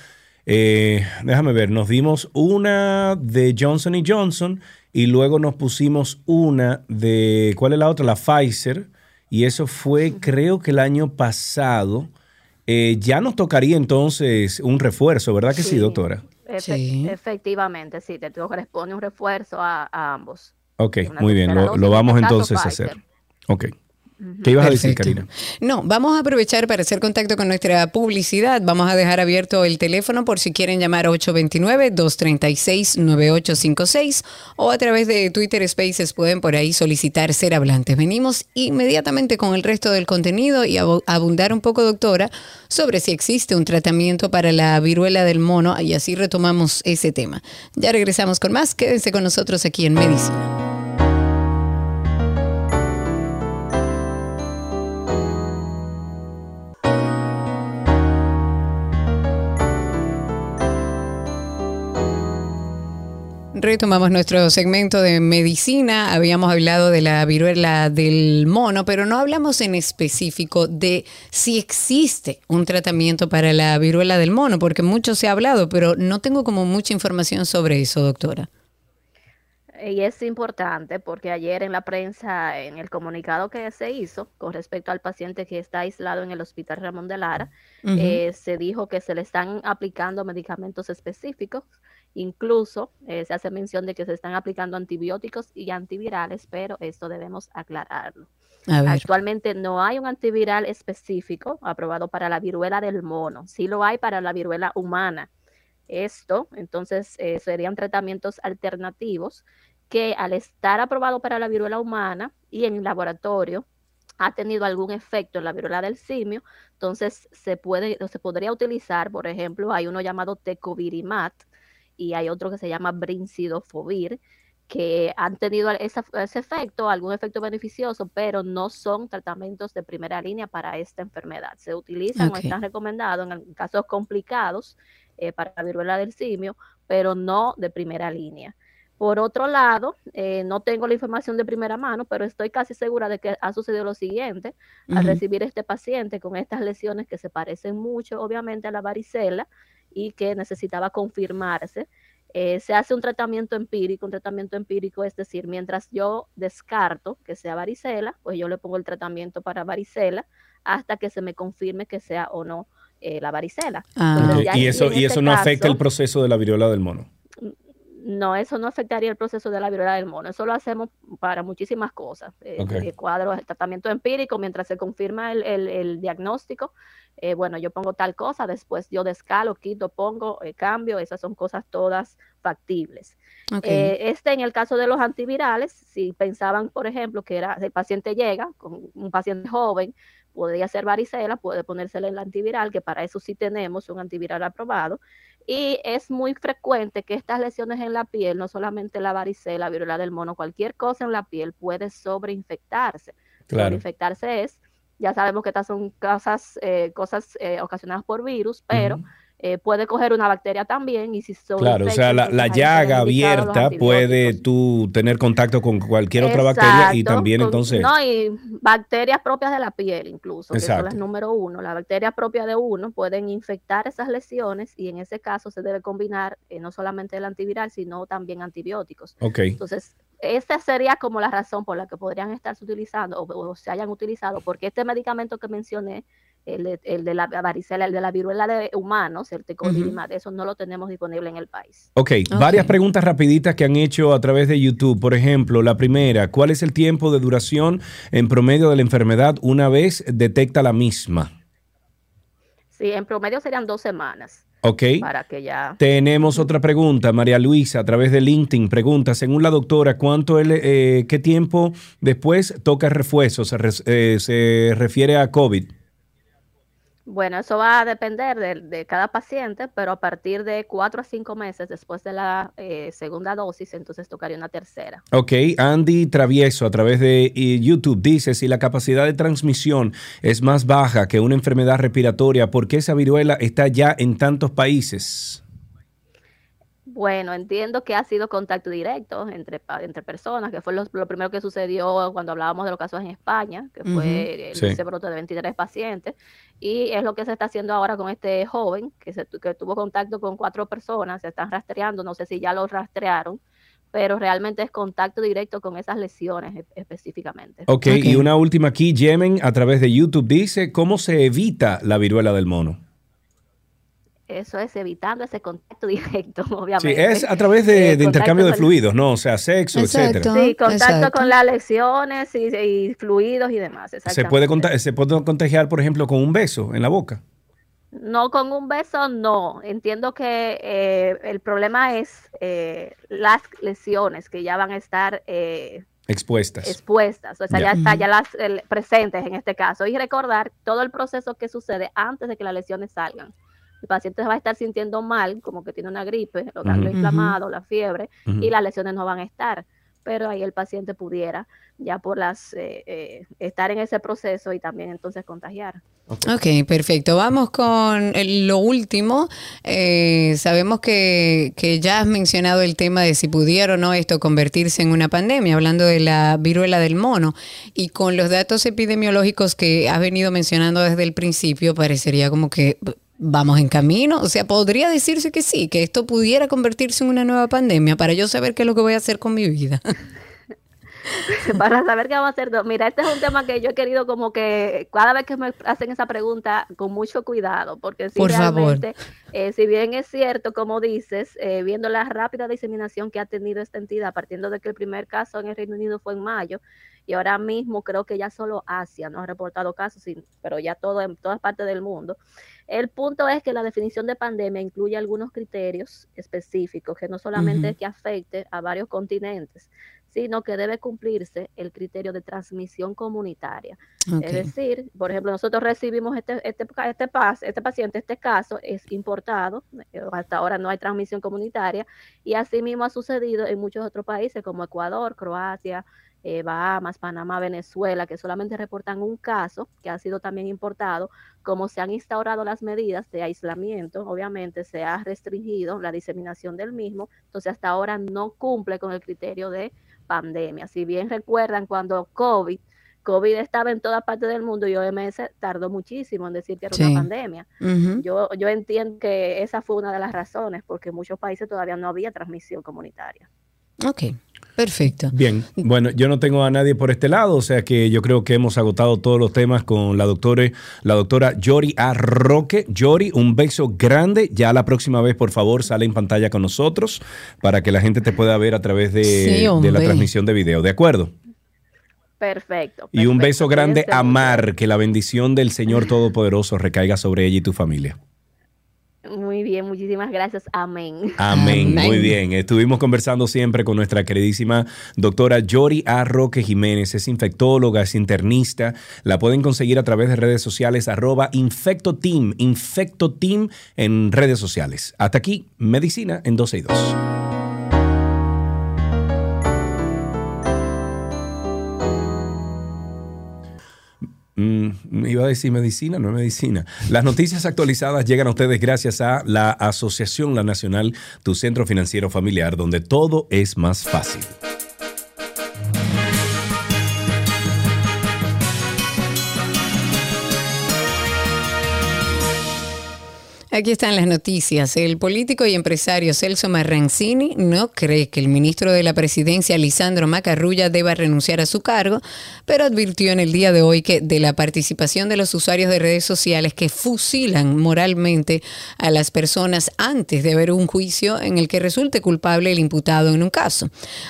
eh, déjame ver, nos dimos una de Johnson y Johnson y luego nos pusimos una de, ¿cuál es la otra? La Pfizer. Y eso fue, creo que el año pasado. eh, ya nos tocaría entonces un refuerzo, ¿verdad que sí, doctora? Efe- Efectivamente, sí, te corresponde un refuerzo a, a ambos. Ok, muy bien, lo, lo vamos entonces a hacer. Ok. ¿Qué ibas a decir. Karina? No, vamos a aprovechar para hacer contacto con nuestra publicidad. Vamos a dejar abierto el teléfono por si quieren llamar 829-236-9856 o a través de Twitter Spaces pueden por ahí solicitar ser hablantes. Venimos inmediatamente con el resto del contenido y abundar un poco, doctora, sobre si existe un tratamiento para la viruela del mono y así retomamos ese tema. Ya regresamos con más. Quédense con nosotros aquí en Medicina. Retomamos nuestro segmento de medicina. Habíamos hablado de la viruela del mono, pero no hablamos en específico de si existe un tratamiento para la viruela del mono, porque mucho se ha hablado, pero no tengo como mucha información sobre eso, doctora. Y es importante porque ayer en la prensa, en el comunicado que se hizo con respecto al paciente que está aislado en el Hospital Ramón de Lara, eh, se dijo que se le están aplicando medicamentos específicos, incluso eh, se hace mención de que se están aplicando antibióticos y antivirales, pero esto debemos aclararlo. Actualmente no hay un antiviral específico aprobado para la viruela del mono, sí lo hay para la viruela humana. Esto, entonces, eh, serían tratamientos alternativos que al estar aprobado para la viruela humana y en laboratorio ha tenido algún efecto en la viruela del simio, entonces se puede o se podría utilizar, por ejemplo, hay uno llamado tecovirimat y hay otro que se llama brincidofovir que han tenido esa- ese efecto, algún efecto beneficioso, pero no son tratamientos de primera línea para esta enfermedad. Se utilizan o están recomendados en casos complicados eh, para la viruela del simio, pero no de primera línea. Por otro lado, eh, no tengo la información de primera mano, pero estoy casi segura de que ha sucedido lo siguiente. Al recibir este paciente con estas lesiones que se parecen mucho, obviamente, a la varicela y que necesitaba confirmarse, eh, se hace un tratamiento empírico. Un tratamiento empírico es decir, mientras yo descarto que sea varicela, pues yo le pongo el tratamiento para varicela hasta que se me confirme que sea o no eh, la varicela. Entonces, ya Y eso, en y este eso no afecta el proceso de la viruela del mono. no, eso no afectaría el proceso de la viruela del mono. Eso lo hacemos para muchísimas cosas. Eh, Ok. eh, cuadros, el tratamiento empírico, mientras se confirma el, el- el diagnóstico, eh, bueno, yo pongo tal cosa, después yo descalo, quito, pongo, eh, cambio, esas son cosas todas factibles. Ok. Eh, este en el caso de los antivirales, si pensaban, por ejemplo, que era el paciente llega con un paciente joven, podría ser varicela, puede ponérsele el antiviral, que para eso sí tenemos un antiviral aprobado. Y es muy frecuente que estas lesiones en la piel, no solamente la varicela, viruela del mono, cualquier cosa en la piel puede sobreinfectarse. Claro. Sobreinfectarse es, ya sabemos que estas son cosas, eh, cosas eh, ocasionadas por virus, pero eh, puede coger una bacteria también y si Claro, o sea, la, la llaga abierta puede tú tener contacto con cualquier otra bacteria y Exacto, también con- entonces... No, y bacterias propias de la piel incluso, que son Exacto. las número uno. Las bacterias propias de uno pueden infectar esas lesiones y en ese caso se debe combinar eh, no solamente el antiviral, sino también antibióticos. Ok. Entonces, esa sería como la razón por la que podrían estarse utilizando o, o se hayan utilizado, porque este medicamento que mencioné, el de, el de la varicela, el de la viruela de humanos, el tecovirimat, eso no lo tenemos disponible en el país. Ok, varias preguntas rapiditas que han hecho a través de YouTube. Por ejemplo, la primera, ¿cuál es el tiempo de duración en promedio de la enfermedad una vez detecta la misma? Sí, en promedio serían dos semanas. Ok. Para que ya. Tenemos otra pregunta, María Luisa, a través de LinkedIn. Pregunta, según la doctora, ¿cuánto el, eh, ¿qué tiempo después toca refuerzo? Se, eh, se refiere a COVID. Bueno, eso va a depender de, de cada paciente, pero a partir de cuatro a cinco meses después de la eh, segunda dosis, entonces tocaría una tercera. Ok, Andy Travieso a través de eh, YouTube dice, si la capacidad de transmisión es más baja que una enfermedad respiratoria, ¿por qué esa viruela está ya en tantos países? Bueno, entiendo que ha sido contacto directo entre, pa- entre personas, que fue lo, lo primero que sucedió cuando hablábamos de los casos en España, que fue el- Sí. ese brote de 23 pacientes, y es lo que se está haciendo ahora con este joven que, se, que tuvo contacto con cuatro personas, se están rastreando, no sé si ya lo rastrearon, pero realmente es contacto directo con esas lesiones e- específicamente. ok, y una última aquí, Yemen, a través de YouTube, dice, ¿cómo se evita la viruela del mono? Eso es evitando ese contacto directo, Sí, obviamente. es a través de, Eh, de intercambio de fluidos, ¿no? O sea, sexo, etcétera. Sí, contacto exacto. con las lesiones y, y fluidos y demás. Se puede, se puede contagiar, por ejemplo, con un beso en la boca. No con un beso, no. Entiendo que eh, el problema es eh, las lesiones que ya van a estar eh, Expuestas. expuestas, o sea, Ya. ya está, ya las el- presentes en este caso. Y recordar todo el proceso que sucede antes de que las lesiones salgan. El paciente se va a estar sintiendo mal, como que tiene una gripe, los ganglios Ujú. inflamados, la fiebre, y las lesiones no van a estar. Pero ahí el paciente pudiera ya por las eh, eh, estar en ese proceso y también entonces contagiar. Ok, perfecto. Vamos con el- lo último. Eh, sabemos que, que ya has mencionado el tema de si pudiera o no esto convertirse en una pandemia, hablando de la viruela del mono. Y con los datos epidemiológicos que has venido mencionando desde el principio, parecería como que vamos en camino. O sea, podría decirse que sí, que esto pudiera convertirse en una nueva pandemia para yo saber qué es lo que voy a hacer con mi vida. para saber qué vamos a hacer. Mira, este es un tema que yo he querido como que cada vez que me hacen esa pregunta con mucho cuidado, porque si Por realmente, eh, si bien es cierto, como dices, eh, viendo la rápida diseminación que ha tenido esta entidad, partiendo de que el primer caso en el Reino Unido fue en mayo, y ahora mismo creo que ya solo Asia no ha reportado casos, pero ya todo en todas partes del mundo. El punto es que la definición de pandemia incluye algunos criterios específicos que no solamente es que afecte a varios continentes, sino que debe cumplirse el criterio de transmisión comunitaria. Es decir, por ejemplo, nosotros recibimos este, este, este, este paciente, este caso es importado, eh, hasta ahora no hay transmisión comunitaria, y así mismo ha sucedido en muchos otros países como Ecuador, Croacia, eh, Bahamas, Panamá, Venezuela, que solamente reportan un caso que ha sido también importado, como se han instaurado las medidas de aislamiento, obviamente se ha restringido la diseminación del mismo, entonces hasta ahora no cumple con el criterio de pandemia. Si bien recuerdan cuando COVID, COVID estaba en toda parte del mundo y OMS tardó muchísimo en decir que era Sí. una pandemia. Yo, yo entiendo que esa fue una de las razones, porque en muchos países todavía no había transmisión comunitaria. Ok, perfecto. Bien, bueno, yo no tengo a nadie por este lado, o sea que yo creo que hemos agotado todos los temas con la doctora, la doctora Yori Arroque. Yori, un beso grande. Ya la próxima vez, por favor, sale en pantalla con nosotros para que la gente te pueda ver a través de, Sí, de la transmisión de video. ¿De acuerdo? Perfecto. Y un perfecto. beso grande a. Mar, que la bendición del Señor Todopoderoso recaiga sobre ella y tu familia. Muy bien, muchísimas gracias. Amén. Amén. Muy bien. Estuvimos conversando siempre con nuestra queridísima doctora Yori A. Roque Jiménez. Es infectóloga, es internista. La pueden conseguir a través de redes sociales, arroba infectoteam, infectoteam en redes sociales. Hasta aquí, medicina en 12 y 2. Mm, iba a decir medicina, no es medicina. Las noticias actualizadas llegan a ustedes gracias a la Asociación La Nacional, tu centro financiero familiar, donde todo es más fácil. Aquí están las noticias. El político y empresario Celso Marrancini no cree que el ministro de la Presidencia, Lisandro Macarrulla, deba renunciar a su cargo, pero advirtió en el día de hoy que de la participación de los usuarios de redes sociales que fusilan moralmente a las personas antes de haber un juicio en el que resulte culpable el imputado en un caso.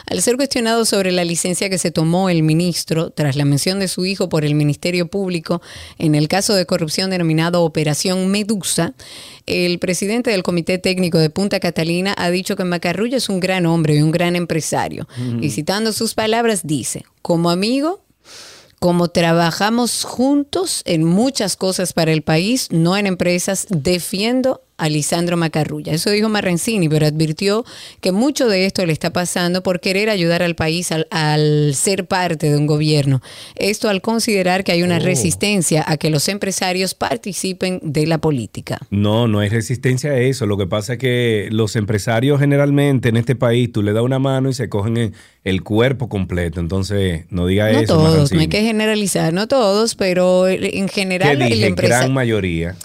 Al ser cuestionado sobre la licencia que se tomó el ministro tras la mención de su hijo por el Ministerio Público en el caso de corrupción denominado Operación Medusa, el presidente del Comité Técnico de Punta Catalina ha dicho que Macarrulla es un gran hombre y un gran empresario. Y citando sus palabras, dice, como amigo, como trabajamos juntos en muchas cosas para el país, no en empresas, defiendo a Lisandro Macarrulla. Eso dijo Marrancini, pero advirtió que mucho de esto le está pasando por querer ayudar al país al, al ser parte de un gobierno. Esto al considerar que hay una Oh. resistencia a que los empresarios participen de la política. No, no hay resistencia a eso. Lo que pasa es que los empresarios generalmente en este país, tú le das una mano y se cogen el, cuerpo completo. Entonces, no diga No eso. todos, no hay que generalizar, no todos, pero en general ¿Qué el empresa- Gran mayoría.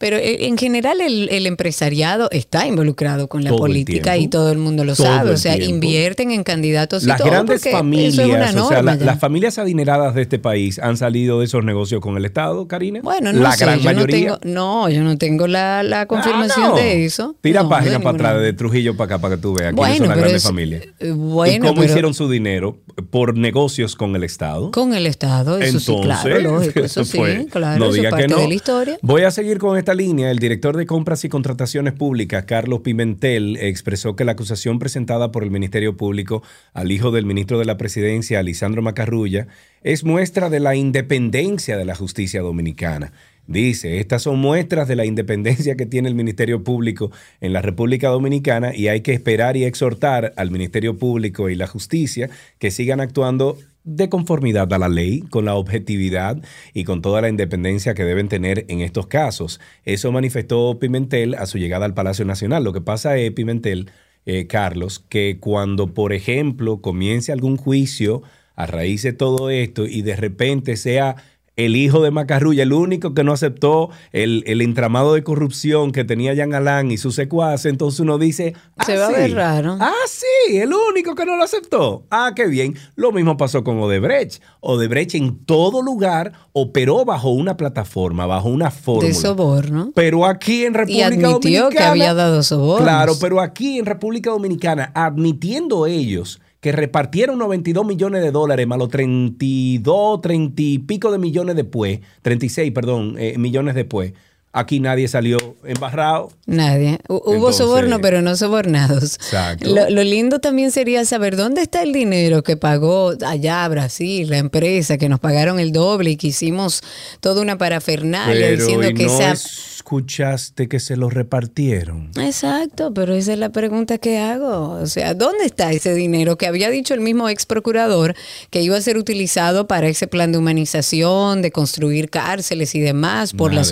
Pero eh, en general el, el empresariado está involucrado con la Todo política y todo el mundo lo Todo sabe. O sea, tiempo. invierten en candidatos y Las todo, grandes familias, eso es una o sea, norma la- ya. las familias adineradas de este país han salido de esos negocios con el Estado, Karina. Bueno, no la sé, gran yo mayoría. no tengo, no, yo no tengo la, la confirmación Ah, no. de eso. Tira No, páginas de para atrás, de Trujillo para acá, para que tú veas Bueno, son las grandes es- familias. eh, bueno, ¿Y cómo pero- hicieron su dinero? Por negocios con el Estado. Con el Estado, eso sí, claro, Entonces, lógico, eso sí, pues, claro, no eso diga que parte no. de la historia. Voy a seguir con esta línea. El director de Compras y Contrataciones Públicas, Carlos Pimentel, expresó que la acusación presentada por el Ministerio Público al hijo del ministro de la Presidencia, Alisandro Macarrulla, es muestra de la independencia de la justicia dominicana. Dice, estas son muestras de la independencia que tiene el Ministerio Público en la República Dominicana y hay que esperar y exhortar al Ministerio Público y la justicia que sigan actuando de conformidad a la ley, con la objetividad y con toda la independencia que deben tener en estos casos. Eso manifestó Pimentel a su llegada al Palacio Nacional. Lo que pasa es, Pimentel, eh, Carlos, que cuando, por ejemplo, comience algún juicio a raíz de todo esto y de repente sea el hijo de Macarrulla, el único que no aceptó el, el entramado de corrupción que tenía Jean Alain y su secuaces, entonces uno dice, Se ah, va a sí. ver raro. Ah, sí, el único que no lo aceptó. Ah, qué bien. Lo mismo pasó con Odebrecht. Odebrecht en todo lugar operó bajo una plataforma, bajo una fórmula. De soborno. Pero aquí en República admitió Dominicana. que había dado sobornos. Claro, pero aquí en República Dominicana, admitiendo ellos que repartieron 92 millones de dólares más los 32, 30 y pico de millones después, 36, perdón, eh, millones después, aquí nadie salió embarrado. Nadie. Hu- Hubo Entonces- soborno, pero no sobornados. Exacto. Lo, lo lindo también sería saber dónde está el dinero que pagó allá Brasil, la empresa, que nos pagaron el doble y que hicimos toda una parafernalia Pero diciendo ¿y que no esa... escuchaste que se lo repartieron. Exacto, pero esa es la pregunta que hago. O sea, ¿dónde está ese dinero que había dicho el mismo ex procurador que iba a ser utilizado para ese plan de humanización, de construir cárceles y demás por la de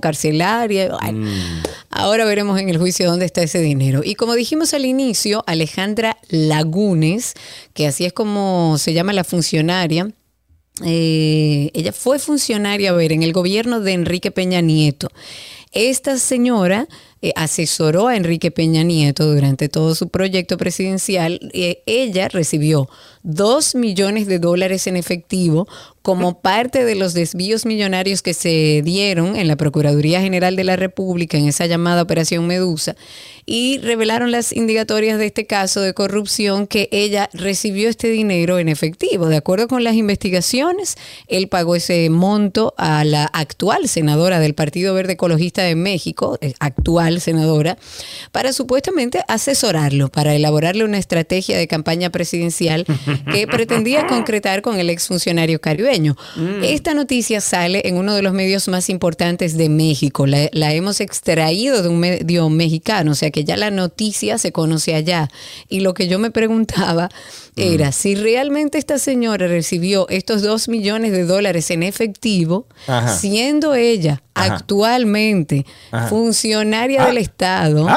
carcelaria? Bueno, Mm. Ahora veremos en el juicio dónde está ese dinero. Y como dijimos al inicio, Alejandra Lagunes, que así es como se llama la funcionaria, eh, ella fue funcionaria, a ver, en el gobierno de Enrique Peña Nieto. Esta señora eh, asesoró a Enrique Peña Nieto durante todo su proyecto presidencial. Eh, ella recibió dos millones de dólares en efectivo como parte de los desvíos millonarios que se dieron en la Procuraduría General de la República en esa llamada Operación Medusa y revelaron las indicatorias de este caso de corrupción que ella recibió este dinero en efectivo. De acuerdo con las investigaciones, él pagó ese monto a la actual senadora del Partido Verde Ecologista de México, eh, actual senadora, para supuestamente asesorarlo, para elaborarle una estrategia de campaña presidencial que pretendía concretar con el exfuncionario caribeño. Esta noticia sale en uno de los medios más importantes de México. La, la hemos extraído de un medio mexicano, o sea que ya la noticia se conoce allá. Y lo que yo me preguntaba era si realmente esta señora recibió estos dos millones de dólares en efectivo, Ajá. siendo ella Ajá. actualmente Ajá. funcionaria Ah. del Estado.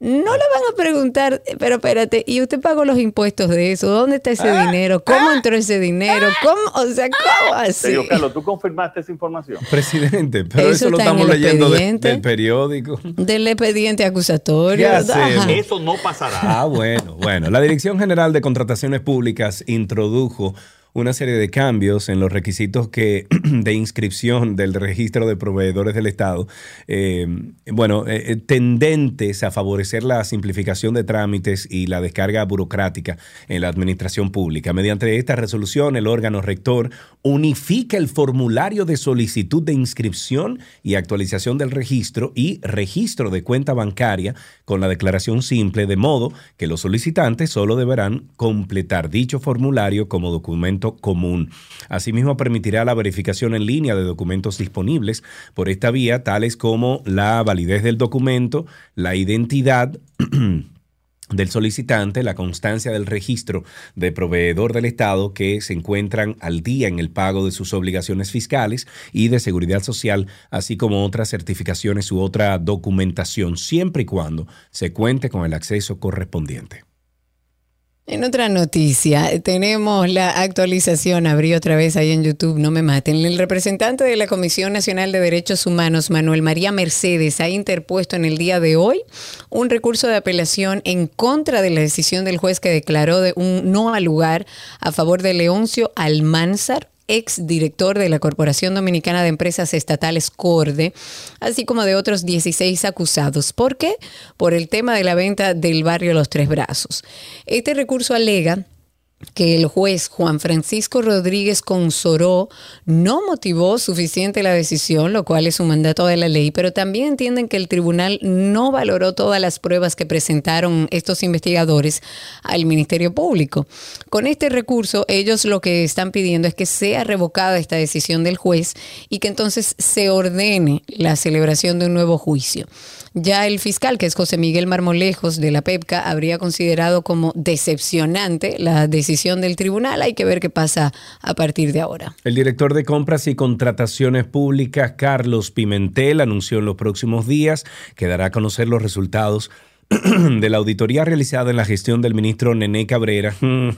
No le van a preguntar, pero espérate, ¿y usted pagó los impuestos de eso? ¿Dónde está ese Ah. dinero? ¿Cómo entró ese dinero? ¿Cómo? O sea, ¿cómo así? Sergio Carlos, ¿tú confirmaste esa información? Presidente, pero Eso eso, lo estamos leyendo de- expediente. del periódico. Del expediente acusatorio. Eso no pasará. Ah, bueno, bueno. La Dirección General de Contrataciones Públicas introdujo una serie de cambios en los requisitos que de inscripción del registro de proveedores del Estado, eh, bueno, eh, eh, tendentes a favorecer la simplificación de trámites y la descarga burocrática en la administración pública. Mediante esta resolución, el órgano rector unifica el formulario de solicitud de inscripción y actualización del registro y registro de cuenta bancaria con la declaración simple, de modo que los solicitantes solo deberán completar dicho formulario como documento común. Asimismo, permitirá la verificación en línea de documentos disponibles por esta vía, tales como la validez del documento, la identidad del solicitante, la constancia del registro de proveedor del Estado que se encuentran al día en el pago de sus obligaciones fiscales y de seguridad social, así como otras certificaciones u otra documentación, siempre y cuando se cuente con el acceso correspondiente. En otra noticia, tenemos la actualización, abrí otra vez ahí en YouTube, no me maten. El representante de la Comisión Nacional de Derechos Humanos, Manuel María Mercedes, ha interpuesto en el día de hoy un recurso de apelación en contra de la decisión del juez que declaró de un no al lugar a favor de Leoncio Almanzar, ex director de la Corporación Dominicana de Empresas Estatales CORDE, así como de otros 16 acusados. ¿Por qué? Por el tema de la venta del barrio Los Tres Brazos. Este recurso alega que el juez Juan Francisco Rodríguez Consoró no motivó suficiente la decisión, lo cual es un mandato de la ley, pero también entienden que el tribunal no valoró todas las pruebas que presentaron estos investigadores al Ministerio Público. Con este recurso, ellos lo que están pidiendo es que sea revocada esta decisión del juez y que entonces se ordene la celebración de un nuevo juicio. Ya el fiscal, que es José Miguel Marmolejos de la PEPCA, habría considerado como decepcionante la decisión del tribunal. Hay que ver qué pasa a partir de ahora. El director de compras y contrataciones públicas, Carlos Pimentel, anunció en los próximos días que dará a conocer los resultados de la auditoría realizada en la gestión del ministro Nené Cabrera en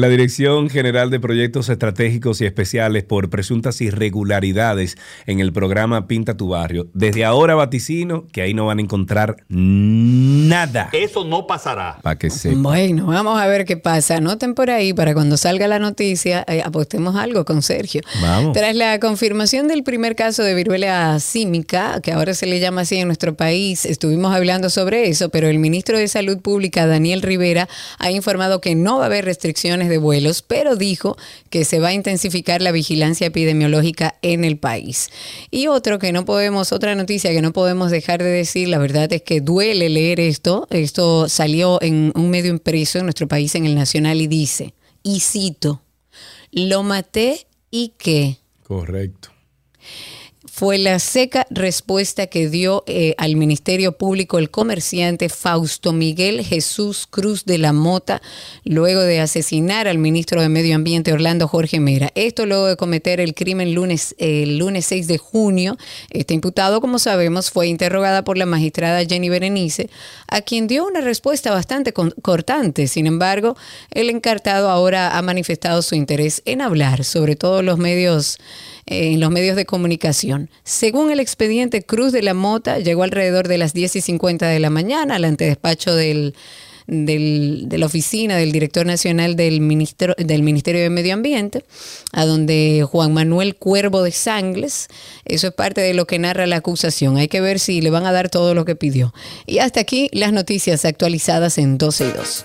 la Dirección General de Proyectos Estratégicos y Especiales por presuntas irregularidades en el programa Pinta tu Barrio. Desde ahora vaticino que ahí no van a encontrar nada. Eso no pasará. Para que sepan. Bueno, vamos a ver qué pasa. Anoten por ahí para cuando salga la noticia, eh, apostemos algo con Sergio. Vamos. Tras la confirmación del primer caso de viruela símica, que ahora se le llama así en nuestro país, estuvimos hablando sobre eso, pero el ministro de Salud Pública, Daniel Rivera, ha informado que no va a haber restricciones de vuelos, pero dijo que se va a intensificar la vigilancia epidemiológica en el país. Y otro que no podemos, otra noticia que no podemos dejar de decir, la verdad es que duele leer esto, esto salió en un medio impreso en nuestro país, en el Nacional, y dice, y cito, lo maté y qué. Correcto. Fue la seca respuesta que dio eh, al Ministerio Público el comerciante Fausto Miguel Jesús Cruz de la Mota luego de asesinar al ministro de Medio Ambiente Orlando Jorge Mera. Esto luego de cometer el crimen lunes, el lunes 6 de junio. Este imputado, como sabemos, fue interrogada por la magistrada Jenny Berenice, a quien dio una respuesta bastante cortante. Sin embargo, el encartado ahora ha manifestado su interés en hablar sobre todos los medios en los medios de comunicación. Según el expediente, Cruz de la Mota llegó alrededor de las 10 y 50 de la mañana al antedespacho del, de la oficina del director nacional del, ministro, del Ministerio de Medio Ambiente, a donde Juan Manuel Cuervo de Sangles, eso es parte de lo que narra la acusación. Hay que ver si le van a dar todo lo que pidió. Y hasta aquí las noticias actualizadas en 12 y 2.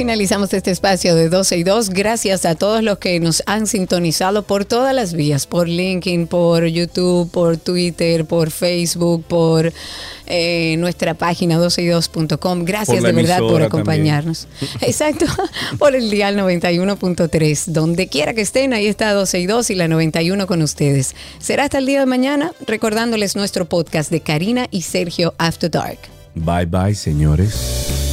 Finalizamos este espacio de 12 y 2. Gracias a todos los que nos han sintonizado por todas las vías, por LinkedIn, por YouTube, por Twitter, por Facebook, por eh, nuestra página 12y2.com. Gracias de verdad por acompañarnos. Exacto, por el dial 91.3. Donde quiera que estén, ahí está 12 y 2 y la 91 con ustedes. Será hasta el día de mañana recordándoles nuestro podcast de Karina y Sergio After Dark. Bye bye, señores.